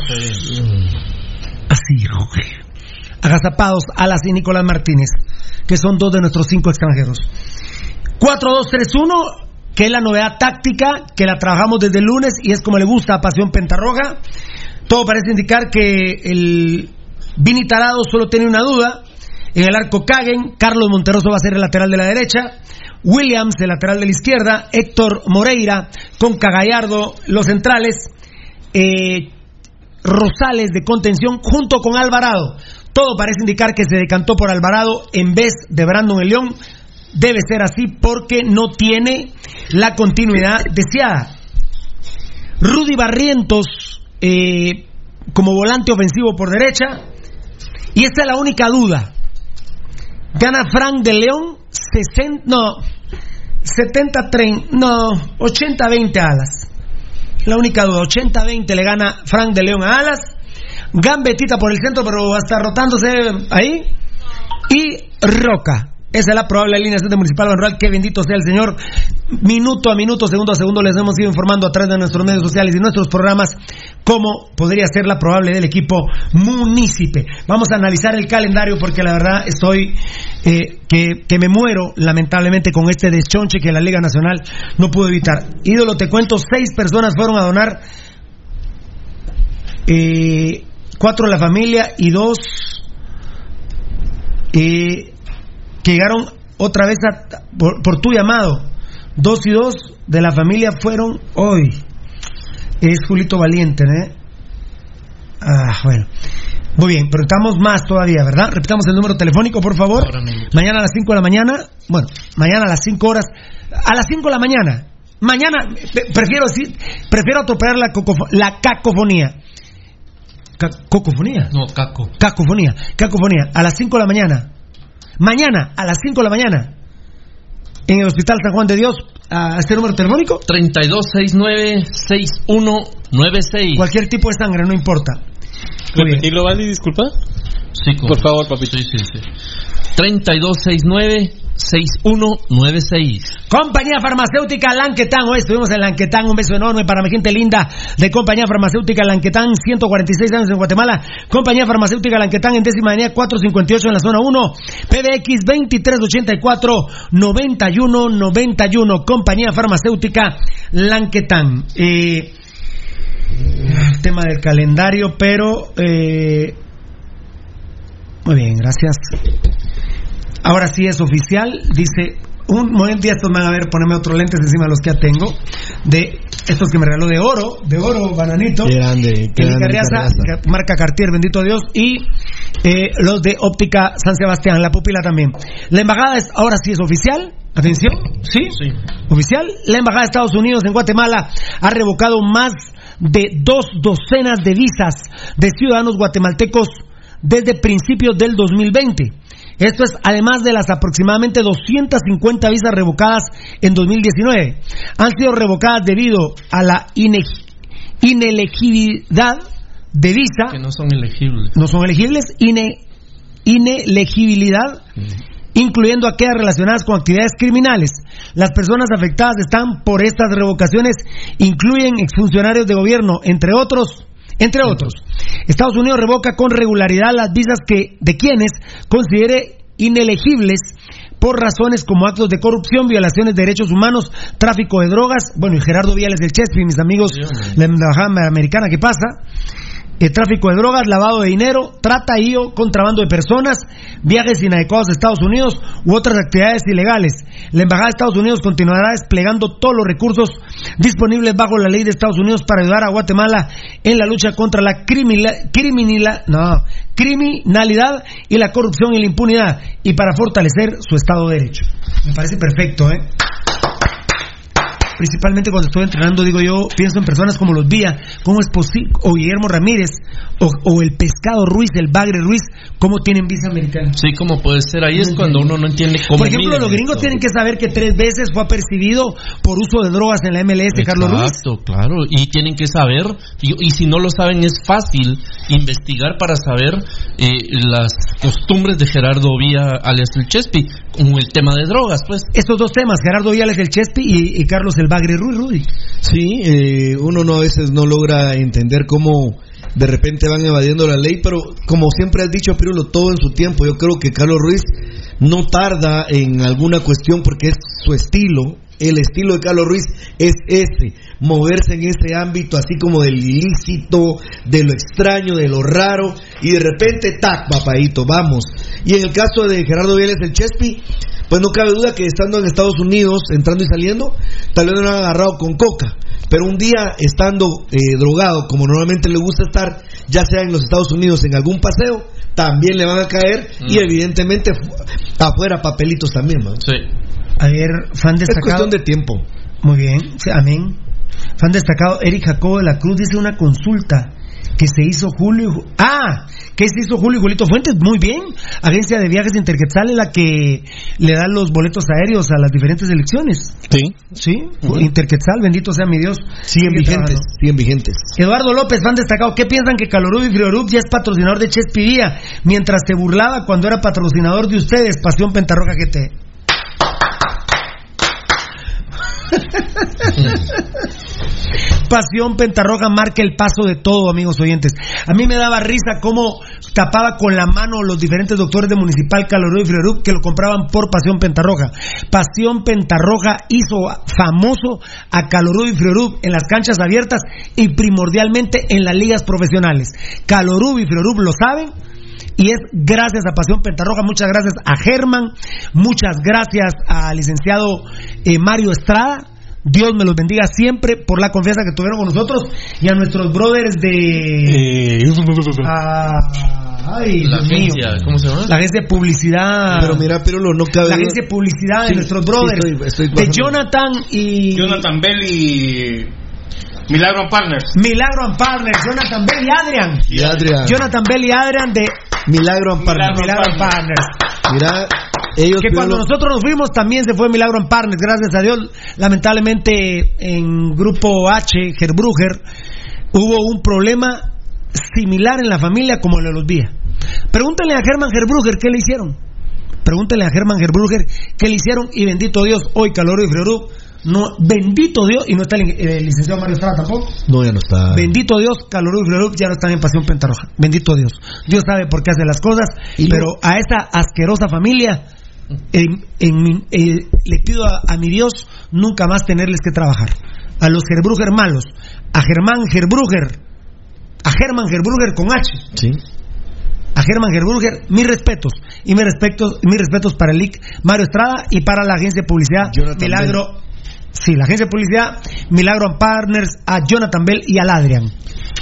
Así. Agazapados, Alas y Nicolás Martínez, que son dos de nuestros cinco extranjeros. 4-2-3-1, que es la novedad táctica, que la trabajamos desde el lunes y es como le gusta a Pasión Pentarroja. Todo parece indicar que el Vini Tarado solo tiene una duda. En el arco Caguen, Carlos Monterroso va a ser el lateral de la derecha, Williams el lateral de la izquierda, Héctor Moreira con Cagallardo los centrales, eh, Rosales de contención junto con Alvarado. Todo parece indicar que se decantó por Alvarado en vez de Brandon el León. Debe ser así porque no tiene la continuidad deseada. Rudy Barrientos eh, como volante ofensivo por derecha. Y esta es la única duda. Gana Frank de León 60, no, 70 no, 80-20 alas. La única duda, 80-20 le gana Frank de León a alas. Gambetita por el centro, pero hasta rotándose ahí. Y Roca. Esa es la probable línea de municipal Rural. Que bendito sea el Señor. Minuto a minuto, segundo a segundo, les hemos ido informando a través de nuestros medios sociales y nuestros programas cómo podría ser la probable del equipo munícipe. Vamos a analizar el calendario porque la verdad estoy eh, que, que, me muero lamentablemente con este deschonche que la Liga Nacional no pudo evitar. Ídolo, te cuento, seis personas fueron a donar, eh, cuatro la familia y dos eh, que llegaron otra vez por, por tu llamado. Dos y dos de la familia fueron hoy es Julito Valiente, ¿eh? Ah, bueno. Muy bien, pero estamos más todavía, ¿verdad? Repitamos el número telefónico, por favor. Mañana a las 5 de la mañana. Bueno, mañana a las 5 horas. A las 5 de la mañana. Mañana, prefiero decir, prefiero atropellar la, la cacofonía. ¿Cacofonía? No, caco. Cacofonía. Cacofonía. A las 5 de la mañana. Mañana, a las 5 de la mañana. En el Hospital San Juan de Dios, a este número telefónico? 3269-6196. Cualquier tipo de sangre, no importa. ¿Repetirlo, Vali, disculpa? Sí, Por favor, papito. Sí, sí, sí. 3269 6196. Compañía Farmacéutica Lanquetán. Hoy estuvimos en Lanquetán. Un beso enorme para mi gente linda de Compañía Farmacéutica Lanquetán. 146 años en Guatemala. Compañía Farmacéutica Lanquetán en décima avenida 458 en la zona 1. PBX 2384 9191. Compañía Farmacéutica Lanquetán. Eh, tema del calendario, pero. Eh, muy bien, gracias. Ahora sí es oficial, dice, un momento estos van a ver, ponerme otros lentes encima de los que ya tengo, de estos que me regaló de oro, de oro, bananito. Qué grande, qué grande Carriaza, marca Cartier, bendito Dios, y eh, los de óptica San Sebastián, la pupila también. La embajada es, ahora sí es oficial, atención, ¿sí? Sí. Oficial, la embajada de Estados Unidos en Guatemala ha revocado más de dos docenas de visas de ciudadanos guatemaltecos desde principios del 2020. Esto es además de las aproximadamente 250 visas revocadas en 2019. Han sido revocadas debido a la inelegibilidad de visa. Que no son elegibles. No son elegibles. inelegibilidad. Incluyendo aquellas relacionadas con actividades criminales. Las personas afectadas están por estas revocaciones, incluyen exfuncionarios de gobierno, entre otros, entre otros. Estados Unidos revoca con regularidad las visas que de quienes considere inelegibles por razones como actos de corrupción, violaciones de derechos humanos, tráfico de drogas. Bueno, y Gerardo Viales del Chespi, mis amigos, la embajada americana, ¿qué pasa? El tráfico de drogas, lavado de dinero, trata y o contrabando de personas, viajes inadecuados a Estados Unidos u otras actividades ilegales. La Embajada de Estados Unidos continuará desplegando todos los recursos disponibles bajo la ley de Estados Unidos para ayudar a Guatemala en la lucha contra la criminalidad, no, criminalidad y la corrupción y la impunidad y para fortalecer su Estado de Derecho. Me parece perfecto, ¿eh? Principalmente cuando estoy entrenando, digo yo, pienso en personas como los Vía, cómo es posible, o Guillermo Ramírez, o, el Pescado Ruiz, el Bagre Ruiz, cómo tienen visa americana. Sí, cómo puede ser, ahí es cuando uno no entiende cómo. Por ejemplo, los gringos tienen que saber que tres veces fue apercibido por uso de drogas en la MLS, Carlos Ruiz. Exacto, claro, y tienen que saber, y, si no lo saben, es fácil investigar para saber eh, las costumbres de Gerardo Vía alias el Chespi, como el tema de drogas, pues. Estos dos temas, Gerardo Vía alias el Chespi y, y Carlos el Bagre Ruiz, Rudy. Sí, eh, uno no a veces no logra entender cómo de repente van evadiendo la ley, pero como siempre has dicho, Pirulo, todo en su tiempo. Yo creo que Carlos Ruiz no tarda en alguna cuestión porque es su estilo. El estilo de Carlos Ruiz es ese, moverse en ese ámbito así como del ilícito, de lo extraño, de lo raro, y de repente, tac, papadito, vamos. Y en el caso de Gerardo Vélez el Chespi, pues no cabe duda que estando en Estados Unidos, entrando y saliendo, tal vez no lo han agarrado con coca. Pero un día estando eh, drogado, como normalmente le gusta estar, ya sea en los Estados Unidos en algún paseo, también le van a caer y Mm. evidentemente fu- afuera papelitos también, man. Sí. A ver, fan Es destacado. cuestión de tiempo. Muy bien, sí, amén. Fan destacado, Eric Jacobo de la Cruz dice una consulta que se hizo Julio. Ah, que se hizo Julio y Julito Fuentes. Muy bien. Agencia de Viajes Interquetzal es la que le da los boletos aéreos a las diferentes elecciones. Sí. Sí, Interquetzal, bendito sea mi Dios. Siguen Sigue vigentes, siguen vigentes. Eduardo López, fan destacado, ¿qué piensan que Calorub y Friorub ya es patrocinador de Chespidía mientras se burlaba cuando era patrocinador de ustedes, Pasión Pentarroja GT? [laughs] Pasión Pentarroja marca el paso de todo, amigos oyentes. A mí me daba risa cómo tapaba con la mano los diferentes doctores de Municipal Calorú y Friorub que lo compraban por Pasión Pentarroja. Pasión Pentarroja hizo famoso a Calorú y Friorub en las canchas abiertas y primordialmente en las ligas profesionales. Calorú y Friorub lo saben y es gracias a Pasión Pentarroja, muchas gracias a Germán, muchas gracias al licenciado eh, Mario Estrada. Dios me los bendiga siempre por la confianza que tuvieron con nosotros y a nuestros brothers de... Ah, ay, La Dios mío. agencia, ¿cómo se llama? La agencia de publicidad. Pero mira, Pirulo, no cabe La agencia de publicidad de Sí, nuestros sí, brothers. estoy- estoy de. Jonathan y. Jonathan Bell y Milagro and Partners. Milagro and Partners. Jonathan Bell y Adrian. Y Adrian. Jonathan Bell y Adrian de Milagro Amparo. Milagro and Partners. Mira, ellos que cuando nosotros nos fuimos también se fue Milagro en Partners, gracias a Dios. Lamentablemente en Grupo H, Gerbruger, hubo un problema similar en la familia como el de los Vía. Pregúntenle a Germán Gerbruger qué le hicieron. Pregúntenle a Germán Gerbruger qué le hicieron y bendito Dios, hoy Calor y Friorú, no, bendito Dios, y no está el, el licenciado Mario Estrada tampoco. No, ya no está. Bendito Dios, Calorú y ya no están en Pasión Pentarroja. Bendito Dios. Dios sabe por qué hace las cosas, pero a esa asquerosa familia en- en mi- eh, le pido a, a mi Dios nunca más tenerles que trabajar. A los Gerbruger malos, a Germán Gerbruger, a Germán Gerbruger con H. Sí. A Germán Gerbruger, mis respetos. Y mis respetos, mis respetos para el IC Mario Estrada y para la agencia de publicidad Milagro. Sí, la agencia de publicidad Milagro and Partners, a Jonathan Bell y al Adrian.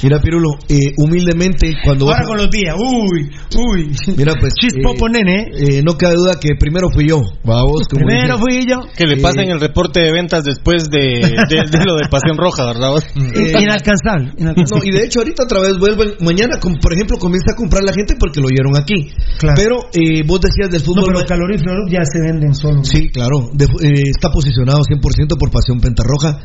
Mira, Pirulo, eh, humildemente, cuando Ahora vas- con los días, uy, uy. Mira, pues. Chispopo, nene. eh, no cabe duda que primero fui yo. Vamos, como Primero dije. fui yo. Que le pasen el reporte de ventas después de, de- de lo de Pasión Roja, ¿verdad? vos? [laughs] Eh, [laughs] inalcanzable, No, y de hecho ahorita otra vez vuelven, mañana com- por ejemplo comienza a comprar la gente porque lo oyeron aquí. Pero eh, vos decías del No, fútbol... pero Calor y Florub ya se venden solo. Sí, claro, de- eh, está posicionado 100% por Pasión Pentarroja.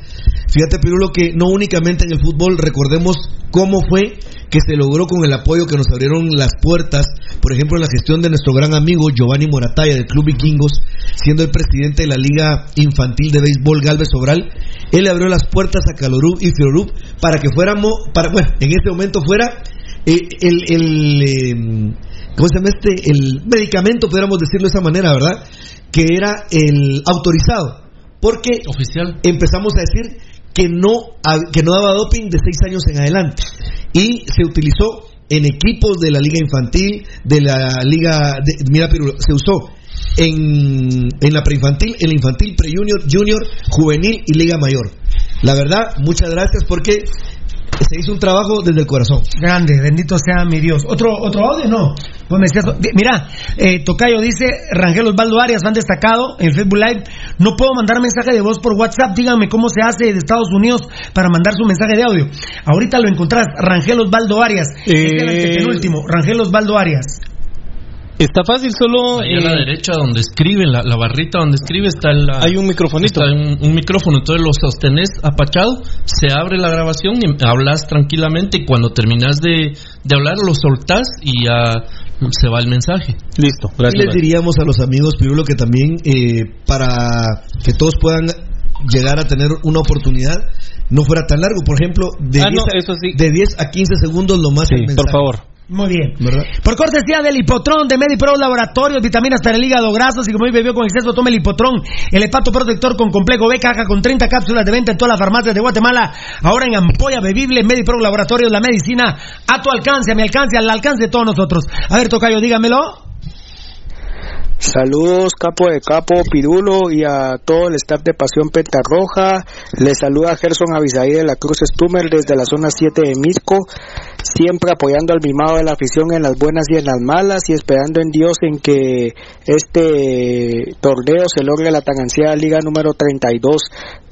Fíjate, Pirulo, que no únicamente en el fútbol, recordemos cómo fue que se logró con el apoyo que nos abrieron las puertas, por ejemplo, en la gestión de nuestro gran amigo Giovanni Morataya del Club Vikingos, siendo el presidente de la Liga Infantil de Béisbol Galvez Sobral, él abrió las puertas a Calorub y Fiorub para que fuéramos, para, bueno, en ese momento fuera eh, el, el, eh, ¿cómo se llama este? El medicamento, pudiéramos decirlo de esa manera, ¿verdad? Que era el autorizado. Porque Oficial. empezamos a decir que no, que no daba doping de seis años en adelante. Y se utilizó en equipos de la liga infantil, de la liga, de, mira, se usó en, en la preinfantil, en la infantil, pre-junior, junior, juvenil y liga mayor. La verdad, muchas gracias porque se hizo un trabajo desde el corazón. Grande, bendito sea mi Dios. ¿Otro, otro audio? No. Vos me decías- mira, eh, Tocayo dice, Rangel Osvaldo Arias, han destacado en Facebook Live, no puedo mandar mensaje de voz por WhatsApp, díganme cómo se hace de Estados Unidos para mandar su mensaje de audio. Ahorita lo encontrás, Rangel Osvaldo Arias, es el Eh, antepenúltimo, Rangel Osvaldo Arias. Está fácil, solo. Ahí a la eh, derecha donde escriben, la, la barrita donde escribe está la, Hay un microfonito. está un, un micrófono, entonces lo sostenés apachado, se abre la grabación y hablas tranquilamente y cuando terminas de, de hablar lo soltás y ya se va el mensaje. Listo, Y les diríamos a los amigos, Pirulo, que también eh, para que todos puedan llegar a tener una oportunidad, no fuera tan largo. Por ejemplo, de, Ah, 10, no, a, eso sí. de 10 a 15 segundos lo más. Sí, el por favor. Muy bien. ¿Verdad? Por cortesía del Hipotrón de Medipro Laboratorios, vitaminas para el hígado, grasos y como hoy bebió con exceso, tome el Hipotrón, el hepato protector con complejo B, caja con 30 cápsulas de venta en todas las farmacias de Guatemala. Ahora en ampolla bebible, Medipro Laboratorios, la medicina a tu alcance, a mi alcance, al alcance de todos nosotros. A ver, Tocayo, dígamelo. Saludos, capo de capo, Pirulo y a todo el staff de Pasión Pentarroja. Les saluda Gerson Avisaí de la Cruz Stumer desde la zona 7 de Misco, siempre apoyando al mimado de la afición en las buenas y en las malas y esperando en Dios en que este torneo se logre la tan ansiada Liga número 32.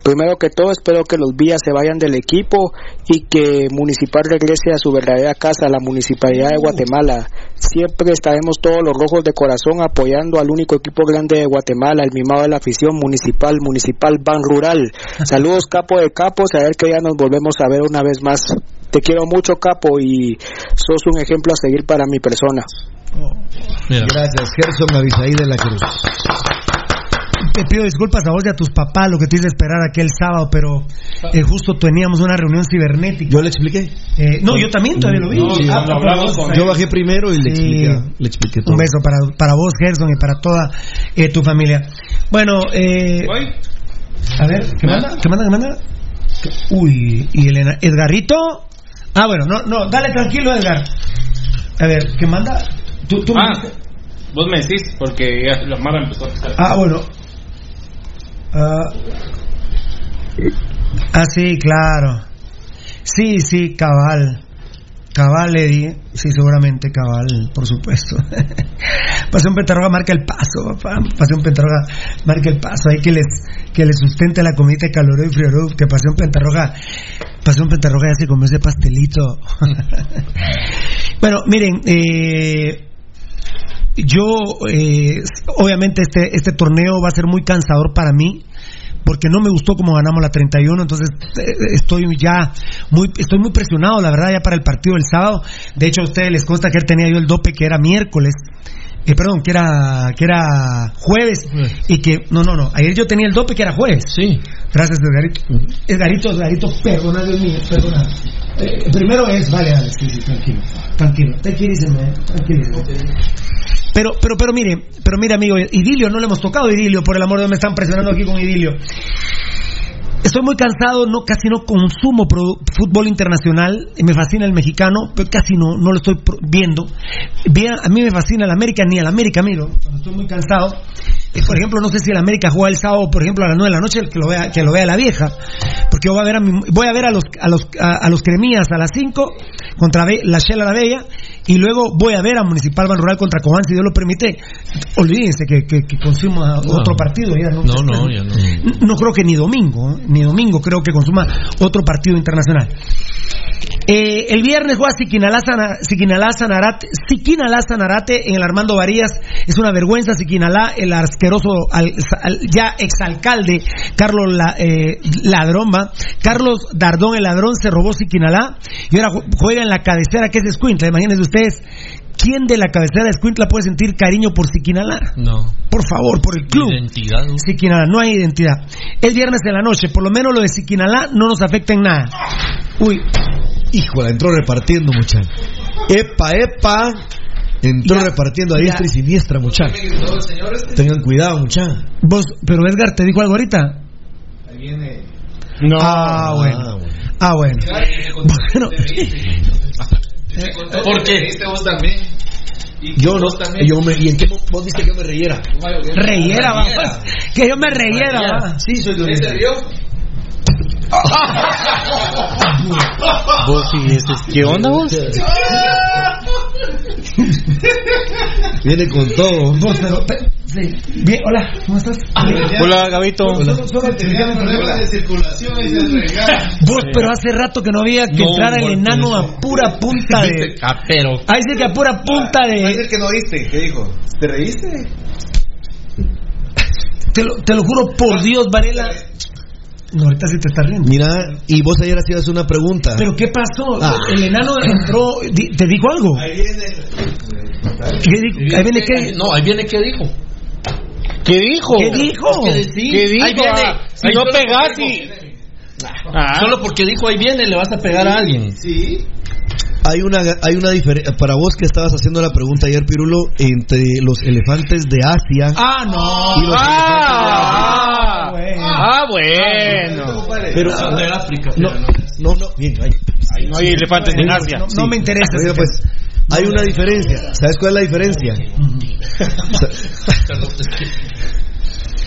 Primero que todo, espero que los vías se vayan del equipo y que Municipal regrese a su verdadera casa, la Municipalidad de Guatemala. Siempre estaremos todos los rojos de corazón apoyando al único equipo grande de Guatemala, el mimado de la afición municipal, Municipal Ban Rural. Saludos, capo de capos, a ver que ya nos volvemos a ver una vez más. Te quiero mucho, capo, y sos un ejemplo a seguir para mi persona. Gracias, Gerson Avisaí de la Cruz. Te pido disculpas a vos y a tus papás lo que te hice esperar aquel sábado, pero eh, justo teníamos una reunión cibernética. ¿Yo le expliqué? Eh, no, yo también todavía lo vi. No, sí, Ah, vos- con- Yo bajé primero y le Sí. expliqué, le expliqué todo. Un beso para, para vos, Gerson, y para toda eh, tu familia. Bueno, eh, a ver, ¿qué manda? ¿Qué manda? ¿Qué manda? Uy, y Elena, Edgarito. Ah, bueno, no, no, dale tranquilo, Edgar. A ver, ¿qué manda? ¿Tú, tú Ah, vos me decís, porque ya la Mara empezó a pisar. Ah, bueno. Ah, sí, claro. Sí, sí, cabal. Cabal, Eddie. Sí, seguramente cabal, por supuesto. [laughs] Pasión Pentarroga marca el paso, papá. Pasión Pentarroga marca el paso. Hay que les, que les sustente la comida caloró y frioró. Que Pasión Pentarroga, Pasión Pentarroga ya se comió ese pastelito. [laughs] bueno, miren, eh, yo, eh, obviamente, este, este torneo va a ser muy cansador para mí. Porque no me gustó como ganamos la 31, entonces eh, estoy ya muy, estoy muy presionado, la verdad, ya para el partido del sábado. De hecho, a ustedes les consta que tenía yo el dope que era miércoles, eh, perdón, que era, que era jueves, y que, no, no, no, ayer yo tenía el dope que era jueves. Sí. Gracias, Edgarito. Edgarito, Edgarito, perdona, Dios mío, perdona. Eh, primero es, vale, vale, sí, sí, tranquilo, tranquilo, tranquilíceme, tranquilíceme. Pero, pero, pero mire, pero mire, amigo, Idilio, no le hemos tocado Idilio, por el amor de Dios, me están presionando aquí con Idilio. Estoy muy cansado, no casi no consumo fútbol internacional, me fascina el mexicano, pero casi no, no lo estoy viendo. A mí me fascina el América, ni el América miro, estoy muy cansado. Por ejemplo, no sé si el América juega el sábado, por ejemplo, a las 9 de la noche, que lo vea, que lo vea la vieja, porque yo voy a ver a, mi- voy a, ver a los a los a, a los cremías a las 5 contra la Shela la Bella y luego voy a ver a Municipal Ban Rural contra Cobán si Dios lo permite. Olvídense que, que, que consuma No. otro partido ya no. No, no, ya no. No creo que ni domingo, ¿eh? ni domingo creo que consuma otro partido internacional. Eh, el viernes juega Siquinalá, Sana- Siquinalá Sanarate, Siquinalá Sanarate en el Armando Varías. Es una vergüenza Siquinalá, el asqueroso al- al- ya exalcalde Carlos La- eh, Ladrón, ¿va? Carlos Dardón el ladrón se robó Siquinalá y ahora ju- juega en la cabecera que es Escuintla. Imagínense ¿quién de la cabecera de Escuintla puede sentir cariño por Siquinalá? No. Por favor, por el club. Identidad. ¿no? Siquinalá, no hay identidad. Es viernes de la noche, por lo menos lo de Siquinalá no nos afecta en nada. Uy, Híjole, entró repartiendo, muchacho. Epa, epa. Entró repartiendo a diestra y siniestra, muchacho. Tengan cuidado, muchacho. vos, pero Edgar te dijo algo ahorita. No. Ah, bueno. Ah, bueno. Bueno, [laughs] ¿Por qué? vos también. Yo no, yo me, ¿y en qué vos viste que yo me reyera? reyera, va. Que yo me reyera, va. Sí, soy lo [laughs] Vos y ese. ¿Qué onda vos? [laughs] Viene con todo. Vos, pero, pe- sí. Bien, hola, ¿cómo estás? Hola, Gabito. Solo- solo explicarme un problema. de circulación y regala. Vos, pero hace rato que no había que No, entrar el enano a pura punta de. Ah, pero. Ahí dice que a pura punta de. el que no viste, ¿qué dijo? ¿Te reíste? Te lo, te lo juro por Dios, Varela. No, ahorita sí te está riendo. Mira, y vos ayer hacías una pregunta. ¿Pero qué pasó? Ah. El enano entró. ¿Te dijo algo? ¿Qué dijo? Ahí viene qué. No, ahí viene qué dijo. ¿Qué dijo? ¿Qué dijo? ¿Qué? ¿Qué dijo? Ahí viene. Ah, si Ahí no y. dijo- Ah. Solo porque dijo ahí viene, le vas a pegar a alguien. Sí. Hay una, hay una diferencia, para vos que estabas haciendo la pregunta ayer, Pirulo, entre los elefantes de Asia Ah, no. y los Ah, bueno. ah, bueno. Pero, Son de África. no, no. no, no, bien, ahí. No hay elefantes en Asia. No, no me interesa. Pues, Hay una diferencia. ¿Sabes cuál es la diferencia?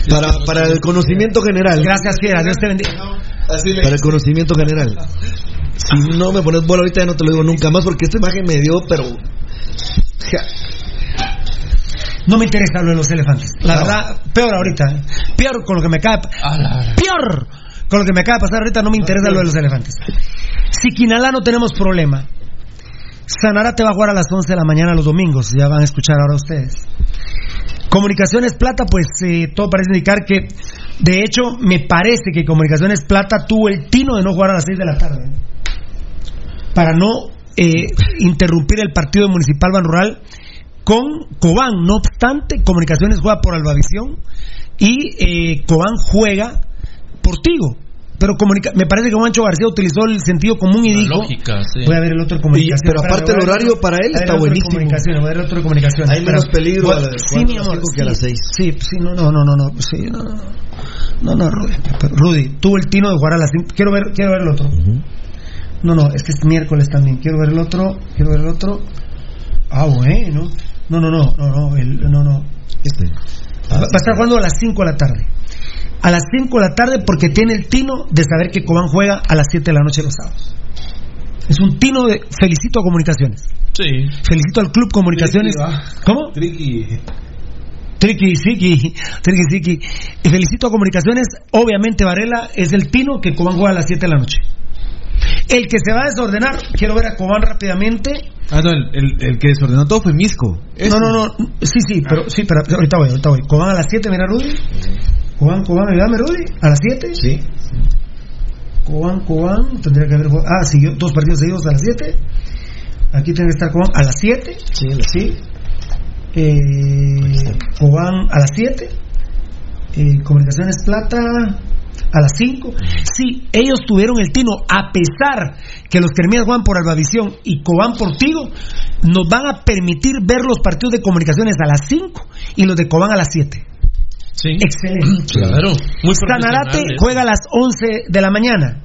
para, para el conocimiento general. Gracias, Fiera. Dios te bendiga. Para el conocimiento general. Si no me pones bola ahorita, ya no te lo digo nunca más porque esta imagen me dio, pero. No me interesa lo de los elefantes. La verdad, peor ahorita. ¿eh? Peor con lo que me cae. Peor con lo que me acaba de pasar ahorita. No me interesa lo de los elefantes. Si Quinalá no tenemos problema. Sanarate va a jugar a las 11 de la mañana los domingos. Ya van a escuchar ahora ustedes. Comunicaciones Plata, pues eh, todo parece indicar que, de hecho, me parece que Comunicaciones Plata tuvo el tino de no jugar a las 6 de la tarde. Para no eh, interrumpir el partido de Municipal Ban Rural con Cobán. No obstante, Comunicaciones juega por Albavisión y eh, Cobán juega por Tigo. Pero comunica me parece que Juancho García utilizó el sentido común y La dijo: lógica, sí. Voy a ver el otro comunicación. pero aparte el horario para él está buenísimo. Voy a ver el otro comunicación. Hay menos peligro Bueno, a las sí, mi amor. que a las sí, seis. Sí, sí, no, no, no, no, no, sí, no, no, no, no, no, Rudy, Rudy, tuvo el tino de jugar a las 5. Quiero ver, quiero ver el otro. No, no, es que es miércoles también. Quiero ver el otro, quiero ver el otro. Ah, bueno. No, no, no, no, no, el, no, no. Este. Va va a estar jugando a las 5 de la tarde. A las 5 de la tarde porque tiene el tino de saber que Cobán juega a las 7 de la noche los sábados. Es un tino de... Felicito a Comunicaciones. Sí. Felicito al Club Comunicaciones. ¿Cómo? Tricky. Tricky, Siki, Tricky, Siki. Y felicito a Comunicaciones. Obviamente Varela es el tino que Cobán juega a las 7 de la noche. El que se va a desordenar, quiero ver a Cobán rápidamente. Ah, no, el, el- el que desordenó todo fue Misco. No, no, no. Sí, sí, pero sí, pero ahorita voy, ahorita voy. Cobán a las 7, mira Rudy. Cobán, Cobán, ayúdame Rudy. A las 7. Sí. Cobán, Cobán, tendría que haber Ah, sí, dos partidos seguidos a las 7. Aquí tiene que estar Cobán a las 7. Sí, a las Sí. Eh, Cobán a las 7. Eh, Comunicaciones Plata a las 5. Sí, ellos tuvieron el tino, a pesar que los Kermías juegan por Albavisión y Cobán por Tigo, nos van a permitir ver los partidos de Comunicaciones a las 5 y los de Cobán a las 7. Sí. Excelente. [clears throat] Claro. Muy Sanarate juega a las 11 de la mañana.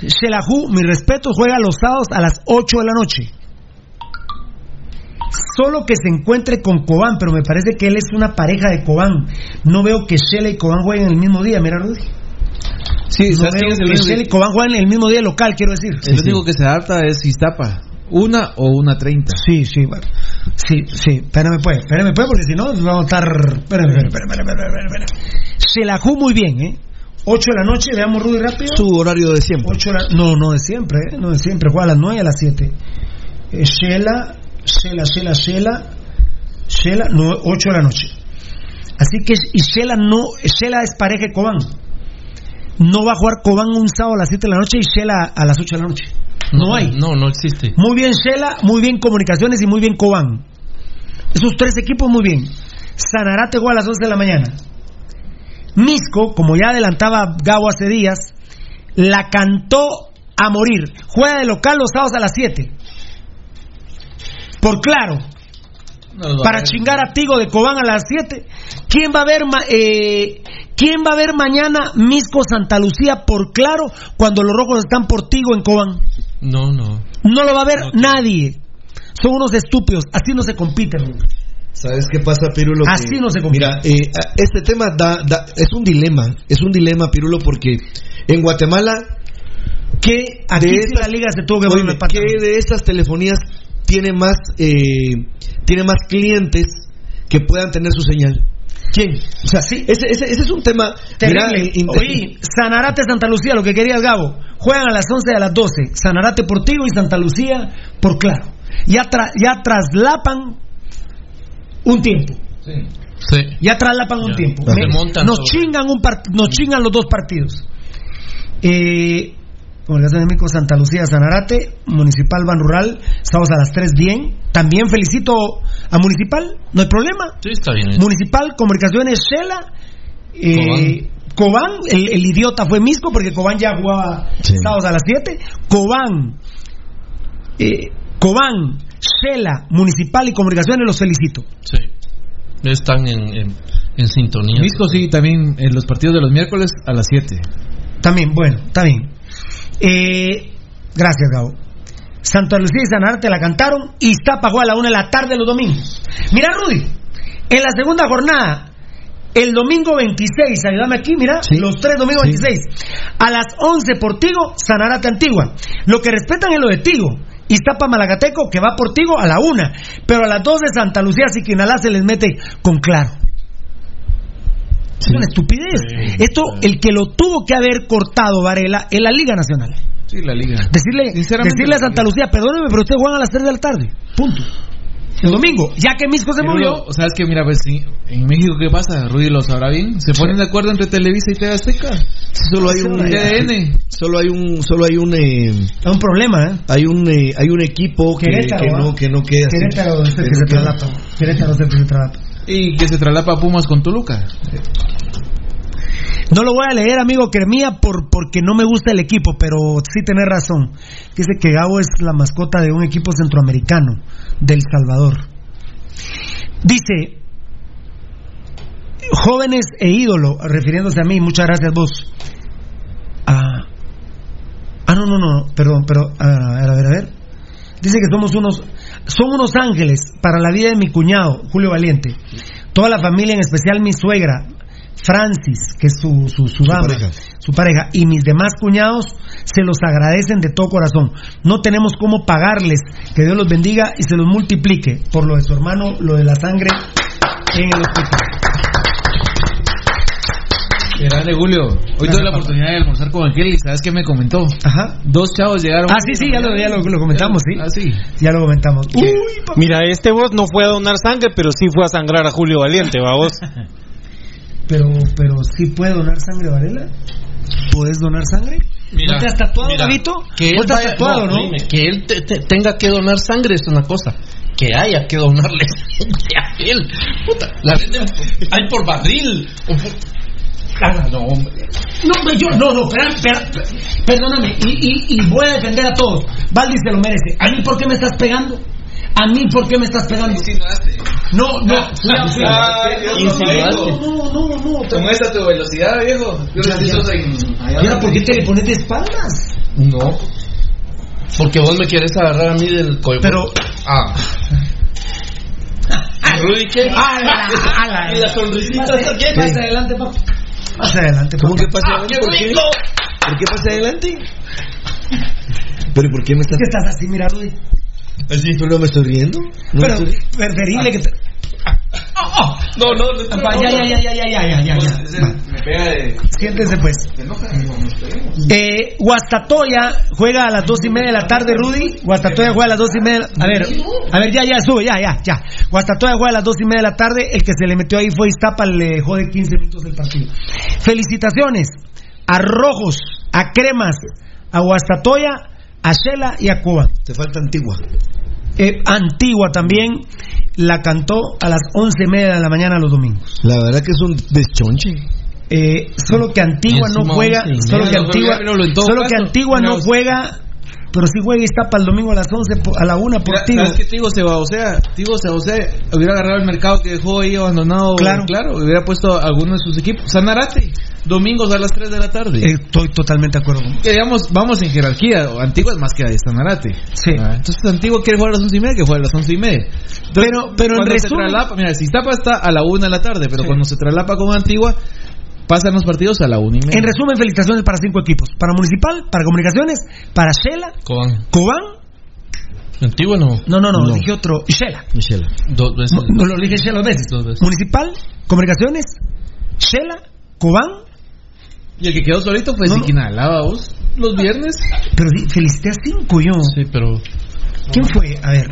Shelahu, mi respeto, juega los sábados a las 8 de la noche. Solo que se encuentre con Cobán, pero me parece que él es una pareja de Cobán. No veo que Shela y Cobán jueguen el mismo día, mira Rudy. Sí, no ¿sabes veo quién es el que Shela y Cobán jueguen el mismo día local, quiero decir. El único que se adapta es Iztapa. Una o una treinta. Sí, sí, bueno. Sí, sí, espérame pues, espérame pues, porque si no vamos a estar... Espérame, espérame, espérame, espérame, espérame, espérame. Shelahu muy bien, ¿eh? 8 de la noche, veamos Rudy rápido. Su horario de siempre. Ocho de la- no, no de siempre, ¿eh? no de siempre, juega a las 9 y a las 7. Eh, Shela, Shela, Shela, Shela, no, 8 de la noche. Así que, y Shela no, Shela es pareja de Cobán. No va a jugar Cobán un sábado a las 7 de la noche y Shela a las 8 de la noche. No, hay. No, no existe. Muy bien Shela, muy bien Comunicaciones y muy bien Cobán. Esos tres equipos muy bien. Sanarate juega a las 11 de la mañana. Misco, como ya adelantaba Gabo hace días, la cantó a morir. Juega de local los sábados a las 7. Por claro. Para chingar a Tigo de Cobán a las 7. ¿Quién va a ver ma- eh, quién va a ver mañana Misco Santa Lucía por claro cuando los rojos están por Tigo en Cobán? No, no. No lo va a ver nadie. Son unos estúpidos. Así no se compite. amigo. ¿Sabes qué pasa, Pirulo? Que- Así no se compite. Mira, eh, este tema da, da- es un dilema. Es un dilema, Pirulo, porque en Guatemala. ¿Qué? Aquí sí la liga se tuvo que pata. ¿Qué de estas telefonías tiene más, eh, tiene más clientes que puedan tener su señal? ¿Quién? O sea, ese, ese- ese es un tema Terrible. mira, Oí, Sanarate Santa Lucía, lo que quería el Gabo. Juegan a las 11 y a las 12. Sanarate por Tigo y Santa Lucía por Claro. Ya, tra- ya traslapan un tiempo. Sí. Ya traslapan un Ya. tiempo. Me- nos chingan un part- nos chingan los dos partidos. Eh, Comunicación de Mico, Santa Lucía, Sanarate, Municipal Ban Rural, sábados a las 3 bien. También felicito a Municipal, no hay problema. Sí, está bien. Municipal, Comunicaciones, Shela, eh, Cobán, el, el idiota fue Misco porque Cobán ya jugaba sábados a las 7. Cobán, eh, Cobán, Shela, Municipal y Comunicaciones, los felicito. Sí. Están en, en, en sintonía. Misco sí, también en los partidos de los miércoles a las 7. También, bueno, está bien. Eh, gracias, Gabo. Santa Lucía y Sanarate la cantaron. Y Iztapa juega a la una de la tarde los domingos. Mira, Rudy, en la segunda jornada, el domingo 26, ayúdame aquí, mira, los tres domingos 26. A las 11 por Tigo, Sanarate Antigua. Lo que respetan es lo de Tigo. Iztapa Malagateco, que va por Tigo a la una. Pero a las dos de Santa Lucía, Siquinalá se les mete con claro. Es una estupidez. Esto, el que lo tuvo que haber cortado Varela es la Liga Nacional. Sí, la liga. Decirle, decirle a Santa Lucía, perdóneme, pero ustedes juegan a las 3 de la tarde. Punto. El domingo, ya que Misco se Pero movió. lo- ¿Sabes qué? Mira, pues en México, ¿qué pasa? Rudy lo sabrá bien. ¿Se ponen de acuerdo entre Televisa y TV Azteca? Solo hay un TDN. Solo hay un solo hay un eh, un problema, ¿eh? Hay un eh, hay un equipo que, Querétaro, que no ¿ah? que no queda así. Querétaro es el que no se queda. traslapa. Querétaro es Y que se traslapa Pumas con Toluca. No lo voy a leer, amigo Cremía, por, porque no me gusta el equipo, pero sí tenés razón. Dice que Gabo es la mascota de un equipo centroamericano, del Salvador. Dice, jóvenes e ídolo, refiriéndose a mí, muchas gracias vos. Ah, ah no, no, no, perdón, pero, a ver, a ver, a ver, a ver. Dice que somos unos, son unos ángeles para la vida de mi cuñado, Julio Valiente. Toda la familia, en especial mi suegra, Francis, que es su, su, su dama, pareja. su pareja, y mis demás cuñados se los agradecen de todo corazón. No tenemos cómo pagarles, que Dios los bendiga y se los multiplique por lo de su hermano, lo de la sangre en el hospital. Grande Julio. Hoy tuve la oportunidad de almorzar con aquel y ¿sabes qué me comentó? Ajá. Dos chavos llegaron. Ah, sí, sí, ya lo, ya lo, lo comentamos, sí. Ah, sí. Ya lo comentamos. Uy, Mira, este vos no fue a donar sangre, pero sí fue a sangrar a Julio Valiente, va vos. [laughs] pero, pero sí puede donar sangre, Varela. ¿Puedes donar sangre? Mira, ¿No te has tatuado, mira, Gabito? Que él ¿Vos te has vaya- tatuado, no? dime, que él te- te- tenga que donar sangre es una cosa. Que haya que donarle [laughs] sangre a él. Puta, la venden hay por barril. o por- Ah, no, hombre. No, hombre, yo, no, no, espera, espera, perdóname, y, y, y voy a defender a todos. Valdi se lo merece. ¿A mí por qué me estás pegando? ¿A mí por qué me estás pegando? No, no, cuidado, cuidado. Insinuaste. No, no, no, no. ¿Cómo es a tu velocidad, viejo? Yo Ya, necesito ya. en- ¿Y ahora por qué te le pones de espaldas? No. Porque vos me quieres agarrar a mí del cuello. Pero. Ah. [laughs] Rudy, ¿qué? ¡Ala, ala! [laughs] Y la sonrisita esa, ¿qué? Pasa adelante, papá. Pase adelante. ¿Cómo que pase adelante? ¿Por qué? ¿Por pase adelante? ¿Pero por qué me estás.? ¿Qué estás así, mira, Rudy? ¿Tú no me estoy riendo? ¿No Pero, preferible que te. No, no, no. Ya, ya, ya, ya, ya, ya, ya. Siéntese pues. Eh, Guastatoya juega a las dos y media de la tarde, Rudy. Guastatoya juega a las dos y media. A ver, a ver, ya, ya, sube, ya, ya, ya. Guastatoya juega a las dos y media de la tarde. El que se le metió ahí fue Iztapa, le dejó de 15 minutos del partido. Felicitaciones a Rojos, a Cremas, a Guastatoya, a Shela y a Cuba. Te falta Antigua. Eh, Antigua también la cantó a las once y media de la mañana los domingos. La verdad que es un deschonche. Eh, solo que Antigua no juega, solo que Antigua, solo que Antigua no juega, pero sí juega y está para el domingo a las 11 po- a la una por Mira, Tigo. ¿Sabes qué Tigo se va? O sea, Tigo se va, o sea, hubiera agarrado el mercado que dejó ahí abandonado. Claro. claro. Hubiera puesto a alguno de sus equipos. Sanarate, domingos a las 3 de la tarde. Eh, Estoy totalmente de acuerdo. con- Que digamos, vamos en jerarquía. Antigua es más que Sanarate. Sí. Ah, entonces Antigua quiere jugar a las 11 y media, que juegue a las 11 y media. Entonces, Pero- pero en se resumen- traslapa- mira, si Iztapa está a la 1 de la tarde, pero cuando se traslapa con Antigua, pasan los partidos a la 1 y media. En resumen, felicitaciones para cinco equipos: para Municipal, para Comunicaciones, para Shela, Cobán. Cobán. Antiguo no. No, no, no, No. dije otro. Shela. Michelle. Dos veces. No, no lo dije Shela dos veces. Dos veces. Municipal, Comunicaciones, Shela, Cobán. Y el que quedó solito fue No. Siquinalá, vos, los viernes. Pero sí, felicité a cinco yo. Sí, pero. ¿Quién fue? A ver.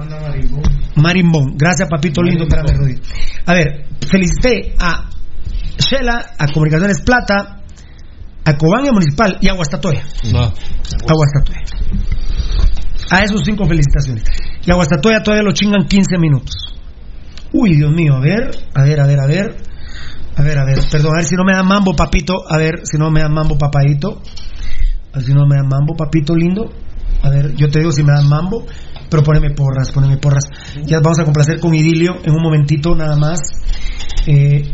Marimbón. Gracias, papito lindo. Espérame, Rudy. A ver, felicité a Shela, a Comunicaciones Plata, a Cobán y a Municipal y a Guastatoya. Va. A Guastatoya. A esos cinco felicitaciones. Y a Guastatoya todavía lo chingan 15 minutos. Uy, Dios mío, a ver, a ver, a ver, a ver. A ver, a ver, perdón, a ver si no me dan mambo, papito. A ver si no me dan mambo, papadito. A ver si no me dan mambo, papito lindo. A ver, yo te digo si me dan mambo, pero poneme porras, poneme porras. Ya vamos a complacer con Idilio en un momentito nada más. Eh,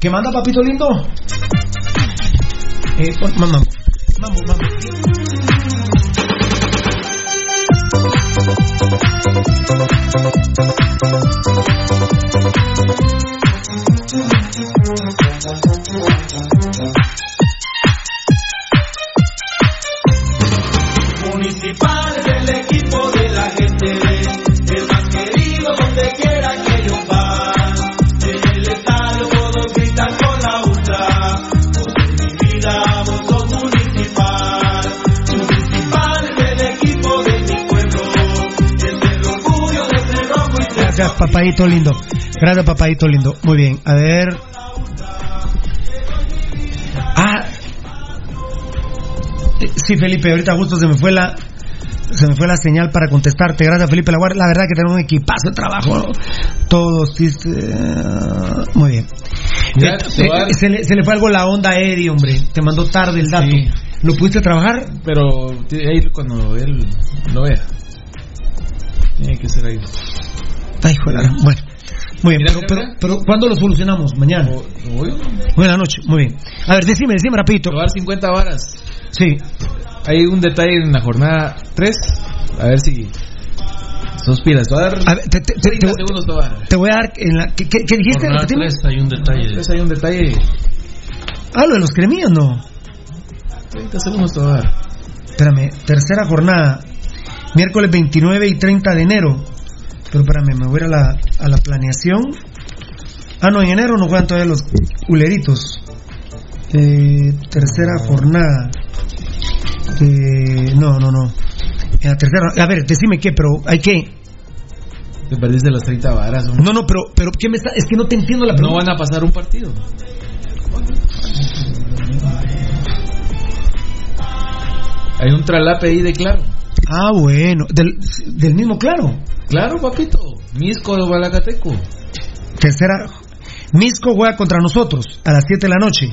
¿Qué manda, papito lindo? Eh, mambo, mambo, mambo. Municipal Gracias, papadito lindo. Gracias, papadito lindo. Muy bien, a ver. Ah. Eh, Sí, Felipe, ahorita justo se me fue la se me fue la señal para contestarte. Gracias, Felipe. La, la verdad que tenemos un equipazo de trabajo. ¿no? Todos. sí, sí, eh, muy bien. Ya, Eh, eh, se, le, se le fue algo la onda a Eddie, hombre. Te mandó tarde el dato. ¿Lo pudiste trabajar? Pero ir cuando él lo vea. Tiene que ser ahí. Ay, joder. Bueno. Muy bien, pero, pero, pero ¿cuándo lo solucionamos? Mañana. Buenas noches, muy bien. A ver, decime, decime rapidito. Te voy a dar 50 varas. Sí. Hay un detalle en la jornada 3. A ver si suspiras. Te voy a dar A ver, te, te- te- 30 te- segundos. Te voy a dar. te voy a dar en la. ¿Qué, qué- qué dijiste? Jornada Repetime. 3 hay un detalle. Entonces hay un detalle. Ah, lo de los cremillos, no. 30 segundos te voy a dar. Espérame, tercera jornada. Miércoles 29 y 30 de enero. Pero espérame, me voy a ir a la, a la planeación. Ah, no, en enero no juegan todavía los culeritos. Eh, tercera jornada. Eh, no, no, no. En la tercera. A ver, decime qué, pero hay que. Te perdiste las 30 varas. hombre. No, no, pero, pero ¿qué me está? Es que no te entiendo la No pregunta. van a pasar un partido. Hay un tralape ahí de claro. Ah, bueno. Del, del mismo, claro. Claro, papito. Misco de Balacateco. Tercera. Misco juega contra nosotros a las 7 de la noche.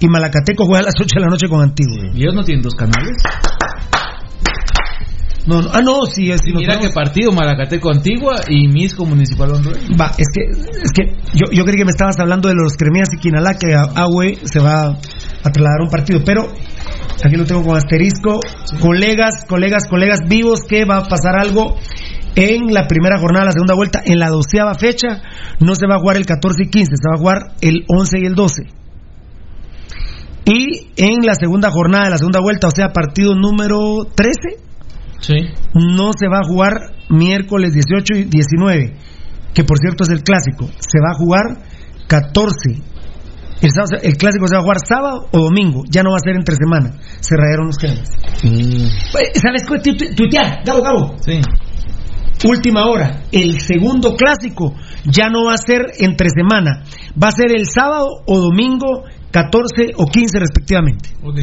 Y Malacateco juega a las 8 de la noche con Antigua. ¿Y ellos no tienen dos canales? No, no, ah, no, sí, es. Y mira qué partido, Malacateco Antigua y Misco Municipal Honduras. Va, es que, es que yo, yo creí que me estabas hablando de los Cremías y Quinalá, que a Agüe se va a trasladar un partido, pero aquí lo tengo con asterisco. Colegas, colegas, colegas vivos, que va a pasar algo en la primera jornada de la segunda vuelta, en la doceava fecha. No se va a jugar el 14 y 15, se va a jugar el 11 y el 12. Y en la segunda jornada de la segunda vuelta, o sea, partido número 13, Sí. no se va a jugar miércoles 18 y 19, que por cierto es el clásico. Se va a jugar 14. El, sábado- el clásico se va a jugar sábado o domingo, ya no va a ser entre semana. Se rayaron los cremas. Eh, ¿Sabes qué? Tu- tu- Tuitear, Gabo, Gabo. Sí. Última hora. El segundo clásico ya no va a ser entre semana. Va a ser el sábado o domingo 14 o 15 respectivamente. Ok.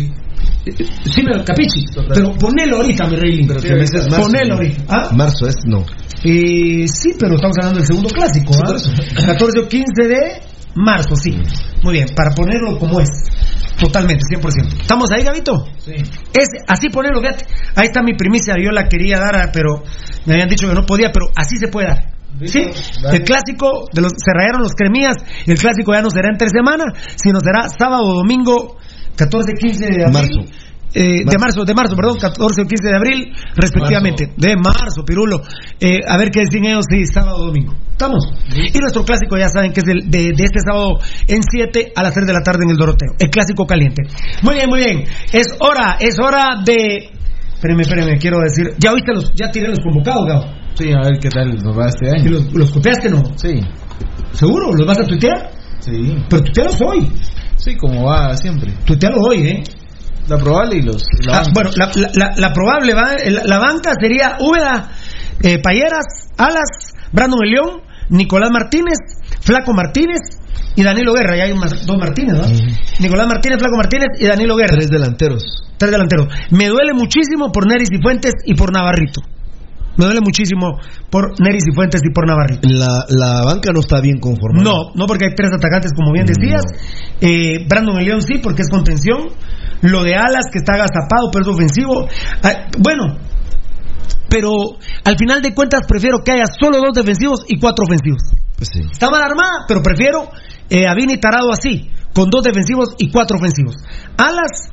Sí, pero capichi. Pero ponelo ahorita, mi rey. Pero que me dices marzo. Ponelo ahorita. ¿Ah? Marzo es, no. Eh, sí, pero estamos hablando del segundo clásico. ¿ah? 14 o 15 de marzo, sí. Muy bien, para ponerlo como es. Totalmente, 100%. ¿Estamos ahí, Gabito? Sí. Es, así ponerlo, fíjate. Ahí está mi primicia. Yo la quería dar, ah, pero me habían dicho que no podía, pero así se puede dar. ¿Sí? El clásico, de los, se rayaron los cremías. El clásico ya no será entre semana, sino será sábado o domingo 14, 15 de abril. Marzo. Eh, de marzo, de marzo, perdón, 14 o 15 de abril, respectivamente. De marzo, Pirulo. Eh, a ver qué deciden ellos si sábado o domingo. ¿Estamos? Y nuestro clásico ya saben que es el de, de este sábado en 7 a las 3 de la tarde en el Doroteo. El clásico caliente. Muy bien, muy bien. Es hora, es hora de. Espérenme, espérenme, quiero decir. Ya oíste los, ya tiré los convocados, Gabo. Sí, a ver qué tal nos va este ¿Y año. los, los copiaste no? Sí. ¿Seguro? ¿Los vas a tuitear? Sí. Pero tuitealos hoy. Sí, como va siempre. Tuitealos hoy, ¿eh? La probable y los. y la Ah, bueno, la, la- la- probable, va- la, banca sería Úbeda, eh, Payeras, Alas, Brandon León, Nicolás Martínez, Flaco Martínez y Danilo Guerra. Ya hay más- dos Martínez, ¿no? Nicolás Martínez, Flaco Martínez y Danilo Guerra. Tres delanteros. Tres delanteros. Me duele muchísimo por Neris y Fuentes y por Navarrito. Me duele muchísimo por Neris y Fuentes y por Navarrito. La, la banca no está bien conformada. No, no porque hay tres atacantes, como bien decías. Eh, Brandon León sí, porque es contención. Lo de Alas, que está agazapado, pero es ofensivo. Ah, bueno, pero al final de cuentas prefiero que haya solo dos defensivos y cuatro ofensivos. Pues sí. Está mal armada, pero prefiero eh, a Vini Tarado así, con dos defensivos y cuatro ofensivos. Alas,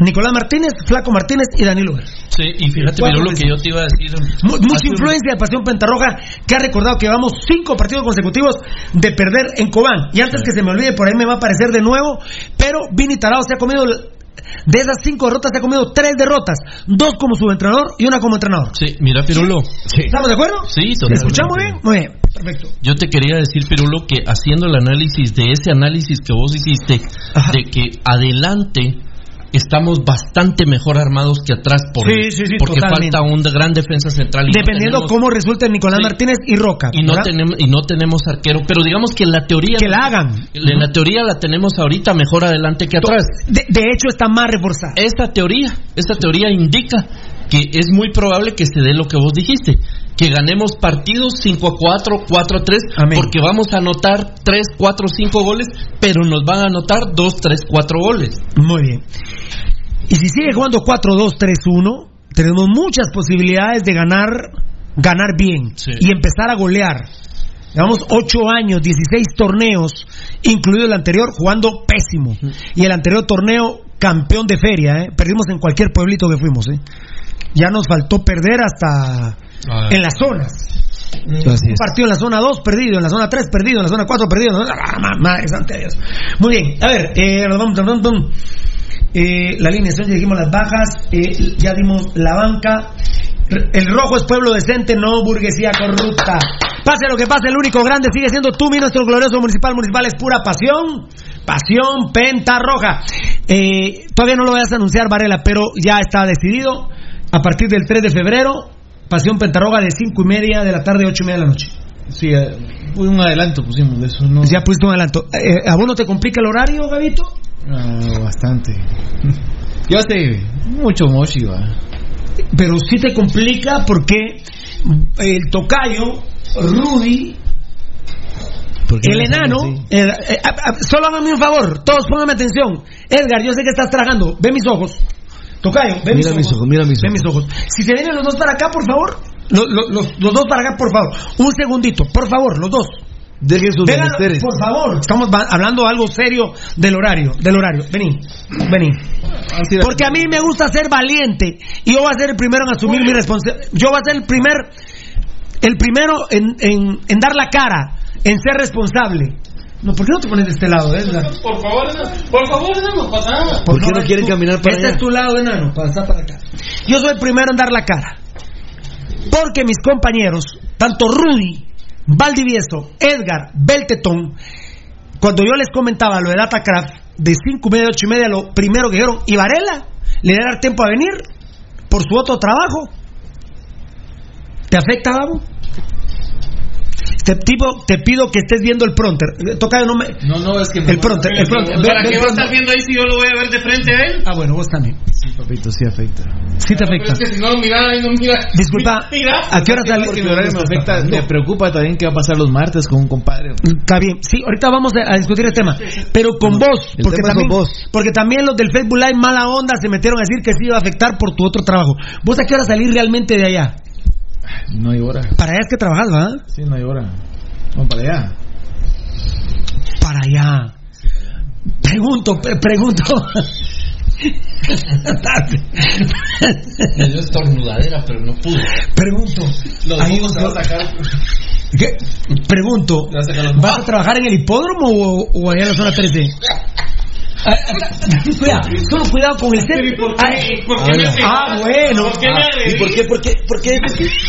Nicolás Martínez, Flaco Martínez y Danilo. Sí, y fíjate, pero lo que yo te iba a decir. Mu- Mucha un- influencia de Pasión Pentarroja que ha recordado que vamos cinco partidos consecutivos de perder en Cobán. Y antes que se me olvide, por ahí me va a aparecer de nuevo, pero Vini Tarado se ha comido, de esas cinco derrotas, se ha comido tres derrotas. Dos como subentrenador y una como entrenador. Sí, mira, Pirulo. ¿Estamos de acuerdo? Sí, ¿Me totalmente. escuchamos bien? Muy bien, perfecto. Yo te quería decir, Pirulo, que haciendo el análisis de ese análisis que vos hiciste, de que adelante estamos bastante mejor armados que atrás por Sí, sí, sí, porque totalmente. falta un gran defensa central y no Dependiendo tenemos- cómo resulte Nicolás Martínez y Roca. y no ¿verdad? tenemos y no tenemos arquero, pero digamos que la teoría Que la hagan. en la teoría la tenemos ahorita mejor adelante que atrás. De, de hecho está más reforzada. Esta teoría, esta teoría indica que es muy probable que se dé lo que vos dijiste, que ganemos partidos 5 a 4, 4 a 3, porque vamos a anotar 3, 4, 5 goles, pero nos van a anotar 2, 3, 4 goles. Muy bien. Y si sigue jugando 4-2-3-1, tenemos muchas posibilidades de ganar, ganar bien y empezar a golear. Llevamos 8 años, 16 torneos, incluido el anterior, jugando pésimo. Y el anterior torneo, campeón de feria, ¿eh? perdimos en cualquier pueblito que fuimos. ¿eh? Ya nos faltó perder hasta en las zonas. Un partido en la zona 2 perdido, en la zona 3 perdido, en la zona 4 perdido. en la zona- ¡Ah, ma- madre santa de Dios! Muy bien, a ver, eh. Eh, la alineación, ya dijimos las bajas, eh, ya dimos la banca. El rojo es pueblo decente, no burguesía corrupta. Pase lo que pase, el único grande sigue siendo tú, mi nuestro glorioso municipal. Municipal es pura pasión. Pasión penta roja. Eh, todavía no lo vayas a anunciar, Varela, pero ya está decidido. A partir del 3 de febrero, Pasión Pentarroga de 5 y media de la tarde, 8 y media de la noche. Sí, eh, un adelanto pusimos de eso, ¿no? Ya pusiste un adelanto. Eh, ¿A vos no te complica el horario, Gabito? Ah, bastante. [laughs] Yo sé, mucho mochi, va. Pero sí te complica porque el tocayo, Rudy, el enano, eh, eh, a- a- solo hágame un favor, todos pónganme atención. Edgar, yo sé que estás tragando, ve mis ojos. Tocayo, ve mis Mira ojos. mis ojos, mira mis Ve mis ojos. Si se vienen los dos para acá, por favor. Lo- lo- los, los dos para acá, por favor. Un segundito, por favor, los dos. Dejen sus Vengan, por favor. Estamos hablando algo serio del horario, del horario. Vení, vení. Porque a mí me gusta ser valiente y yo voy a ser el primero en asumir mi responsabilidad. Yo voy a ser el primer, el primero en, en, en dar la cara, en ser responsable. No, ¿por qué no te pones de este lado, Edgar? Por favor, por favor, no pasa nada. ¿Por qué no quieren caminar para Este allá? es tu lado, enano, pasar para acá. Yo soy el primero en dar la cara. Porque mis compañeros, tanto Rudy, Valdivieso, Edgar, Beltetón, cuando yo les comentaba lo de Datacraft, de 5 y media, 8 y media, lo primero que dijeron, ¿y Varela? ¿Le va a dar tiempo a venir? ¿Por su otro trabajo? ¿Te afecta, Gabo? Te, tipo, te pido que estés viendo el pronter. Toca no me. No, no, es que El pronter, el pronter. ¿Para qué ve va a estar viendo ahí si yo lo voy a ver de frente a él? Ah, bueno, vos también. Sí, papito, sí afecta. Sí te afecta. Pero es que si no, mira, ahí no mira. Disculpa, [laughs] Mira. ¿a qué hora sale? Porque mi horario me afecta, me preocupa también qué va a pasar los martes con un compadre. Está bien, sí, ahorita vamos a, discutir el tema, pero con vos, el porque tema es también, con vos. porque también los del Facebook Live mala onda se metieron a decir que sí iba a afectar por tu otro trabajo. ¿Vos a qué hora salís realmente de allá? No hay hora. Para allá es que trabajas, ¿va? Sí, no hay hora. Vamos para allá. Para allá. Pregunto, pre- pregunto. Me dio estornudadera, pero no pude. pregunto. Los Ahí mocos se no- va a sacar. ¿Qué? Pregunto, ¿vas a trabajar en el hipódromo o, o allá en la zona 13? Ah, ah, Cuidado, solo cuidado con el set. ¿Por qué? ¿Por qué Ah, me ah, pegaste? bueno. ¿Por qué me Ah? ¿Y por qué? ¿Por qué? ¿Por qué?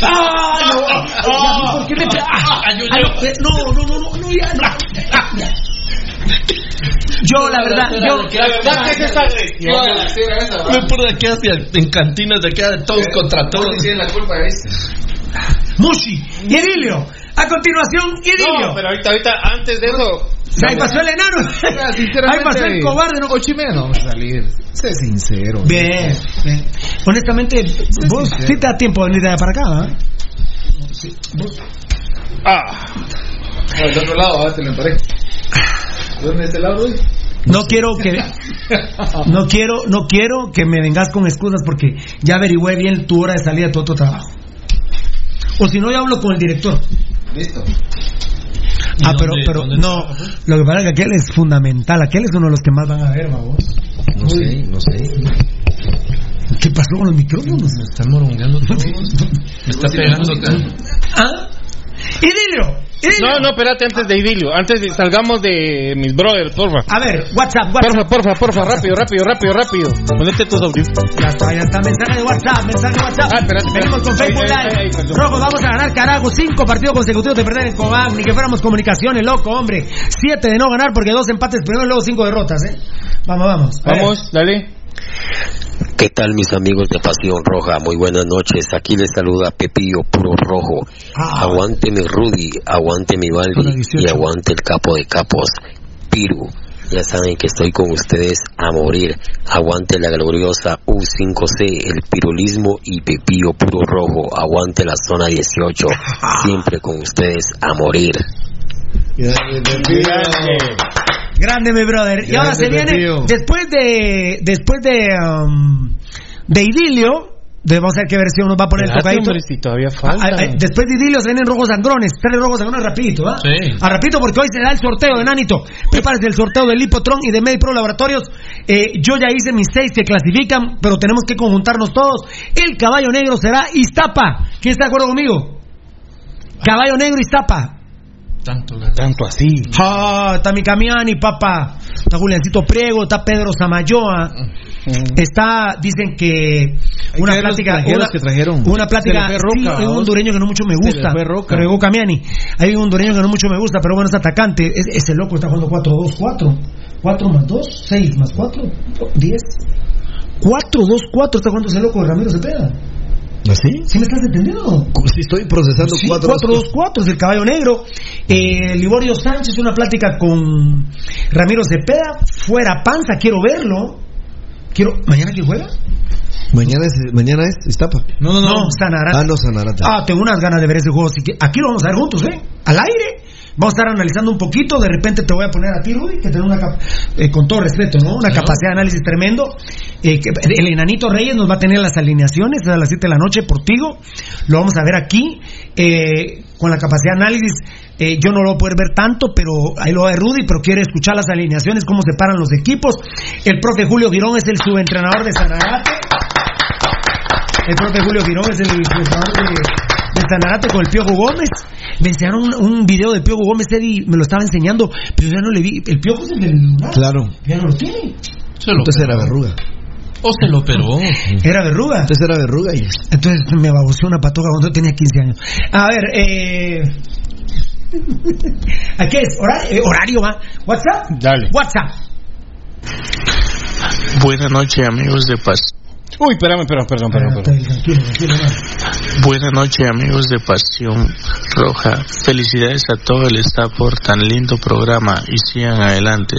¡Ah! No, ah, ¿Por qué me ah, ah, no, no, no, no, no, ya, no. Yo, la verdad, yo. La verdad que hacia en cantinas de aquí de todos contra todos. tiene la culpa de este. Mushi, y Idilio. A continuación, Idilio. No, pero ahorita, ahorita, antes de eso. Ahí pasó el enano. [laughs] Ahí pasó el cobarde. ¿no? Ocho y media no vamos a salir. Sé sincero. Bien, bien. Honestamente, vos sí te da tiempo de venir de allá para acá, ¿ah? Ah. Del otro lado, ahora te lo emparejo. ¿Dónde este lado, Luis? No quiero que [laughs] no quiero no quiero que me vengas con excusas porque ya averigüé bien tu hora de salida de tu otro trabajo. O si no, yo hablo con el director. Listo. Ah, pero, pero no. Lo que pasa es que aquel es fundamental. Aquel es uno de los que más van a ver, vamos. No sé, no sé. ¿Qué pasó con los micrófonos? Me están morongueando todos. [laughs] Me está pegando acá. ¿Ah? ¡Idilio! No, no, espérate antes de Idilio. Antes de salgamos de mis brothers, porfa. A ver, WhatsApp, WhatsApp. Porfa, porfa, porfa, rápido, rápido, rápido, rápido. Ponete tus audífonos. Ya está, ya está. Mensaje de WhatsApp, mensaje de WhatsApp. Ah, espérate. Venimos con Facebook Live. perdón. Rojo, vamos a ganar, carajo. Cinco partidos consecutivos de perder en Cobán. Ni que fuéramos comunicaciones, loco, hombre. Siete de no ganar porque dos empates primero y luego cinco derrotas, ¿eh? Vamos, vamos. Vamos, dale. ¿Qué tal mis amigos de Pasión Roja? Muy buenas noches. Aquí les saluda Pepillo Puro Rojo. Aguante mi Rudy, aguante mi Baldi y aguante el capo de capos, Piru. Ya saben que estoy con ustedes a morir. Aguante la gloriosa U5C, el pirulismo y Pepillo Puro Rojo. Aguante la zona 18. [laughs] Siempre con ustedes a morir. Grande, mi brother. Y ahora se viene, después de, después de, um, de Idilio, de- vamos a ver qué versión nos va a poner el Espérate, tocadito. hombre, si todavía Ah, falta. ah, después de Idilio se vienen rojos sangrones, tres rojos sangrones rapidito, ¿ah? Sí. A rapidito porque hoy se da el sorteo de Nanito. Prepárese el sorteo del Lipotron y de MediPro Laboratorios. Eh, yo ya hice mis seis que clasifican, pero tenemos que conjuntarnos todos. El caballo negro será Iztapa. ¿Quién está de acuerdo conmigo? Caballo negro Iztapa. Tanto, Tanto así. Ah, está mi Camiani, papá. Está Juliancito Priego, está Pedro Samayoa. Está, dicen que una que plática, una, que trajeron. una plática, sí, hay un hondureño que no mucho me gusta, pero Camiani. Hay un hondureño que no mucho me gusta, pero bueno, es atacante. Es- ese loco está jugando 4-2-4. 4 más 2, 6 más 4, 10. 4-2-4 está jugando ese loco de Ramiro Cepeda. ¿Así? ¿Sí me estás entendiendo? Si estoy procesando Sí, cuatro. 4-2-4 es el caballo negro. Eh, Liborio Sánchez, una plática con Ramiro Cepeda. Fuera panza, quiero verlo. Quiero. ¿Mañana quién juega? Mañana es, mañana es Iztapa. No, no, no. Sanarate. Ah, no, Sanarate. Ah, tengo unas ganas de ver ese juego. Así que aquí lo vamos a ver juntos, ¿eh? Al aire. Vamos a estar analizando un poquito. De repente te voy a poner a ti, Rudy, que tiene una. eh, con todo respeto, ¿no? Una capacidad de análisis tremendo. Eh, que- el enanito Reyes nos va a tener las alineaciones a las 7 de la noche por Tigo. Lo vamos a ver aquí. eh, con la capacidad de análisis. eh, yo no lo voy a poder ver tanto, pero ahí lo va a ver Rudy, pero quiere escuchar las alineaciones, cómo se paran los equipos. El profe Julio Girón es el subentrenador de Sanarate. El profe Julio Girón es el entrenador de, Sanarate con el Piojo Gómez. Me enseñaron un, un video del Piojo Gómez, Eddie me lo estaba enseñando, pero yo ya no le vi. El Piojo es el del lugar. Claro. Ya no lo tiene. Se lo Entonces era verruga. O se lo operó. Era verruga. Entonces era verruga y. Entonces me baboseó una patoja cuando yo tenía 15 años. A ver, eh. [laughs] ¿A qué es? Horario, eh, horario va. WhatsApp. Dale. WhatsApp. Buenas noches, amigos de Paz. Uy, espérame, espérame, perdón, perdón, perdón. Va. Buenas noches, amigos de Pasión Roja. Felicidades a todo el staff por tan lindo programa y sigan adelante.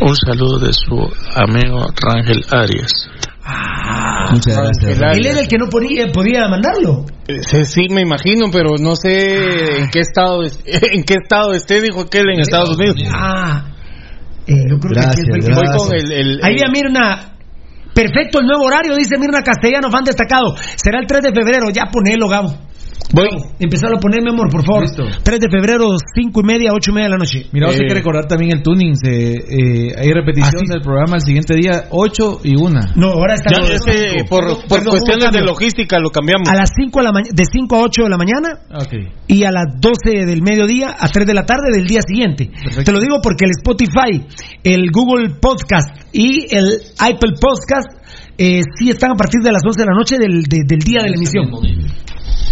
Un saludo de su amigo Rangel Arias. Muchas gracias. Él era el que no podía, podía mandarlo. Eh, Sí, sí, me imagino, pero no sé en qué estado es- [laughs] en qué estado esté, dijo aquel en Estados Unidos. Ah, eh, yo creo Gracias, que es el que- Voy con el, el- Ahí vi a Mirna. Perfecto el nuevo horario, dice Mirna Castellano, fan destacado. Será el 3 de febrero, ya ponelo, Gabo. Voy. Empezar a poner, mi amor, por favor. Listo. 3 de febrero, 5 y media, 8 y media de la noche. Mira, vos Eh, hay que recordar también el tuning. Se, eh, hay repetición Ah, sí. del programa el siguiente día, 8 y 1. No, ahora está. Ya, es que por, por Perdón, cuestiones ¿cómo de logística lo cambiamos. A las 5 de la mañana, de 5 a 8 de la mañana Ok. y a las 12 del mediodía a 3 de la tarde del día siguiente. Te lo digo porque el Spotify, el Google Podcast y el Apple Podcast eh, sí están a partir de las 11 de la noche del, de- del día de la emisión.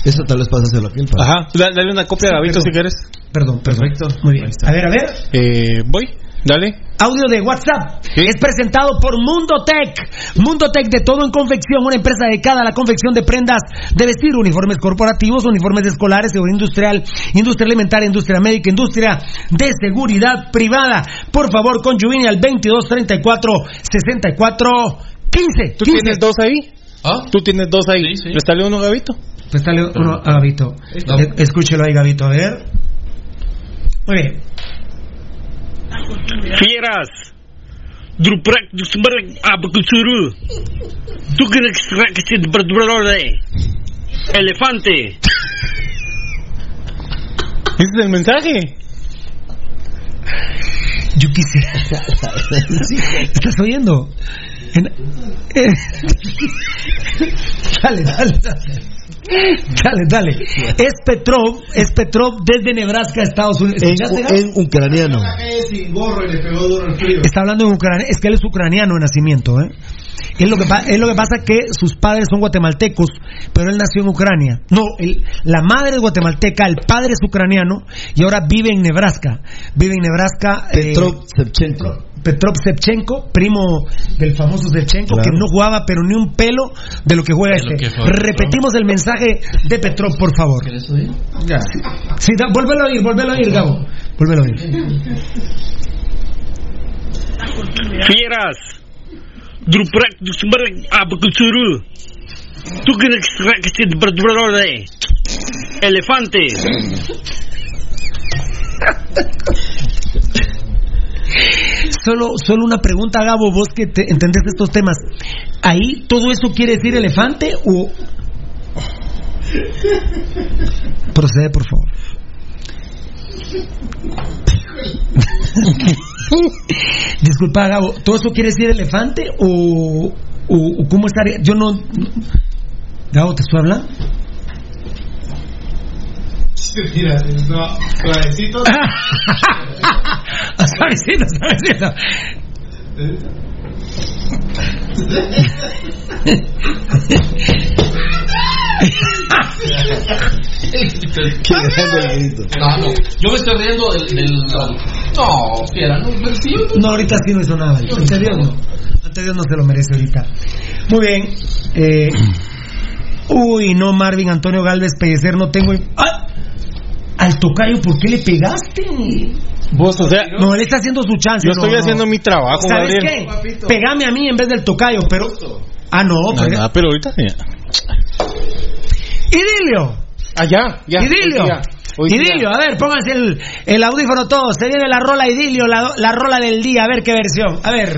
Eso tal vez pasa a la piel. Ajá, da- dale una copia a Gabito si quieres. Perdón, perfecto. Muy bien. A ver, a ver. Eh, voy, dale. Audio de WhatsApp es presentado por Mundo Tech. Mundo Tech de todo en confección, una empresa dedicada a la confección de prendas de vestir, uniformes corporativos, uniformes escolares, seguridad industrial, industria alimentaria, industria médica, industria de seguridad privada. Por favor, con Juvini al 22 34 64 15. ¿Tú tienes dos ahí? ¿Ah? ¿Tú tienes dos ahí? Sí, sí. Préstale uno, Gabito. Préstale uno a Gabito. No. Eh, Escúchelo ahí, Gabito, a ver. Muy bien. Fieras. Druprek dusbrek abkusuru. Tugrek straksit brdbrode. Elefante. ¿Ese es el mensaje? Yo quisiera. [laughs] ¿Estás oyendo? En- eh, dale, dale, dale. Dale, dale. Es Petrov, es Petrov desde Nebraska, Estados Unidos. En, ucraniano. Está hablando en ucraniano, es que él es ucraniano de nacimiento, ¿eh? Es lo, que, pa- es lo que pasa que sus padres son guatemaltecos, pero él nació en Ucrania. No, él- la madre es guatemalteca, el padre es ucraniano y ahora vive en Nebraska. Vive en Nebraska. eh, Petrov. Petrov Shevchenko, primo del famoso Shevchenko, Claro. que no jugaba pero ni un pelo de lo que juega este. que juega Petrov. Repetimos el mensaje de Petrov, por favor. Sí, da- vuélvelo a oír, vuélvelo a oír, Gabo. Vuélvelo a oír. Fieras. Druprak dusumber abakusuru. Tú que que de Elefante. [laughs] Solo, solo una pregunta, Gabo, vos que te entendés estos temas. ¿Ahí todo eso quiere decir elefante o...? Procede, por favor. [laughs] Disculpa, Gabo, ¿todo eso quiere decir elefante o, o, o cómo estaría? Yo no... Gabo, ¿te estoy hablando? Mira, no, suavecito. [laughs] Suavecito, suavecito. Qué grande el grito. No, no. Yo me estoy riendo del. del- no, fiera, no. pero sí, yo- No, ahorita sí no hizo nada. Ante Dios no. Ante Dios no se lo merece ahorita. Muy bien. Eh, uy, no, Marvin Antonio Galvez Pellecer, no tengo. ¡Ah! Al tocayo, ¿por qué le pegaste? Vos, o sea, No, él está haciendo su chance. yo no, estoy no. haciendo mi trabajo, ¿Sabes Gabriel. qué? Pegame a mí en vez del tocayo, pero. Ah, no, No, nada, pero ahorita ya. Idilio. Allá, ya. Idilio. hoy día, hoy día. Idilio, a ver, pónganse el, el audífono todos. Se viene la rola Idilio, la, la rola del día. A ver qué versión. A ver.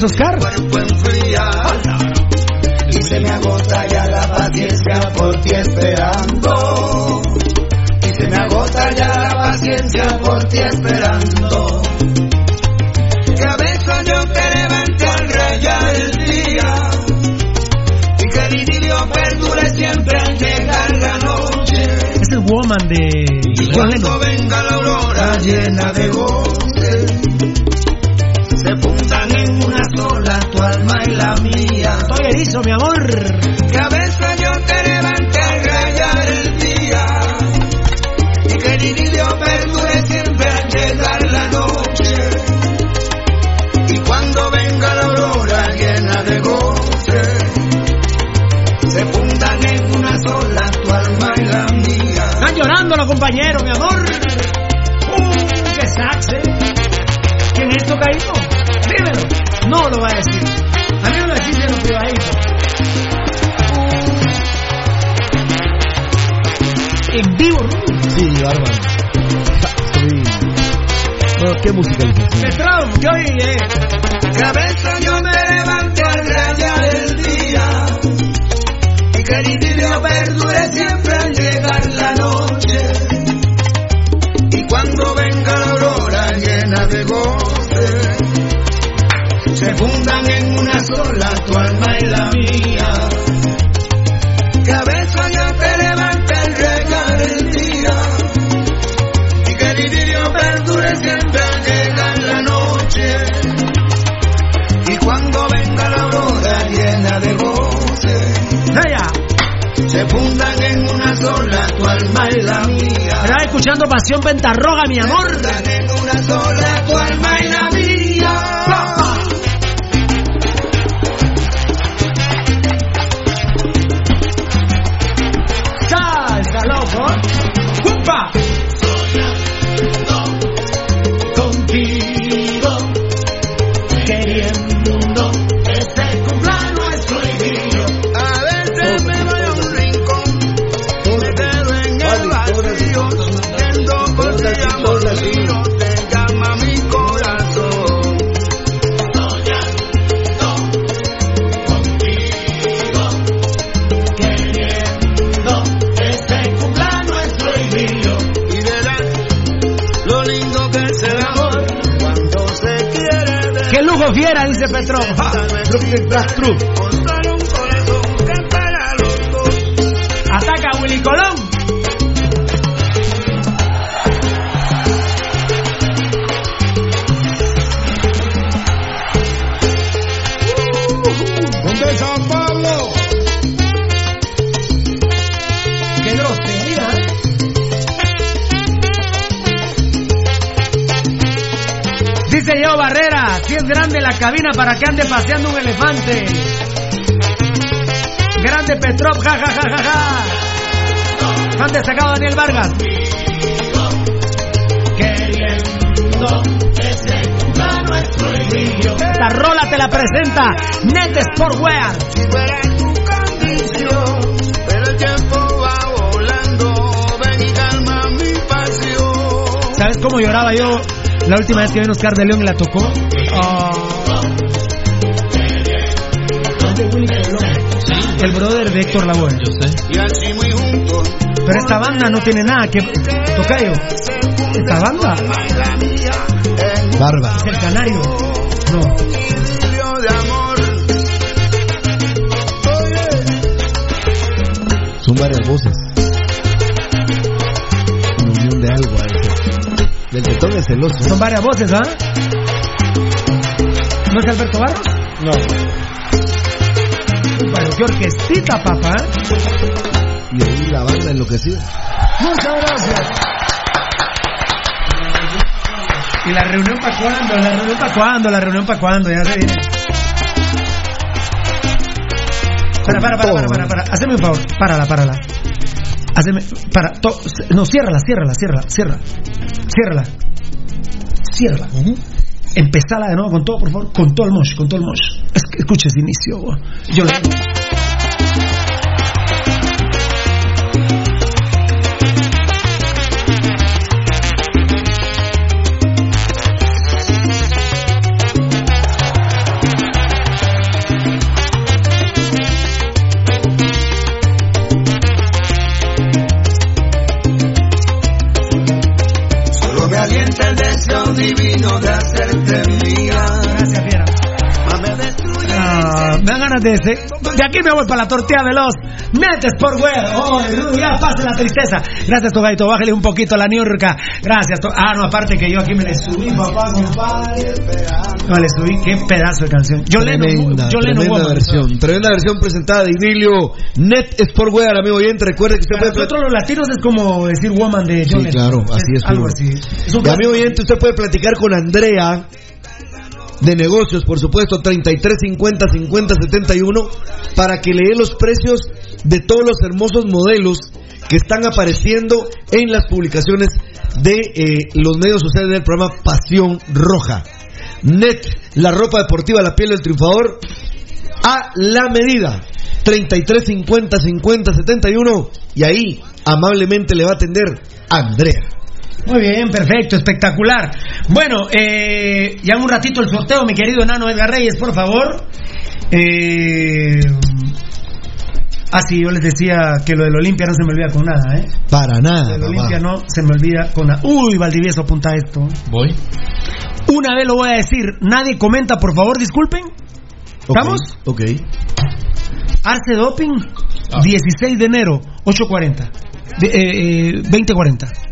Los años, ¿No es Oscar? Y se me agota ya la paciencia por ti esperando. Y se me agota ya la paciencia por ti esperando. Que a veces yo te levante al rayar el día. Y que el idilio perdure siempre al llegar la noche. Es el Woman de John cuando Lennon. venga la aurora llena de goce, tu alma y la mía. Estoy erizo, mi amor. Qué ¿qué oye? cabeza yo me escuchando Pasión Pentarroga, mi amor. Fiera, dice Petro. Ataca cabina para que ande paseando un elefante. Grande Petrov, ja ja ja ja ja. Han destacado Daniel Vargas. Queriendo que se nuestro. Esta rola te la presenta Net Sportwear. Pero el tiempo va volando, ven y calma mi pasión. ¿Sabes cómo lloraba yo la última vez que vino Oscar de León y la tocó? El brother de Héctor Lavoe. Yo sé. Y así muy juntos. Pero esta banda no tiene nada que. Tocayo. Esta banda. Barba. Es el canario. No. Son varias voces. Una unión de algo a ese. Del que todo es celoso. Son varias voces, ¿ah? ¿No es Alberto Barros? No. Qué orquestita, papá. Y ahí la banda enloquecida. Muchas gracias. ¿Y la reunión para cuándo? ¿La reunión para cuándo? ¿La reunión para cuándo? Ya se viene. Para, para, para, para, para, para. Haceme un favor. Párala, párala. Haceme. Para. to- no, ciérrala, ciérrala, ciérrala, ciérrala. Ciérrala. Ciérrala. Empezala de nuevo con todo, por favor. Con todo el mosh, con todo el mosh. Es que escucha ese inicio. Yo le. De ese. De aquí me voy para la tortilla veloz. Metes por wear. Oh, ya pase la tristeza. Gracias, Togaito. Bájale un poquito la niurca. Gracias. To- ah, no, aparte que yo aquí me le subí, papá, compadre. No, le subí. Qué pedazo de canción. Yo Tremenda, yo leno tremenda versión. Tremenda versión presentada de Idilio Net Sportwear, amigo oyente. Recuerde que usted Para puede. nosotros los latinos es como decir woman de John Sí, claro, así es. Algo primo. así. Es un amigo oyente, usted puede platicar con Andrea de negocios, por supuesto, 33 50 50 71 para que le los precios de todos los hermosos modelos que están apareciendo en las publicaciones de eh, los medios sociales del programa Pasión Roja. Net, la ropa deportiva, la piel del triunfador, a la medida. 33 50 50 71 y ahí amablemente le va a atender Andrea. Muy bien, perfecto, espectacular. Bueno, eh, ya un ratito el sorteo, mi querido enano Edgar Reyes, por favor. Eh, ah, sí, yo les decía que lo del Olimpia no se me olvida con nada, ¿eh? Para nada. Lo del. Olimpia no se me olvida con nada. Uy, Valdivieso, apunta esto. Voy. Una vez lo voy a decir, nadie comenta, por favor, disculpen. ¿Estamos? Ok. Arce Doping, 16 de enero, 8.40. De, eh, eh, 20.40.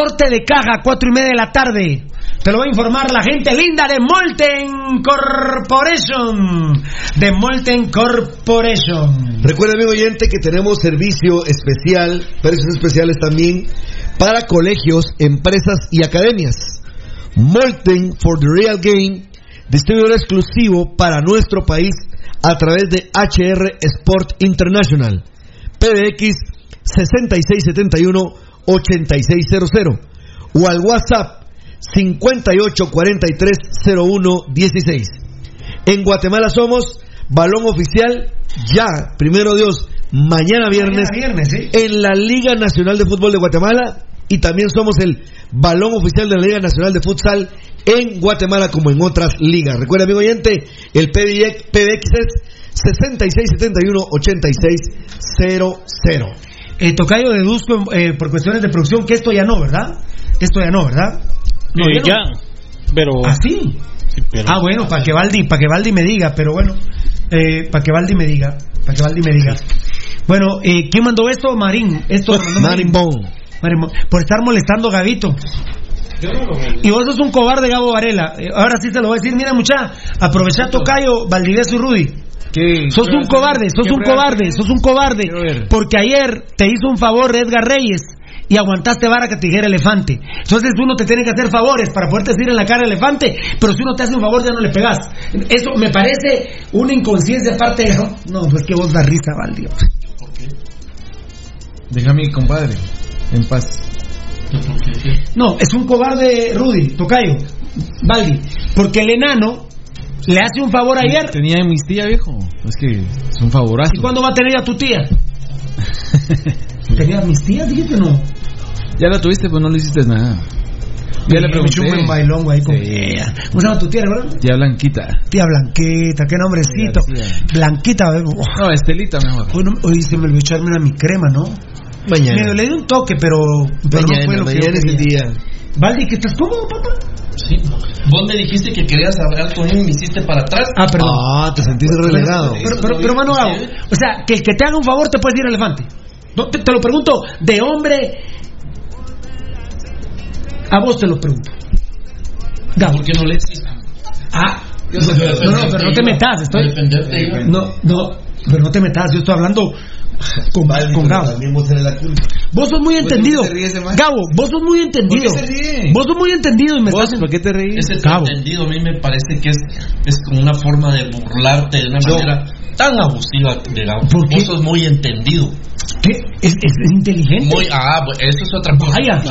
corte de caja, cuatro y media de la tarde. Te lo va a informar la gente linda de Molten Corporation. De Molten Corporation. Recuerda, amigo oyente, que tenemos servicio especial, precios especiales también, para colegios, empresas y academias. Molten for the Real Game, distribuidor exclusivo para nuestro país a través de HR Sport International. PDX 6671 8600 o al WhatsApp 58430116. En Guatemala somos balón oficial ya, primero Dios, mañana viernes, viernes en la Liga Nacional de Fútbol de Guatemala y también somos el balón oficial de la Liga Nacional de Futsal en Guatemala como en otras ligas. Recuerda, amigo oyente, el PBX, PBX es 6671-8600 eh, Tocayo, deduzco eh, por cuestiones de producción que esto ya no, ¿verdad? Esto ya no, ¿verdad? No, Eh, no. ya, pero... ¿Ah, sí? Ah, bueno, para que Valdi, para que Valdi me diga, pero bueno, eh, para que Valdi me diga, para que Valdi me diga. Bueno, eh, ¿quién mandó esto? Marín. Esto lo mandó Marín. Marín Bon, Por estar molestando a Gabito. Y vos sos un cobarde, Gabo Varela. Eh, ahora sí se lo voy a decir. Mira, mucha, aprovechá Tocayo, Valdivieso y Rudy. Sos un cobarde, sos un cobarde, sos un cobarde. Porque ayer te hizo un favor Edgar Reyes y aguantaste vara que te dijera elefante. Entonces uno te tiene que hacer favores para poderte decir en la cara elefante, pero si uno te hace un favor ya no le pegas. Eso me parece una inconsciencia aparte de... No, pues que vos da risa, Valdi. Deja a mi compadre en paz. No, es un cobarde Rudy, Tocayo, Valdi, porque el enano le hace un favor ayer. Tenía amnistía, viejo. Es que es un favorazo. ¿Y cuándo va a tener a tu tía? [laughs] ¿Tenía amnistía? Dije que no. Ya la tuviste, pues no le hiciste nada. Ya le Me echó un buen pregunté. bailongo ahí con ella. ¿Cómo se llama tu tía, verdad? Ya Blanquita. Tía Blanquita, qué nombrecito. Blanquita, bebé. No, Estelita mejor. Hoy, se me olvidó echarme una mi crema, ¿no? Mañana. Me le di un toque, pero, pero Mañana, no fue lo que yo mañana es el quería. día. Valdi, ¿que estás cómodo, papá? Sí. Vos me dijiste que querías hablar conmigo y me hiciste para atrás. Ah, perdón. Ah, te sentiste relegado. Pero, pero, pero, mano, o sea, que el que te haga un favor te puede decir elefante. No, te, te lo pregunto de hombre. A vos te lo pregunto. Gabo. ¿Por qué no le decís? Ah, Yo no, no, pero no te metas. Estoy... No, no, pero no te metas. Yo estoy hablando con, con Gabo. También vos tenés la culpa. Vos sos muy entendido. ese man? Gabo, vos sos muy entendido. ¿Por qué se ríe? Vos sos muy entendido y me ¿Vos estás. por qué te reís? Ese Cabo. entendido a mí me parece que es, es como una forma de burlarte de una manera tan abusiva de Gabo. ¿Por qué? Vos sos muy entendido. ¿Qué? ¿Es, es, es inteligente? Muy, ah, bu- eso es otra cosa. Vaya,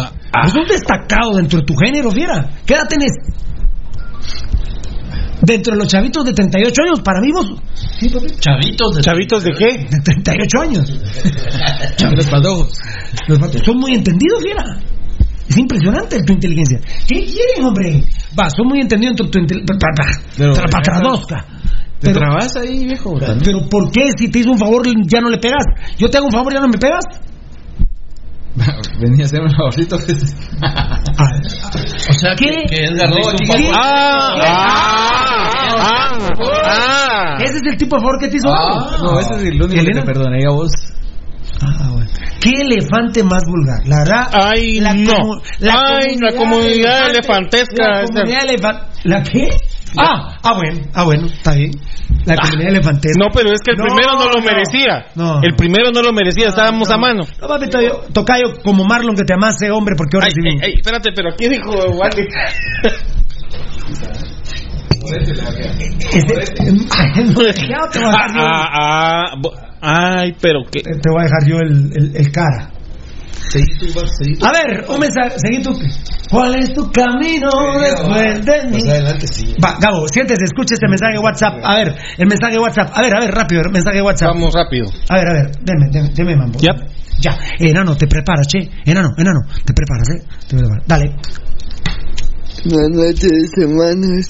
vos sos destacado dentro de tu género, fiera. ¿Qué edad tenés? Dentro de los chavitos de 38 años, para mí vos. Sí, papi. Chavitos de... ¿Chavitos de qué? De 38 años. [laughs] Los patojos. Los son muy entendidos, fiera. Es impresionante tu inteligencia. ¿Qué quieren, hombre? Va, son muy entendidos en tu, tu inteligencia. ¿Te Pero, trabas ahí, viejo? Pero ¿por qué si te hizo un favor ya no le pegas? Yo te hago un favor ya no me pegas. [laughs] Venía a hacerme un favorcito. [laughs] O sea, ¿Qué? que Edgar hizo un favor. Ah, ah, ah, ah. Ese es el tipo de favor que te hizo. Ah, no, ese es el único que te perdonaría a vos. Ah, bueno. ¿Qué elefante más vulgar? La verdad. Ay, la no. Ay, la comunidad elefante- elefantesca. La comunidad elefante. ¿La qué? Ah, ah, bueno, ah, bueno, está bien. La comunidad elefantesca. No, pero es que el No, primero no lo merecía. No. El primero no lo merecía, estábamos no. a mano. No, papi, tocayo, como Marlon que te amase, hombre, porque ahora Ay, sí. ay, ay, espérate, pero aquí dijo Wally. [laughs] Ah, ah, ah, ay, pero qué. te te voy a dejar yo el, el, el cara. A ver, un mensaje, seguí tú. ¿Cuál es tu camino después de mí? Más adelante sí. Va, Gabo, siéntese, escuche este mensaje de WhatsApp. A ver, el mensaje de WhatsApp. A ver, a ver, rápido, el mensaje de WhatsApp. Vamos rápido. A ver, a ver, deme, deme, deme mambo. Ya. Ya, enano, te preparas, che. Enano, enano, te preparas, eh. Te preparas. Dale. Buenas noches, hermanos.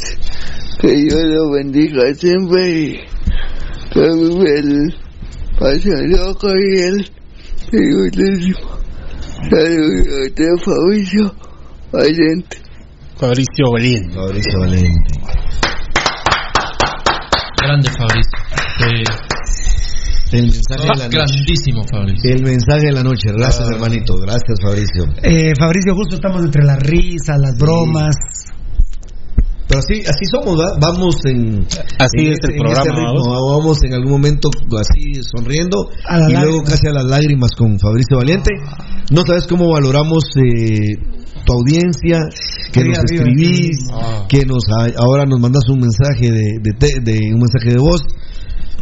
Que Dios lo bendiga siempre y que el paso loco y el de Fabricio Valente. Fabricio Belín. Fabricio Valente. Grande Fabricio. Eh, El mensaje de la noche. grandísimo Fabricio. El mensaje de la noche. Gracias, hermanito. Gracias, Fabricio. Eh, Fabricio, justo estamos entre las risas, las bromas. Pero así, así somos, ¿va? vamos en. Así en es en el programa, ritmo, ¿va? vamos en algún momento así sonriendo y luego casi a las lágrimas con Fabricio Valiente. No sabes cómo valoramos eh, tu audiencia, que nos escribís, arriba. que nos ahora nos mandas un mensaje de, de, te- de- un mensaje de voz.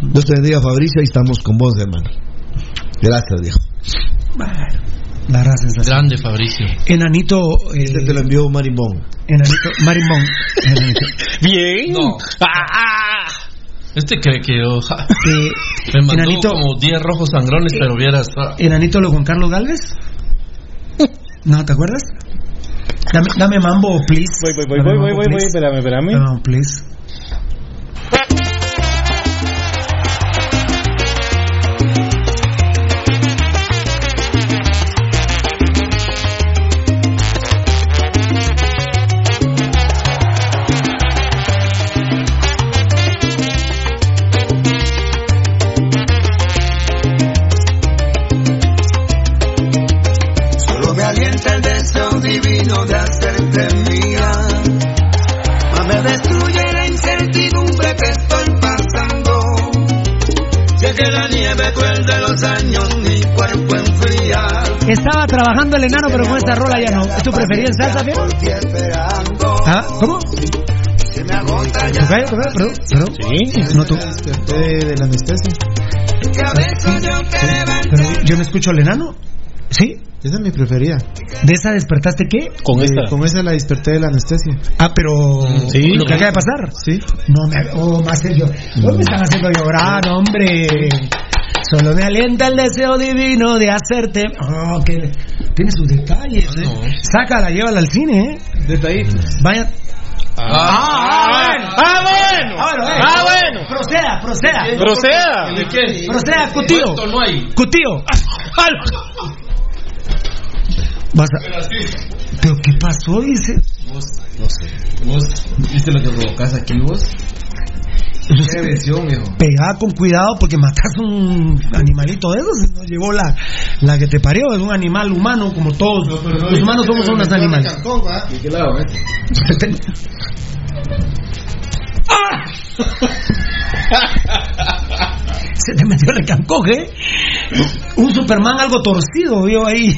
Dios te bendiga, Fabricio, ahí estamos con vos, hermano. Gracias, viejo. La raza es así. Grande Fabricio. Enanito. eh, Este te lo envió Marimbón. Enanito. Marimbón. Enanito. [laughs] Bien. No. Ah, Este cree que yo, ja, Eh, me mandó Enanito. como 10 rojos sangrones, pero vieras. ah, Enanito lo Juan Carlos Galvez. [laughs] ¿No te acuerdas? Dame, dame mambo, please. Voy, voy, voy, Dame voy, voy, mambo, voy, voy, espérame, espérame. Mambo, please. Recuerde los años, mi cuerpo enfría. Estaba trabajando el enano, pero con esta rola ya no. ¿Es tu preferida en salsa, Fiero? ¿Ah? ¿Cómo? ¿Tocayo, tocayo? Perdón, perdón. Sí, No, tú. desperté de la anestesia. Pero yo no escucho al enano. ¿Sí? Esa es mi preferida. ¿De esa despertaste qué? Con esta. Con esa la desperté de la anestesia. Ah, pero Sí. lo que acaba de pasar. Sí. No me oh, más serio. Hoy me están haciendo llorar, hombre. Solo me alienta el deseo divino de hacerte. Oh, que tiene sus detalles. ¿eh? Sácala, llévala al cine, ¿eh? Detallitos. Vaya. Ah, bueno. Ah, bueno. Ah, bueno, eh. Ah, bueno. Proceda, proceda. Proceda. ¿De qué? Proceda, cutío. No hay. Cutío. Vas a- ¿Pero qué pasó? Dice. Vos, no sé. Vos, ¿viste lo que provocas aquí vos? Qué. Pegada con cuidado porque matas un animalito de esos. No llegó la, la que te parió. Es un animal humano como todos. Los humanos somos unos animales. ¿De qué lado, [laughs] eh? Se te metió el cancoge. Un Superman algo torcido vio ahí. [laughs]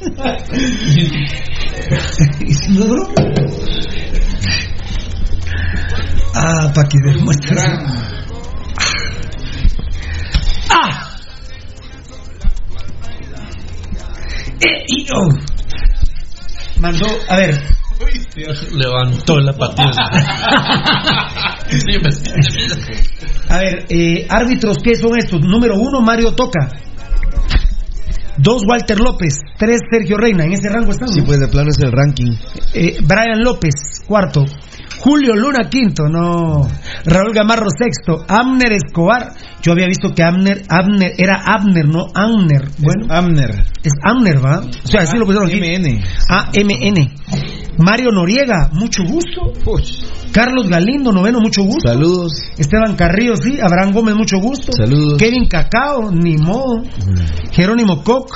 [laughs] ¿Y si no duró? Ah, para que demuestres. ¡Ah! Eh, y, oh. Mandó, a ver, Levantó la patilla. Sí. A ver, eh, árbitros, ¿qué son estos? Número uno, Mario Toca. Dos, Walter López. Tres, Sergio Reina. En ese rango están. Sí, pues de plano es el ranking. Eh, Brian López, cuarto. Julio Luna, quinto. No. Raúl Gamarro, sexto. Amner Escobar. Yo había visto que Amner, Abner era Abner, no Amner. Bueno, Amner. es Amner, ¿va? O sea, así lo pusieron aquí. MN. A-M-N. Mario Noriega, mucho gusto. Carlos Galindo, noveno, mucho gusto. Saludos. Esteban Carrillo, sí. Abraham Gómez, mucho gusto. Saludos. Kevin Cacao, ni modo. Jerónimo Koch,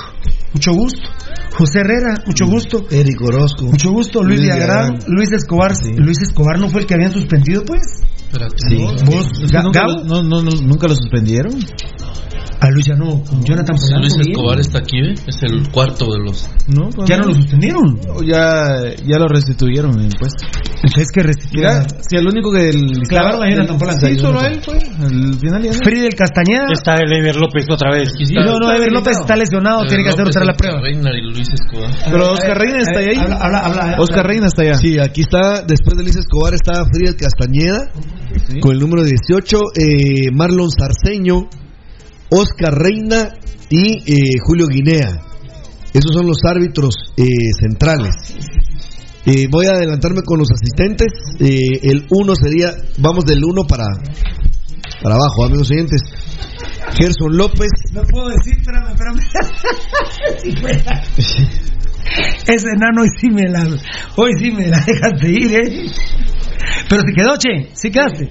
mucho gusto. José Herrera, mucho gusto. Eric Orozco. Mucho gusto. Luis, Luis Villagrán. Luis Escobar. Luis Escobar no fue el que habían suspendido, pues. Espérate. Sí. Vos, nunca, lo, no, no, no- nunca lo suspendieron. A Luis ya no. con Jonathan Polanco, Luis bien. Escobar está aquí, ¿ve? Es el cuarto de los. No, pues Ya no lo suspendieron. Ya, ya lo restituyeron en impuestos. Entonces que restituyeron. Mira, si el único que el, Clavaron a Jonathan Polanco. Sí, solo él fue. Al final ya. Fridel Castañeda. Está el Ever López otra vez. Está. No, no, Ever López está lesionado, tiene que hacer otra la el prueba. Reina y Luis Escobar. Pero Oscar Reina está Eh, ahí. Habla, habla, habla. Oscar Reina está allá. Sí, aquí está, después de Luis Escobar está Frías Castañeda, con el número 18, eh, Marlon Sarceño, Oscar Reina y eh, Julio Guinea. Esos son los árbitros eh, centrales. Eh, voy a adelantarme con los asistentes. Eh, el uno sería, vamos del uno para, para abajo, amigos oyentes. Gerson López, No puedo decir, espérame, espérame. [laughs] Si fuera. Ese enano hoy sí me la, hoy sí me la dejaste ir, ¿eh? Pero se quedó, che, sí quedaste.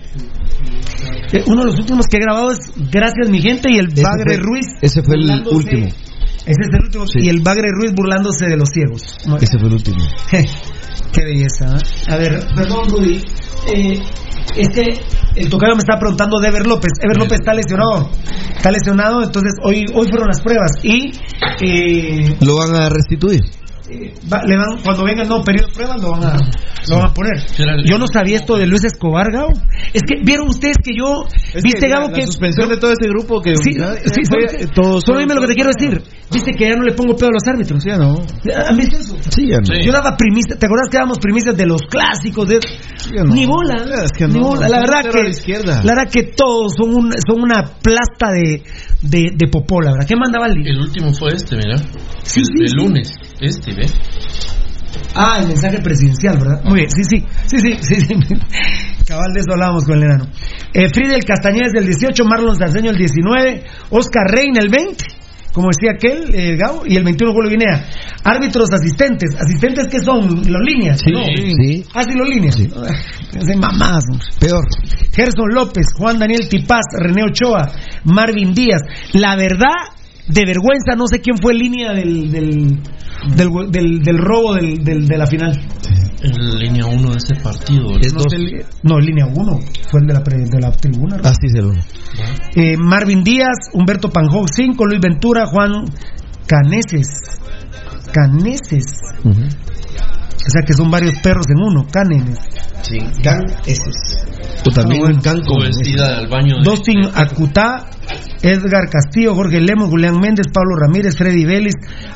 Eh, Uno de los últimos que he grabado es Gracias mi gente y el Ese Bagre fue- Ruiz. ese fue el último. Ese es el último. Sí. Y el Bagre Ruiz burlándose de los ciegos. Ese fue el último. Qué belleza. ¿eh? A ver, perdón, Rudy. Eh, es que el tocayo me está preguntando de Ever López. Ever López está lesionado. Está lesionado, entonces hoy hoy fueron las pruebas. Y eh, Lo van a restituir. Va- le van, cuando venga el nuevo periodo de pruebas, lo van a, lo van a poner. Yo no sabía esto de Luis Escobar, Gabo. Es que vieron ustedes que yo. Es ¿Viste, que Gabo? la, que la suspensión de todo ese grupo que Sí, sí, fue- solo, todos solo dime lo que te quiero decir. Viste que ya no le pongo pedo a los árbitros. Ya no. ¿Han visto eso? Sí, ya no. Yo daba primicias, ¿te acuerdas que dábamos primicias de los clásicos? De... Ya no. Ni bola, Es que ni bola. La verdad que la izquierda. la verdad que todos son un, son una plasta de, de, de popó, la verdad. ¿Qué mandaba el El último fue este, mira. Sí, el, sí, el sí. lunes. Este, ¿ve? Ah, el mensaje presidencial, ¿verdad? Muy bien, sí, sí, sí, sí, sí, sí. [laughs] Cabal de eso hablábamos con el enano. Eh, Fridel Castañeda es el 18, Marlon Sarceño el 19, Oscar Reina el 20, como decía aquel, eh, Gao, y el 21 Julio Guinea. Árbitros asistentes, asistentes que son los líneas, Sí, ¿no? sí. Ah, sí, los líneas. Hacen mamás. hombre. Peor. Gerson López, Juan Daniel Tipaz, René Ochoa, Marvin Díaz. La verdad, de vergüenza, no sé quién fue línea del, del, del, del- del robo del, del- de la final. En línea 1 de ese partido. no, el- no, línea 1. Fue el de la, pre- de la tribuna. ¿no? Así es el uno. Eh, Marvin Díaz, Humberto Panjó 5, Luis Ventura, Juan Caneses. Caneses. O sea que son varios perros en uno, Canenes. Sí, Caneses. O también Ah, bueno. Vestida al baño. de- Acutá, Edgar Castillo, Jorge Lemos, Julián Méndez, Pablo Ramírez, Freddy Vélez,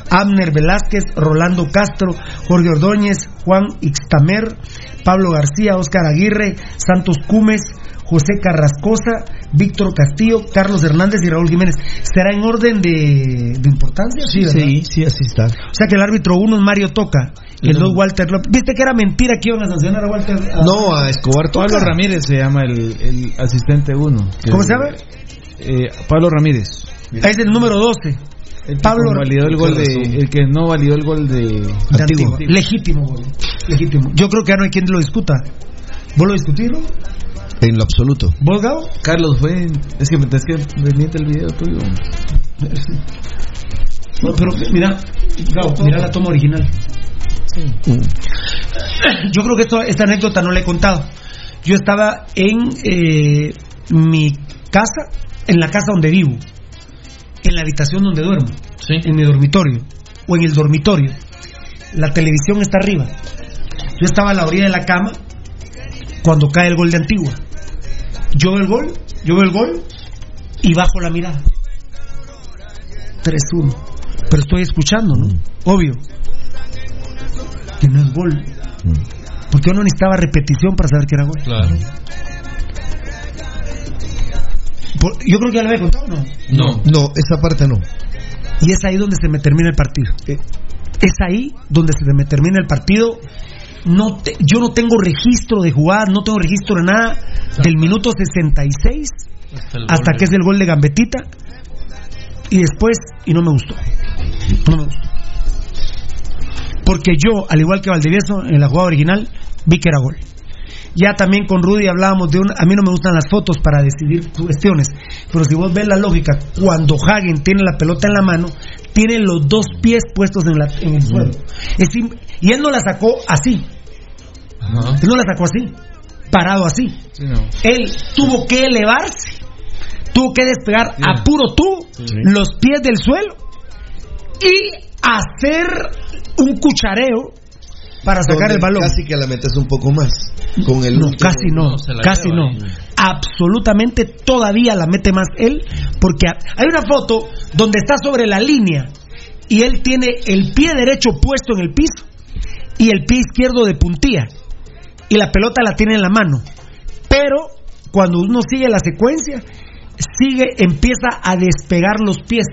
Abner Velázquez, Rolando Castro, Jorge Ordóñez, Juan Ixtamer, Pablo García, Óscar Aguirre, Santos Cumes, José Carrascosa, Víctor Castillo, Carlos Hernández y Raúl Jiménez. ¿Será en orden de, de importancia? Sí. Sí, sí, así está. O sea que el árbitro uno es Mario Toca, el dos Walter López. ¿Viste que era mentira que iban a sancionar a Walter? a- No, a Escobar Toca. Pablo Ramírez se llama el, el asistente 1. ¿Cómo se llama? Eh, Pablo Ramírez. Es el número 12. El que Pablo validó el gol de, el que no validó el gol de, de Antigua. Legítimo, gol. Legítimo. Yo creo que ya no hay quien lo discuta. ¿Vos lo discutieron? En lo absoluto. ¿Vos, Gabo? Carlos fue es que es que me miente el video tuyo. No, pero mira, Gabo, mira la toma original. Yo creo que esto, esta anécdota no la he contado. Yo estaba en eh, mi casa, en la casa donde vivo, en la habitación donde duermo, en mi dormitorio, o en el dormitorio. La televisión está arriba. Yo estaba a la orilla de la cama cuando cae el gol de Antigua. Yo veo el gol, yo veo el gol y bajo la mirada. 3-1. Pero estoy escuchando, ¿no? Obvio. Que no es gol. Porque uno necesitaba repetición para saber que era gol. Claro. Por- yo creo que ya lo había contado, ¿no? No. No, esa parte no. Y es ahí donde se me termina el partido. Es ahí donde se me termina el partido. No te- yo no tengo registro de jugadas, no tengo registro de nada del minuto 66 el hasta gol que es el gol de Gambetita y después y no me gustó. No me gustó. Porque yo, al igual que Valdivieso, en la jugada original, vi que era gol. Ya también con Rudy hablábamos de un. A mí no me gustan las fotos para decidir cuestiones, pero si vos ves la lógica, cuando Hagen tiene la pelota en la mano, tiene los dos pies puestos en, la, en el suelo. Es y él no la sacó así. Él no la sacó así, parado así. Él tuvo que elevarse, tuvo que despegar a puro tú los pies del suelo y hacer un cuchareo para sacar el balón. Casi que la metes un poco más. Con el No, casi no, casi no. Absolutamente todavía la mete más él, porque ha- hay una foto donde está sobre la línea y él tiene el pie derecho puesto en el piso y el pie izquierdo de puntilla y la pelota la tiene en la mano. Pero cuando uno sigue la secuencia, sigue, empieza a despegar los pies.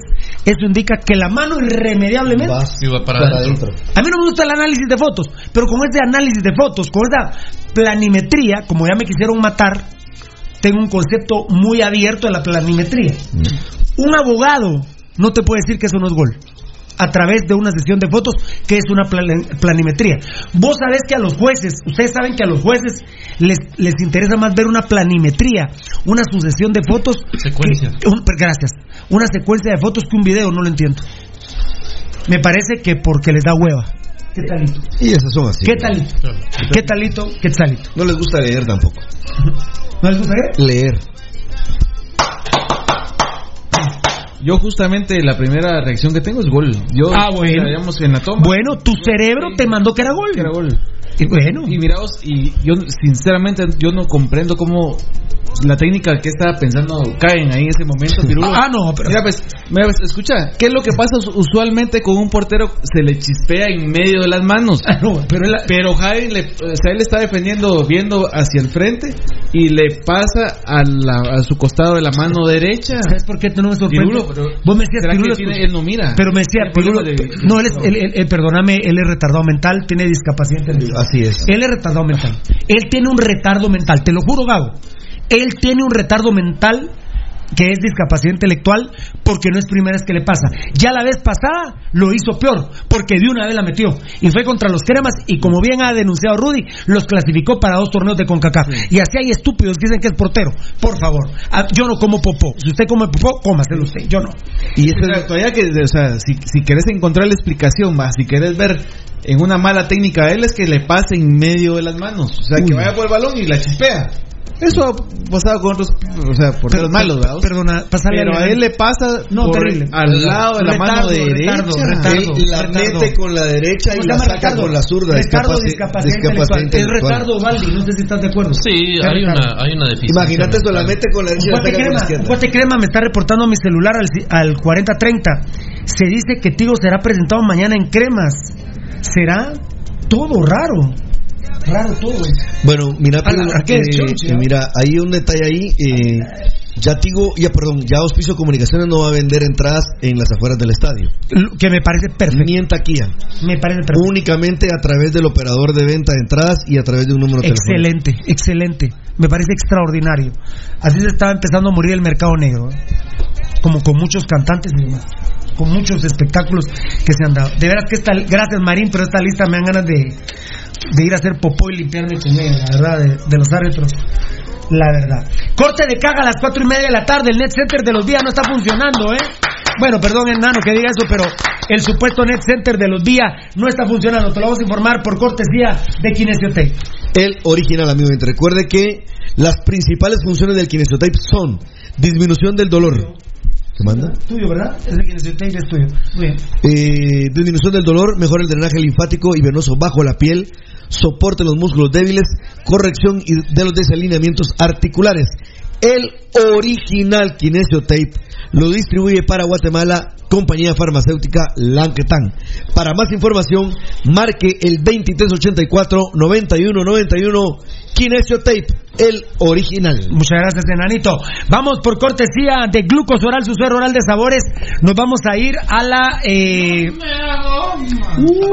Eso indica que la mano irremediablemente Iba para, Para adentro. a mí no me gusta el análisis de fotos, pero con este análisis de fotos, con esta planimetría, como ya me quisieron matar, tengo un concepto muy abierto de la planimetría. Un abogado no te puede decir que eso no es gol. A través de una sesión de fotos, que es una plan- planimetría. Vos sabés que a los jueces, ustedes saben que a los jueces les, les interesa más ver una planimetría, una sucesión de fotos. Secuencia. que- un- gracias. Una secuencia de fotos que un video, no lo entiendo. Me parece que porque les da hueva. ¿Qué talito? Y esas son así. ¿Qué talito? ¿Qué talito? ¿Qué talito? No les gusta leer tampoco. ¿No les gusta qué? Leer. Yo justamente la primera reacción que tengo es gol. Yo, Ah, bueno. en la toma. Bueno, tu cerebro te mandó que era gol. que era gol. Y bueno. Y miraos, y yo sinceramente yo no comprendo cómo la técnica que estaba pensando caen ahí en ese momento, [laughs] Pirulo. Ah, no, pero- Mira, pues, mira, pues, escucha, ¿qué es lo que pasa us- usualmente con un portero? Se le chispea en medio de las manos. Ah, no, pero él- Pero le, o sea, él está defendiendo viendo hacia el frente y le pasa a, la- a su costado de la mano derecha. ¿Sabes por qué no me sorprende? Pirulo, pero Vos me decías, ¿será que Pirulo, tiene- escucha- él no mira? Pero me decía, Pirulo, de- no, él es, él- él- él- perdóname, él es retardado mental, tiene discapacidad intelectual. Así es. Él es retardado mental. Él tiene un retardo mental, te lo juro, Gabo. Él tiene un retardo mental que es discapacidad intelectual porque no es primera vez que le pasa. Ya la vez pasada lo hizo peor porque de una vez la metió y fue contra los cremas y como bien ha denunciado Rudy, los clasificó para dos torneos de CONCACAF. Y así hay estúpidos que dicen que es portero. Por favor, ah, yo no como popó. Si usted come popó, cómaselo usted. Yo no. Y eso es todavía que, o sea, si, si querés encontrar la explicación, va, si querés ver en una mala técnica a él es que le pase en medio de las manos, o sea, que vaya por el balón y la chispea. Eso ha pasado con otros, o sea, porteros malos, ¿verdad? Perdona, pasale Pero a él le pasa No, por- terrible. al lado de la Retardo, mano de retardo, derecha. retardo, Él la retardo. mete con la derecha y ¿Cómo se la saca retardo? con la zurda. Retardo, discapaci- discapacidad, discapacidad intelectual. Es retardo, Valdi, no sé si estás de acuerdo. Sí, hay retardo. una, hay una deficiencia. Imagínate esto, la mete con la derecha y la Guate saca con la crema, izquierda. Guate crema me está reportando a mi celular al, al 4030. Se dice que Tigo será presentado mañana en cremas. ¿Será? Todo raro. Raro todo. Bueno, mira, pero, ah, ¿qué es, eh, eh, mira, hay un detalle ahí. eh, ya Tigo, ya perdón, ya Hospicio Comunicaciones no va a vender entradas en las afueras del estadio. Lo Que me parece perfecto. Ni en taquilla. Me parece perfecto. Únicamente a través del operador de venta de entradas y a través de un número telefónico. Excelente, excelente. Me parece extraordinario. Así se estaba empezando a morir el mercado negro. ¿eh? Como con muchos cantantes y demás. Con muchos espectáculos que se han dado. De veras que esta, gracias Marín, pero esta lista me dan ganas de, ir a hacer popó y limpiarme con ella, la verdad, de, los árbitros. La verdad. Corte de caga a las cuatro y media de la tarde. El net center de los días no está funcionando, ¿eh? Bueno, perdón, enano, que diga eso, pero el supuesto net center de los días no está funcionando. Te lo vamos a informar por cortesía de Kinesiotape. El original, amigo. Recuerde que las principales funciones del kinesiotape son disminución del dolor. ¿Qué manda? Tuyo, ¿verdad? Es de Kinesiotape, es tuyo. Muy bien. Eh, disminución del dolor, mejora el drenaje linfático y venoso bajo la piel, soporte los músculos débiles, corrección de los desalineamientos articulares. El original Kinesiotape lo distribuye para Guatemala compañía farmacéutica Lanquetán. Para más información, marque el 2384-9191 Kinesiotape, el original. Muchas gracias, enanito. Vamos por cortesía de Glucos Oral, su suero oral de sabores. Nos vamos a ir a la. Eh...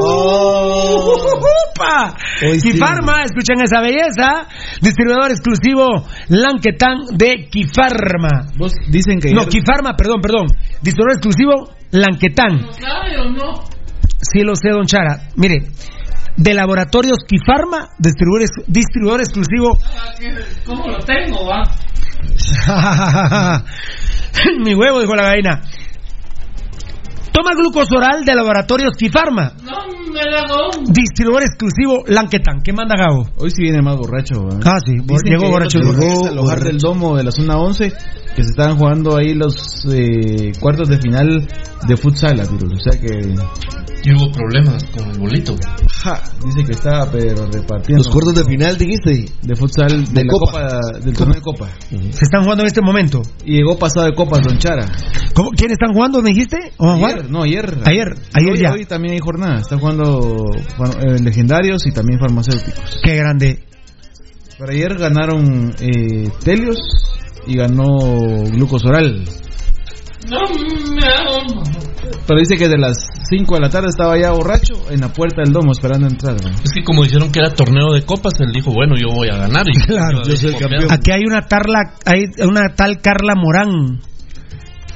Oh. ¡Upa! Sí. Kifarma, escuchen esa belleza. Distribuidor exclusivo Lanquetán de Kifarma. Vos dicen que No, ayer- Kifarma, perdón, perdón. Distribuidor exclusivo Lanquetán. Sí lo sé, don Chara. Mire, de Laboratorios Kifarma, distribuidor, distribuidor exclusivo ¿Cómo lo tengo, va? [laughs] Mi huevo, dijo la gallina. Toma glucosoral de laboratorios Kifarma. No me la hago. Distribuidor exclusivo Lanquetán. ¿Qué manda Gabo? Hoy sí viene más borracho. ¿verdad? Ah, sí, Dicen llegó borracho. Llegó al hogar del domo de la zona 11 que se estaban jugando ahí los eh, cuartos de final de futsal. O sea que Y hubo problemas con el bolito. ja, dice que estaba pero repartiendo Los cuartos de final, dijiste. de futsal de, De la Copa. copa, del torneo de copa. Se están jugando en este momento. Y llegó pasado de copas Don Chara. ¿Cómo? ¿Quiénes están jugando, me dijiste? ¿O van a jugar? Ayer, no, ayer. Ayer, ayer hoy, ya. Hoy también hay jornada. Están jugando eh, legendarios y también farmacéuticos. Qué grande. Pero ayer ganaron eh, Telios y ganó Glucosoral. No me hago. Pero dice que de las 5 de la tarde estaba ya borracho en la puerta del domo esperando entrar. ¿no? Es que como dijeron que era torneo de copas, él dijo, bueno, yo voy a ganar. Y [laughs] Claro, yo soy el campeón. Aquí hay una tarla, hay una tal Carla Morán.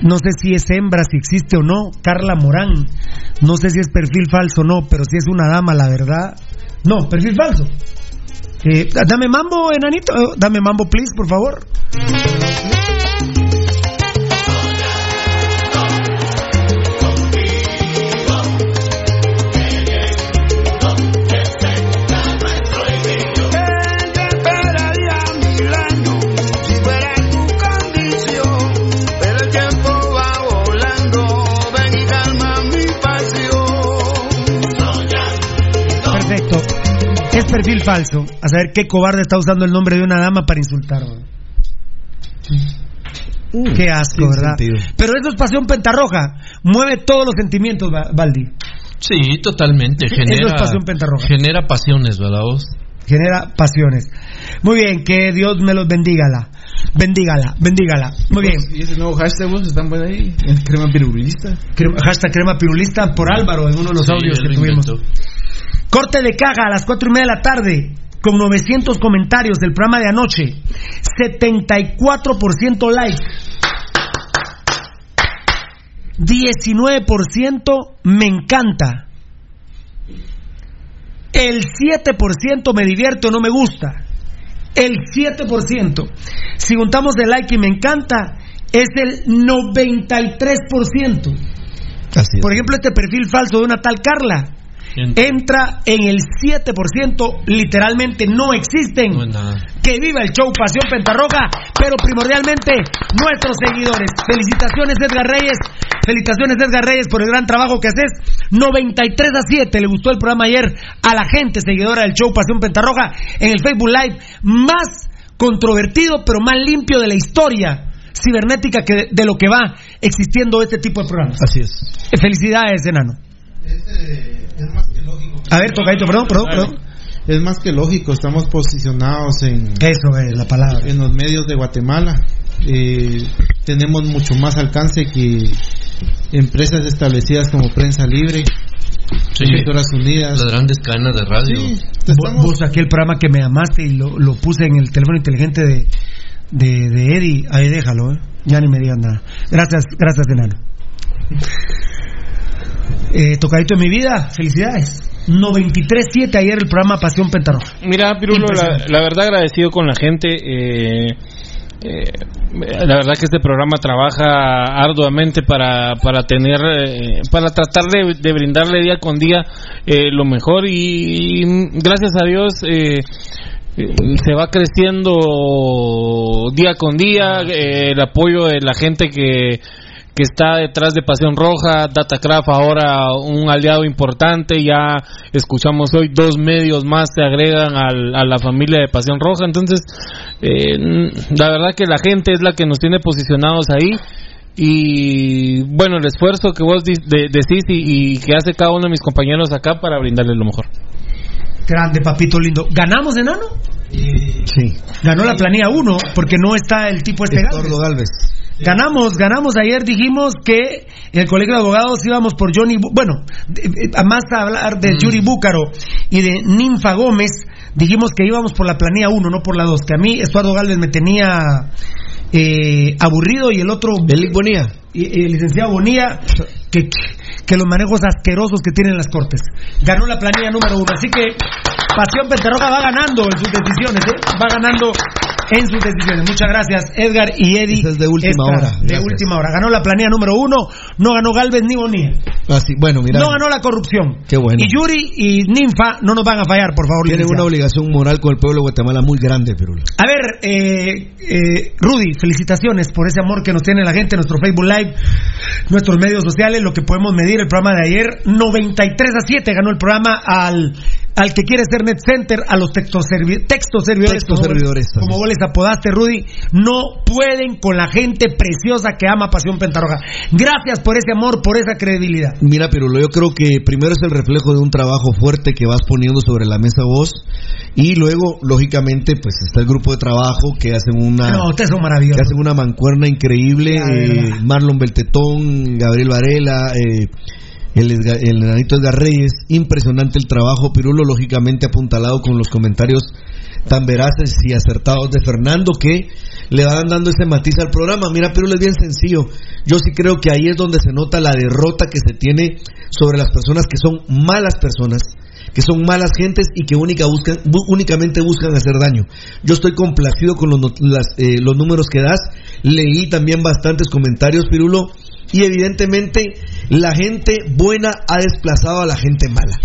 No sé si es hembra, si existe o no. Carla Morán. No sé si es perfil falso o no, pero si es una dama, la verdad. No, perfil falso. Eh, dame mambo, enanito. Dame mambo, please, por favor. Es perfil falso. A saber qué cobarde está usando el nombre de una dama para insultar. ¿no? Qué asco, ¿verdad? sentido. Pero eso es pasión pentarroja. Mueve todos los sentimientos, Ba- Baldi. Sí, totalmente. Genera, eso es pasión pentarroja. genera pasiones, ¿verdad vos? Genera pasiones. Muy bien, que Dios me los bendígala. Bendígala, bendígala. Muy bien. ¿Y ese nuevo hashtag vos están por ahí? ¿El crema pirulista? Crema- hashtag crema pirulista por Álvaro en uno de los Sí, audios que tuvimos. inventó. Corte de caja a las cuatro y media de la tarde. Con 900 comentarios del programa de anoche. 74% like. 19% me encanta. El 7% me divierte o no me gusta. El 7%. Si juntamos el like y me encanta, es el 93%. Por ejemplo, este perfil falso de una tal Carla entra en el 7%, literalmente no existen. que viva el show Pasión Pentarroja, pero primordialmente nuestros seguidores. Felicitaciones Edgar Reyes, felicitaciones Edgar Reyes por el gran trabajo que haces. 93 a 7 le gustó el programa ayer a la gente seguidora del show Pasión Pentarroja en el Facebook Live más controvertido pero más limpio de la historia cibernética que de lo que va existiendo este tipo de programas. Así es. Felicidades, enano. Es más que lógico. A ver, tocadito, perdón, perdón, perdón. Es más que lógico, estamos posicionados en... Eso es la palabra. En los medios de Guatemala. Eh, tenemos mucho más alcance que empresas establecidas como Prensa Libre, Sí. Unidas. Las grandes cadenas de radio. Vos, vos saqué el programa que me amaste y lo, lo puse en el teléfono inteligente de, de, de Eddie. Ahí déjalo, ¿eh? Ya ni me digan nada. Gracias, gracias, enano. Eh, tocadito de mi vida, felicidades. 93.7 ayer el programa Pasión Pentarroja. Mira, Pirulo, la, verdad agradecido con la gente. eh, eh, la verdad que este programa trabaja arduamente para, para tener, eh, para tratar de, de brindarle día con día eh, lo mejor y, y, gracias a Dios se va creciendo día con día eh, el apoyo de la gente que que está detrás de Pasión Roja, Datacraft ahora un aliado importante, ya escuchamos hoy dos medios más se agregan al- a la familia de Pasión Roja, entonces eh, la verdad que la gente es la que nos tiene posicionados ahí y bueno el esfuerzo que vos de- decís y, y que hace cada uno de mis compañeros acá para brindarles lo mejor. Grande, papito lindo. ¿Ganamos, enano? Sí. Ganó la planilla 1 porque no está el tipo este Galvez. Galvez. Ganamos, ganamos. Ayer dijimos que en el colegio de abogados íbamos por Johnny, Bu- bueno, a más a hablar de Yuri Búcaro y de Ninfa Gómez, dijimos que íbamos por la planilla 1, no por la 2, que a mí Estuardo Galvez me tenía eh, aburrido y el otro... Elic Bonilla. Y, el licenciado Bonilla, que, que los manejos asquerosos que tienen las cortes. Ganó la planilla número uno, así que Pasión Pentarroja va ganando en sus decisiones, ¿eh? va ganando en sus decisiones. Muchas gracias, Edgar y Eddie. Es de última hora. De última hora. Ganó la planilla número uno, no ganó Galvez ni Bonilla. Así, bueno, mira. No ganó la corrupción. Qué bueno. Y Yuri y Ninfa no nos van a fallar, por favor. Tienen una obligación moral con el pueblo de Guatemala muy grande, Perú. A ver, eh, eh, Rudy, felicitaciones por ese amor que nos tiene la gente, nuestro Facebook Live, nuestros medios sociales, lo que podemos medir, el programa de ayer, 93 a 7 ganó el programa al, al que quiere ser Net Center, a los textos, servi- textos servidores, Textos como, servidores vos- como vos les apodaste, Rudy, no pueden con la gente preciosa que ama Pasión Pentarroja. Gracias por ese amor, por esa credibilidad. Mira, Pirulo, yo creo que primero es el reflejo de un trabajo fuerte que vas poniendo sobre la mesa vos y luego, lógicamente, pues está el grupo de trabajo que hacen una No, ustedes son que maravillosos. hacen una mancuerna increíble, Ya, eh. Marlon Beltetón, Gabriel Varela, eh, el, el enanito Edgar Reyes, impresionante el trabajo, Pirulo, lógicamente apuntalado con los comentarios tan veraces y acertados de Fernando que le van dando ese matiz al programa. Mira, Pirulo es bien sencillo. Yo sí creo que ahí es donde se nota la derrota que se tiene sobre las personas que son malas personas que son malas gentes y que única buscan, bu- únicamente buscan hacer daño. Yo estoy complacido con los, las, eh, los números que das, leí también bastantes comentarios, Pirulo, y evidentemente la gente buena ha desplazado a la gente mala.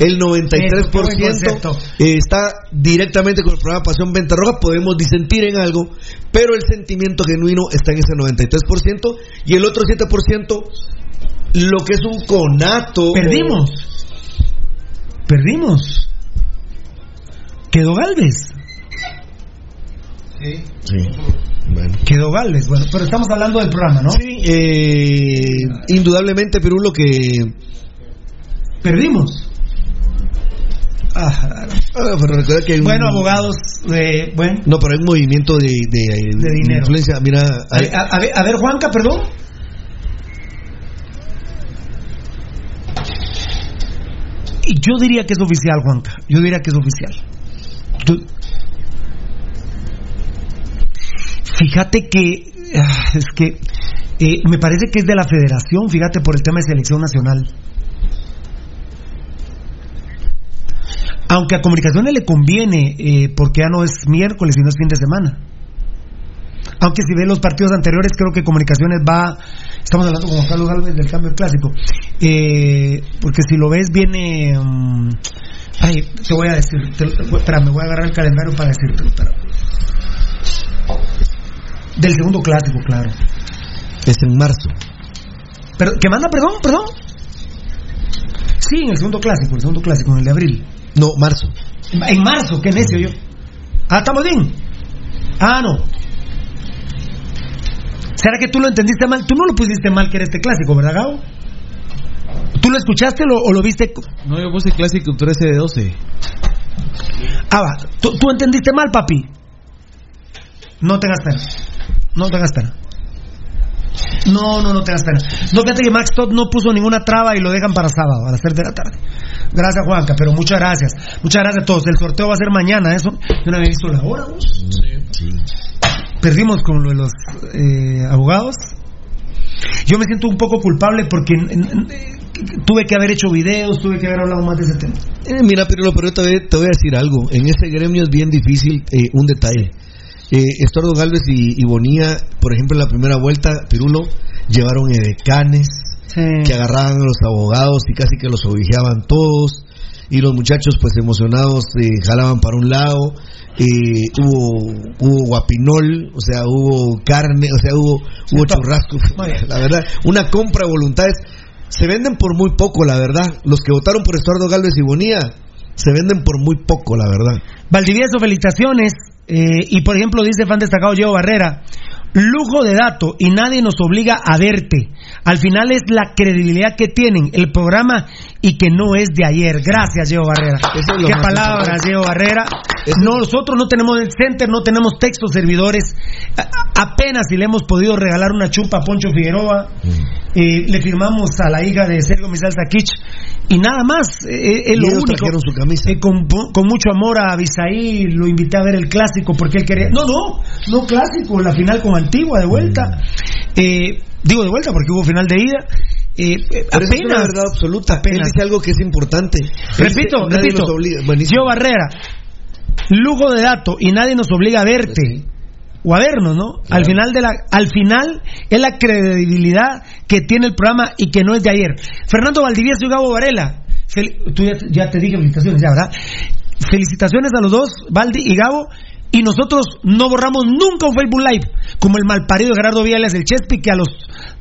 El Eso, qué buen 93% concepto. eh, está directamente con el programa Pasión Venta Roja, podemos disentir en algo, pero el sentimiento genuino está en ese 93% y el otro 7% lo que es un conato. Perdimos. Perdimos. Quedó Galvez. Sí. Bueno. Quedó Galvez. Bueno, pero estamos hablando del programa, ¿no? Sí, eh, indudablemente Perú lo que Perdimos. Ah, Ah, pero recuerda que hay un- bueno, abogados, eh, bueno. No, pero hay un movimiento de, de, De dinero. influencia. Mira, A, hay- a- a ver, a ver, Juanca, perdón. Y yo diría que es oficial, Juanca. Yo diría que es oficial. Fíjate que ah, es que Eh, me parece que es de la federación, fíjate, por el tema de selección nacional. Aunque a comunicaciones le conviene, eh, porque ya no es miércoles y no es fin de semana. Aunque si ve los partidos anteriores, creo que comunicaciones va. Estamos hablando con Carlos Galvez del cambio clásico. Eh, porque si lo ves, viene. mm, ay, te voy a decir. Te, espera, me voy a agarrar el calendario para decirte. espera. Del segundo clásico, claro. Es en marzo. Pero, ¿Qué manda, perdón? ¿Perdón? Sí, en el segundo clásico, el segundo clásico, en el de abril. No, marzo. En marzo, qué necio yo. Ah, estamos bien. Ah, no. ¿Será que tú lo entendiste mal? Tú no lo pusiste mal que era este clásico, ¿verdad, Gabo? ¿Tú lo escuchaste lo- o lo viste? No, yo puse clásico 13 de 12. Ah, va. ¿Tú, tú entendiste mal, papi? No tengas pena. No tengas pena. No, no, no tengas pena. No, fíjate que Max Todd no puso ninguna traba y lo dejan para sábado, a las 3 de la tarde. Gracias, Juanca, pero muchas gracias. Muchas gracias a todos. El sorteo va a ser mañana, ¿eso? Yo no había visto la hora, vos. Perdimos con lo de los eh, abogados. Yo me siento un poco culpable porque n- eh, tuve que haber hecho videos, tuve que haber hablado más de ese tema. Eh, mira, pero, pero te, voy, te voy a decir algo. En ese gremio es bien difícil eh, un detalle. Eh, Estuardo Galvez y, y Bonilla, por ejemplo, en la primera vuelta, Pirulo, llevaron edecanes que agarraban a los abogados y casi que los obligaban todos. Y los muchachos, pues emocionados, eh, jalaban para un lado. eh, hubo, hubo guapinol, o sea, hubo carne, o sea, hubo, hubo churrasco. [laughs] La verdad, una compra de voluntades. Se venden por muy poco, la verdad. Los que votaron por Estuardo Galvez y Bonilla se venden por muy poco, la verdad. Valdivieso, felicitaciones. Eh, y por ejemplo, dice fan destacado Diego Barrera, lujo de dato y nadie nos obliga a verte. Al final es la credibilidad que tienen el programa y que no es de ayer. Gracias, Diego Barrera. Eso es lo Qué palabras. Diego Barrera. Nosotros no tenemos el center, no tenemos textos servidores. A- apenas si le hemos podido regalar una chupa a Poncho Figueroa. Eh, le firmamos a la hija de Sergio Misal Sakich y nada más. Eh, es lo único. su camisa. Eh, con, con mucho amor a Abisaí, lo invité a ver el clásico porque él quería. No, no, no clásico, la final con Antigua de vuelta. Eh, digo de vuelta porque hubo final de ida. Eh, eso es una apenas. verdad absoluta. Él apenas. dice algo que es importante. Repito, nadie repito. Gio Barrera, lujo de dato y nadie nos obliga a verte. O a vernos, ¿no? Al final de la, al final es la credibilidad que tiene el programa y que no es de ayer. Fernando Valdivieso y Gabo Varela. fel- tú ya, ya te dije felicitaciones, ya, ¿verdad? Felicitaciones a los dos, Valdi y Gabo. Y nosotros no borramos nunca un Facebook Live, como el malparido Gerardo Viales del Chespi, que a los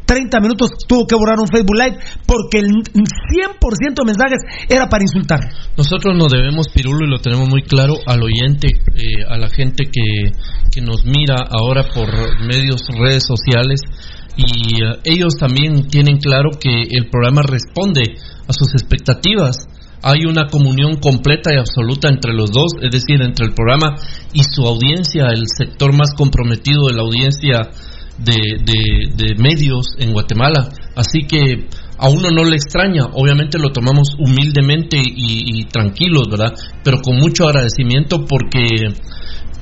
30 minutos tuvo que borrar un Facebook Live porque el 100% de mensajes era para insultar. Nosotros nos debemos, Pirulo, y lo tenemos muy claro, al oyente, eh, a la gente que, que nos mira ahora por medios, redes sociales, y eh, ellos también tienen claro que el programa responde a sus expectativas. Hay una comunión completa y absoluta entre los dos, es decir, entre el programa y su audiencia, el sector más comprometido de la audiencia de, medios en Guatemala. Así que a uno no le extraña, obviamente lo tomamos humildemente y tranquilos, ¿verdad? Pero con mucho agradecimiento porque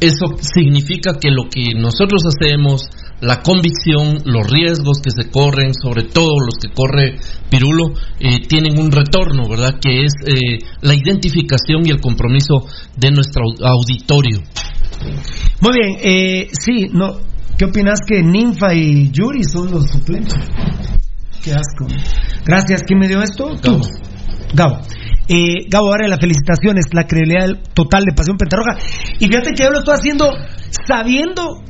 eso significa que lo que nosotros hacemos, la convicción, los riesgos que se corren, sobre todo los que corre Pirulo, eh, tienen un retorno, ¿verdad? Que es eh, la identificación y el compromiso de nuestro au- auditorio. Muy bien, eh, sí, no. ¿Qué opinas que Ninfa y Yuri son los suplentes? Qué asco. Gracias. ¿Quién me dio esto? Tú. Gabo. Eh, Gabo Varela, felicitaciones, la credibilidad total de Pasión Pentarroja. Y fíjate que yo lo estoy haciendo sabiendo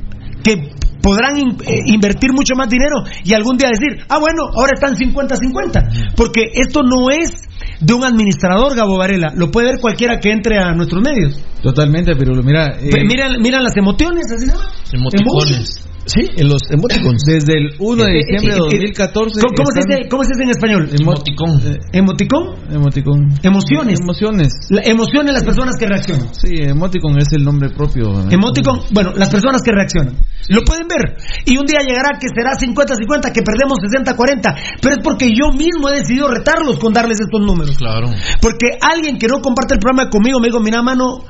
que podrán in- eh, invertir mucho más dinero y algún día decir, ah, bueno, ahora están 50-50. Porque esto no es de un administrador, Gabo Varela. Lo puede ver cualquiera que entre a nuestros medios. Totalmente, pero mira. eh, miran, miran las emociones, así ¿no? Emoticones. Sí, en los emoticons. [laughs] Desde el 1 de Eh, diciembre de eh, eh, 2014. ¿Cómo, cómo se están- dice, ¿Cómo se dice en español? Emoticón. ¿Emoticón? Emoticón. Emociones. Emociones. La emoción de las personas que reaccionan. Sí, emoticon es el nombre propio. Emoticon, bueno, las personas que reaccionan. Lo pueden ver. Y un día llegará que será 50-50, que perdemos 60-40. Pero es porque yo mismo he decidido retarlos con darles estos números. Claro. Porque alguien que no comparte el programa conmigo me dijo, mira, mano,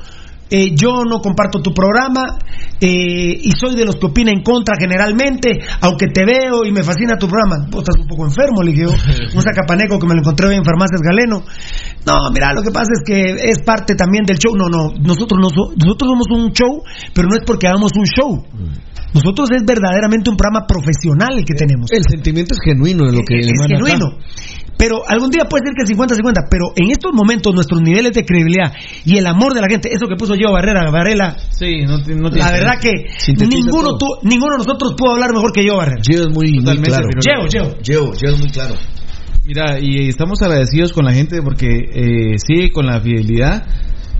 eh, yo no comparto tu programa eh, y soy de los que opina en contra generalmente, aunque te veo y me fascina tu programa. Vos estás un poco enfermo, le dije yo. Un sacapaneco que me lo encontré hoy en Farmacias Galeno. No, mira, lo que pasa es que es parte también del show. No, no, nosotros, no so- nosotros somos un show, pero no es porque hagamos un show. Nosotros es verdaderamente un programa profesional el que tenemos. El sentimiento es genuino de lo que es emana acá. Pero algún día puede ser que 50-50, pero en estos momentos nuestros niveles de credibilidad y el amor de la gente, eso que puso yo Barrera, Varela, Sí, no, no la verdad que ninguno, tu- ninguno de nosotros pudo hablar mejor que yo Barrera. Es muy, claro. Gio, Gio. Gio, Gio es muy claro. Mira, y estamos agradecidos con la gente porque eh, sigue con la fidelidad.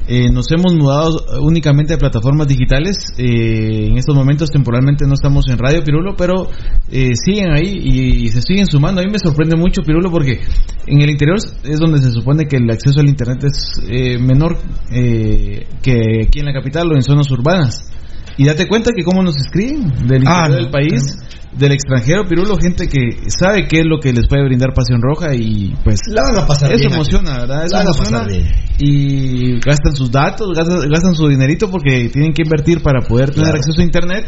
Eh, nos hemos mudado únicamente a plataformas digitales. Eh, en estos momentos temporalmente no estamos en Radio Pirulo, pero eh, siguen ahí y, se siguen sumando. A mí me sorprende mucho Pirulo porque en el interior es donde se supone que el acceso al Internet es eh, menor eh, que aquí en la capital o en zonas urbanas. Y date cuenta que cómo nos escriben del interior Ah, no, del país, del extranjero, Pirulo, gente que sabe qué es lo que les puede brindar Pasión Roja y pues La van a pasar eso bien aquí. emociona, ¿verdad? Eso La van a pasar bien. y gastan sus datos, gastan, gastan su dinerito porque tienen que invertir para poder tener Claro. acceso a internet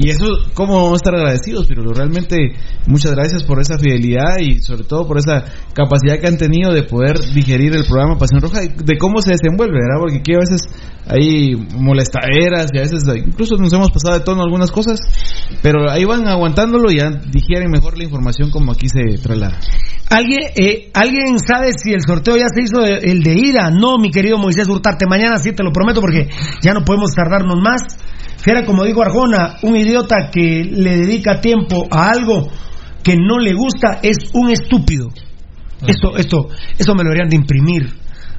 y eso, ¿cómo vamos a estar agradecidos? Pero realmente muchas gracias por esa fidelidad y sobre todo por esa capacidad que han tenido de poder digerir el programa Pasión Roja y de cómo se desenvuelve, ¿verdad? Porque aquí a veces hay molestaderas y a veces incluso nos hemos pasado de tono algunas cosas, pero ahí van aguantándolo ya digieren mejor la información como aquí se traslada. ¿Alguien, eh, ¿Alguien sabe si el sorteo ya se hizo de- el de ira? No, mi querido Moisés Hurtarte, mañana sí te lo prometo porque ya no podemos tardarnos más. Fiera, como digo Arjona, un idiota que le dedica tiempo a algo que no le gusta es un estúpido. Esto, esto, esto me lo deberían de imprimir.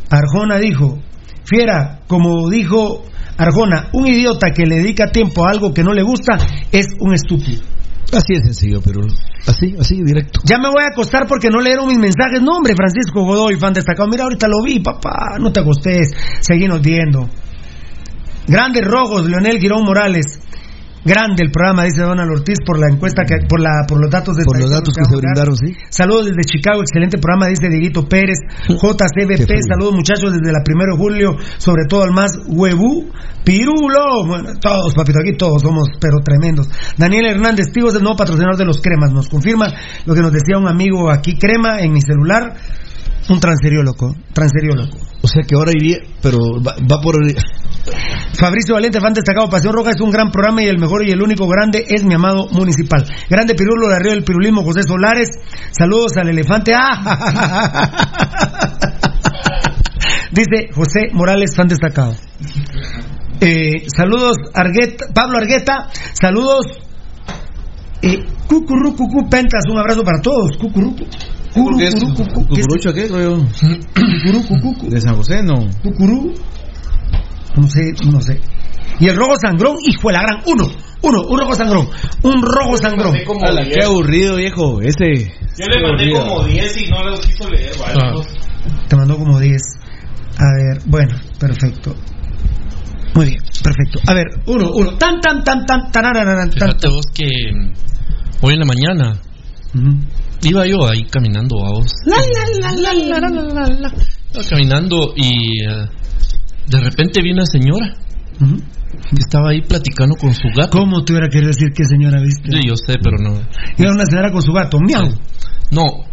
Arjona dijo, Fiera, como dijo Arjona, un idiota que le dedica tiempo a algo que no le gusta es un estúpido. Así de sencillo, pero así, así, directo. Ya me voy a acostar porque no leyeron mis mensajes. No, hombre, Francisco Godoy, fan destacado. Mira, ahorita lo vi, papá. No te acostes. Seguimos viendo. Grandes rojos, Leonel Girón Morales. Grande el programa, dice Donald Ortiz, por la encuesta, que, por, la, por los datos de Por los datos que se brindaron, dar. sí. Saludos desde Chicago, excelente programa, dice Dieguito Pérez. JCBP, frío. saludos muchachos desde la 1 de julio, sobre todo al más huevú, Pirulo. Bueno, todos, papito, aquí todos somos, pero tremendos. Daniel Hernández, es el nuevo patrocinador de los cremas, nos confirma lo que nos decía un amigo aquí, crema, en mi celular. Un transeriólogo, transeriólogo. O sea que ahora iría, pero va, va por... Fabricio Valente, fan destacado, Pasión Roja es un gran programa y el mejor y el único grande es mi amado municipal. Grande Pirulo de Arriba del Pirulismo, José Solares. Saludos al elefante. ¡Ah! [laughs] Dice José Morales, fan destacado. Eh, saludos Argueta, Pablo Argueta. Saludos. Eh, cucurru, cucú, Pentas, un abrazo para todos. Cucurru, ¿Por qué es cucurucho qué, creo? De San José, no. Cucurú. No sé, no sé. Y el rojo sangrón, hijo de la gran. Uno, uno, un rojo sangrón. Un rojo sangrón. Qué aburrido, viejo. Ese. Yo le mandé como 10 y no los quiso leer, ¿vale? Te mandó como 10. A ver, bueno, perfecto. Muy bien, perfecto. A ver, uno, uno. Tan, tan, tan, tan, tan, tan, tan, tan. Fíjate vos que mm, hoy en la mañana iba yo ahí caminando a vos. La, la, la, la, la, la, la, la. Iba caminando y eh, de repente vi una señora que estaba ahí platicando con su gato. ¿Cómo te hubiera querido decir qué señora viste? Sí, yo sé, pero no. Era una señora con su gato, miau. No,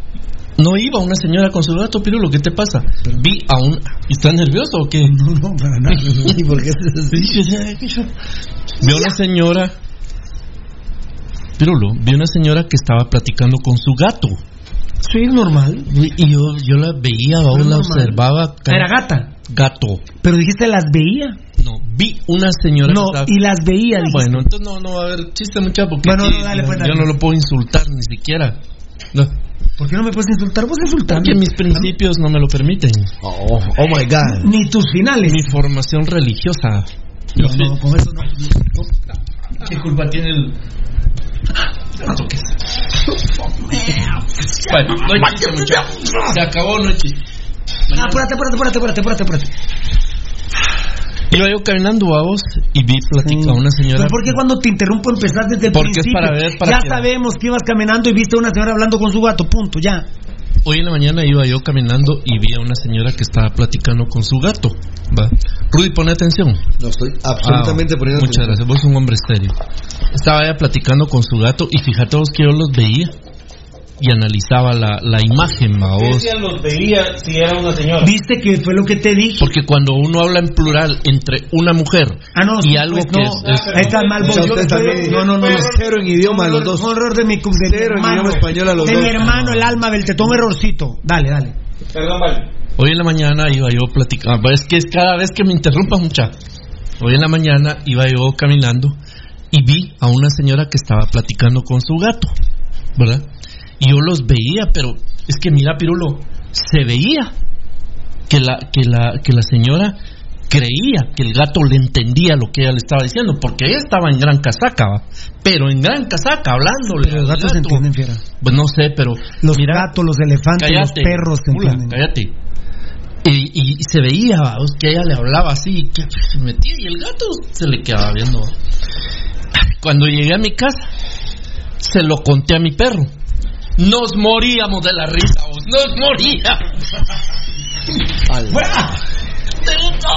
no iba una señora con su gato, Pirulo, ¿qué te pasa? Vi a un... ¿Estás nervioso o qué? No, no, para nada. [laughs] ¿Y por qué Vi a una señora... Pirulo, vi a una señora que estaba platicando con su gato. Sí, es normal. Y yo, yo la veía, No aún es la observaba. Era gata. Gato. Pero dijiste las veía. No, vi una señora No, que estaba... y las veía. dijiste. Bueno, entonces no, no va a haber chiste mucha porque Bueno, aquí no, dale, yo, pues, yo no lo puedo insultar ni siquiera. No, ¿Por qué no me puedes insultar? Vos insultando. porque mis principios no me lo permiten. Oh, oh my God. Ni tus finales. Mi formación religiosa. No, no, con eso no. ¿Qué culpa tiene el.? No toques. Bueno, no hay chiste. Se acabó, no hay chiste. Ah, apúrate, apúrate, apúrate, apúrate, apúrate, apúrate. Iba yo caminando a vos y vi platica a una señora. Pero ¿por qué cuando te interrumpo empezás desde el Porque es principio? para ver, para ya que- sabemos que ibas caminando y viste a una señora hablando con su gato, punto, ya. Hoy en la mañana iba yo caminando y vi a una señora que estaba platicando con su gato. ¿va? Rudy, pone atención. No estoy absolutamente Ah, poniendo Muchas atención. gracias, vos sos un hombre serio. Estaba ella platicando con su gato y fíjate vos que yo los veía y analizaba la, la imagen, ¿va vos? los veía si era una señora. ¿Viste que fue lo que te dije? Porque cuando uno habla en plural entre una mujer Ah, no, y algo pues que no. es, es- está mal vos. Yo también. no, no, no. no. Cero en idioma los dos. error de mi, Cero en hermano. idioma español a los de dos. mi hermano, el alma del tetón, errorcito. Dale, dale. Perdón, vale. Hoy en la mañana iba yo platicando, es que es cada vez que me interrumpas mucha. Hoy en la mañana iba yo caminando y vi a una señora que estaba platicando con su gato, ¿verdad? Y yo los veía, pero es que mira, Pirulo, se veía que la, que la, que la señora creía que el gato le entendía lo que ella le estaba diciendo, porque ella estaba en gran casaca, ¿va? pero en gran casaca, hablándole. Pero los gatos gato. entienden, fiera. Pues no sé, pero Los mira, gatos, los elefantes, los perros te mula, entienden. cállate. Y, y se veía vamos, que ella le hablaba así, que se metía y el gato se le quedaba viendo. Cuando llegué a mi casa, se lo conté a mi perro. Nos moríamos de la risa, vos, nos moríamos. ¿Te gustó?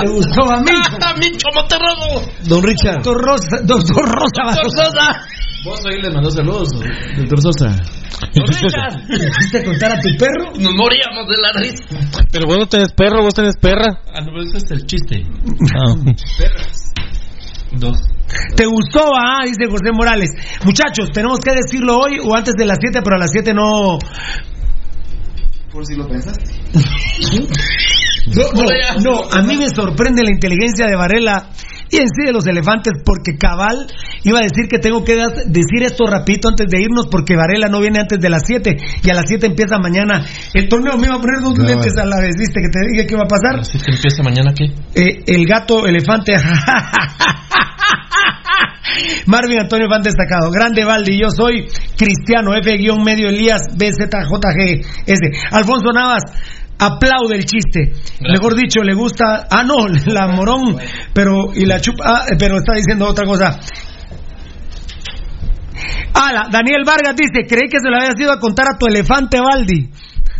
¿Te gustó a mí? ¡A mí, como te robo! Don Richard. Doctor Rosa, doctor Rosa. Doctor Sosa. Vos ahí le mandó saludos, doctor Sosa. Don Richard. ¿Le hiciste contar a tu perro? Nos moríamos de la risa. Pero vos no tenés perro, vos tenés perra. Ah, no, pero ese es el chiste. Ah. Dos. ¿Te gustó? Ah, dice José Morales. Muchachos, tenemos que decirlo hoy o antes de las 7, pero a las 7 no. Por si lo pensaste. [laughs] No, no, no, a mí me sorprende la inteligencia de Varela y en sí de los elefantes, porque Cabal iba a decir que tengo que decir esto rapidito antes de irnos, porque Varela no viene antes de las 7 y a las 7 empieza mañana el torneo. Me iba a poner dos Cabal. lentes a la vez, ¿viste? Que te dije que iba a pasar. Así que empieza mañana qué? Eh, el gato elefante. [laughs] Marvin Antonio Fan destacado. Grande Valdi, yo soy Cristiano F-medio Elías BZJGS. Alfonso Navas. Aplaude el chiste. Mejor dicho, le gusta. Ah, no, [laughs] la morón. Pero, y la chupa. ah, pero está diciendo otra cosa. Ala, Daniel Vargas dice: Creí que se lo habías ido a contar a tu elefante, Valdi.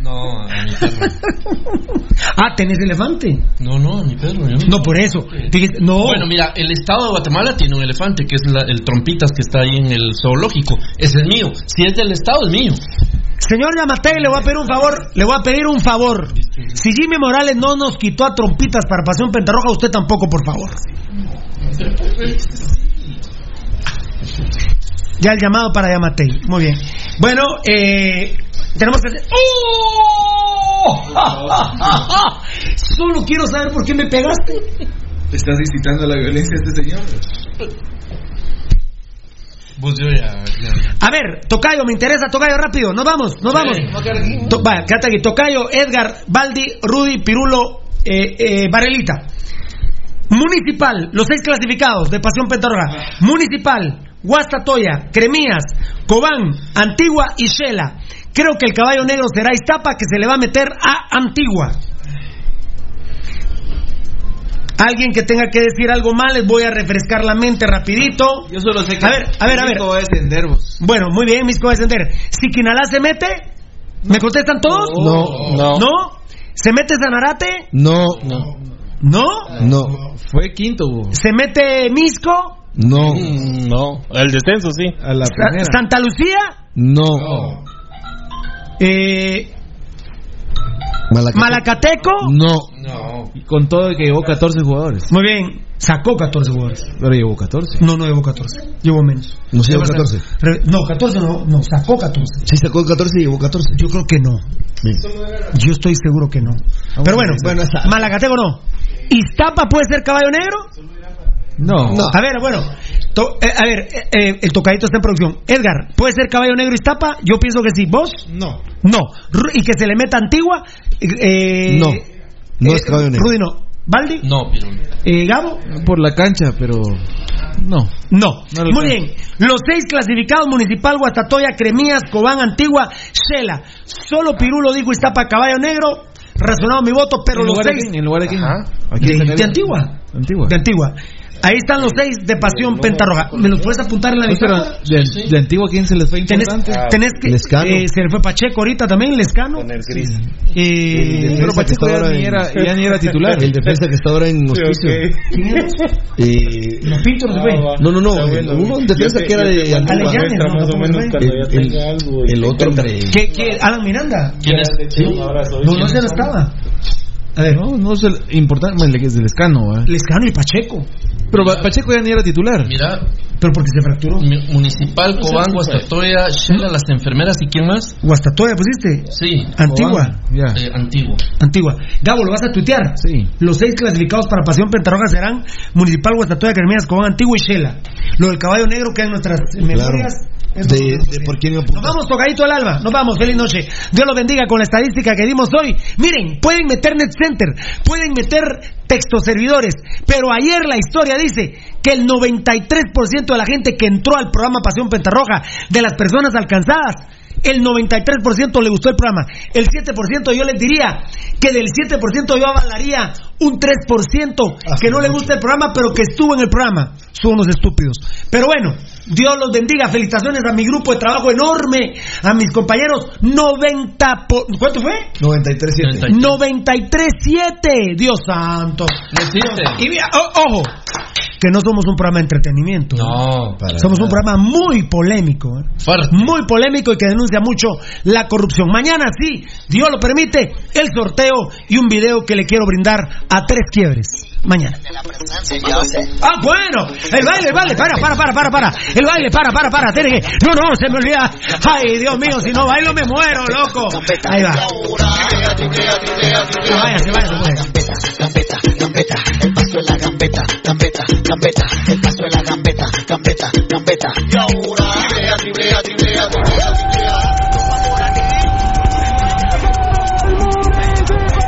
No, a mi perro. [laughs] Ah, ¿tenés elefante? No, no, a mi perro. yo No, por eso. No. Bueno, mira, el estado de Guatemala tiene un elefante, que es la- el trompitas que está ahí en el zoológico. Ese es mío. Si es del estado, es mío. Señor Yamatei, le voy a pedir un favor, le voy a pedir un favor. Si Jimmy Morales no nos quitó a trompitas para Pasión Pentarroja, usted tampoco, por favor. Ya el llamado para Yamatei. Muy bien. Bueno, eh, tenemos que hacer... ¡Oh! [laughs] Solo quiero saber por qué me pegaste. Estás incitando a la violencia a este señor. Pues yo ya. ya- A ver, Tocayo, me interesa, Tocayo, rápido, nos vamos, nos vamos. To- vaya, quédate aquí. Tocayo, Edgar, Baldi, Rudy, Pirulo, eh, eh, Varelita. Municipal, los seis clasificados de Pasión Pentarroja. Municipal, Guastatoya, Cremías, Cobán, Antigua y Shela. Creo que el caballo negro será Iztapa que se le va a meter a Antigua. Alguien que tenga que decir algo más, les voy a refrescar la mente rapidito. Yo solo sé que A ver, a ver, a ver. Va a descender, vos. Bueno, muy bien, Misco va a descender. Si Quinalá se mete, ¿me contestan todos? No. No. ¿No? ¿Se mete Zanarate? No. ¿No? No. Fue quinto, vos. ¿Se mete Misco? No. Mm, No, el descenso sí. A la. ¿Santa Lucía? No. Eh, Malacate- ¿Malacateco? No. No. Y con todo que llevó 14 jugadores. Muy bien, sacó 14 jugadores. Pero llevó 14. No, no llevó 14, llevó menos. No se llevó Lleva- 14. Re- No, 14 no, no, sacó 14. Sí sacó 14 y llevó 14. Yo creo que no. Yo estoy seguro que no. Pero bueno, Bueno, esa- Malacateco no. ¿Iztapa puede ser caballo negro? No. No. A ver, bueno, to- eh, a ver, eh, eh, el tocadito está en producción. Edgar, ¿puede ser caballo negro Iztapa? Yo pienso que sí. ¿Vos? No. No. Ru- ¿Y que se le meta antigua? Eh, No. No eh, es caballo negro. Rudy no. ¿Baldi? No, Pirulo. Eh, ¿Gabo? Por la cancha, pero. No. No. No lo Muy bien. Los seis clasificados: Municipal, Guastatoya, Cremías, Cobán, Antigua, Shela. Solo Pirulo dijo Iztapa, caballo negro. Razonado mi voto, pero ¿En los lugar de seis. quién? ¿En lugar de quién? Ajá. ¿A quién De, de Antigua. Antigua. De Antigua. Ahí están los seis de Pasión Pentarroja. ¿Me los puedes apuntar en la bitácora? de, de antiguo, ¿quién se les fue Tenés, importante? tenés que. Lescano. eh, se le fue Pacheco ahorita también, Lescano. Eh, Pero Pacheco ya ni era, ya ni era titular. El defensa que está ahora en hospicio. [laughs] Eh, No, Pinto no se fue. no, no, no. Uno un defensa que era de ¿no? El- el- el- El otro, hombre. ¿Qué, qué? Alan Miranda. ¿Quién es? No, no se no estaba. A ver, No, no es el importante, el que es del escano, ¿va? Lescano y Pacheco. Pero Pa- Pacheco ya ni era titular. Mira, Pero porque se fracturó. mi- Municipal, Cobán, Guastatoya, Shela, las enfermeras y quién más? Guastatoya pusiste. Sí. Antigua. Ya. Eh, antiguo. Antigua. Gabo, ¿lo vas a tuitear? Sí. Los seis clasificados para Pasión Pentarroja serán Municipal, Guastatoya, Cremías, Cobán, Antigua y Shela. Lo del caballo negro queda en nuestras memorias. De, de por quién Nos vamos tocadito al alba, nos vamos, feliz noche. Dios los bendiga con la estadística que dimos hoy. Miren, pueden meter Net Center, pueden meter textos servidores, pero ayer la historia dice que el 93% de la gente que entró al programa Pasión Pentarroja, de las personas alcanzadas, el 93% le gustó el programa. El 7% yo les diría que del 7% yo avalaría un 3% que no le gusta el programa, pero que estuvo en el programa. Son unos estúpidos. Pero bueno, Dios los bendiga. Felicitaciones a mi grupo de trabajo enorme, a mis compañeros. 90 por... ¿Cuánto fue? 93-7. 93.7. Dios santo. Y mira, o- ojo, que no somos un programa de entretenimiento. ¿eh? No. Somos un programa muy polémico, ¿eh? Muy polémico y que denuncia mucho la corrupción. Mañana sí, Dios lo permite, el sorteo y un video que le quiero brindar a tres quiebres. Mañana. Ah, bueno, el baile, el baile, para, para, para, para, para. El baile, para, para, para. Tiene que... No, no, se me olvida. Ay, Dios mío, si no bailo me muero, loco. Ahí va. Váyase, váyase, pues. Gambeta, gambeta, el paso de la gambeta, gambeta, gambeta, el paso de la gambeta, gambeta, gambeta. Y ahora,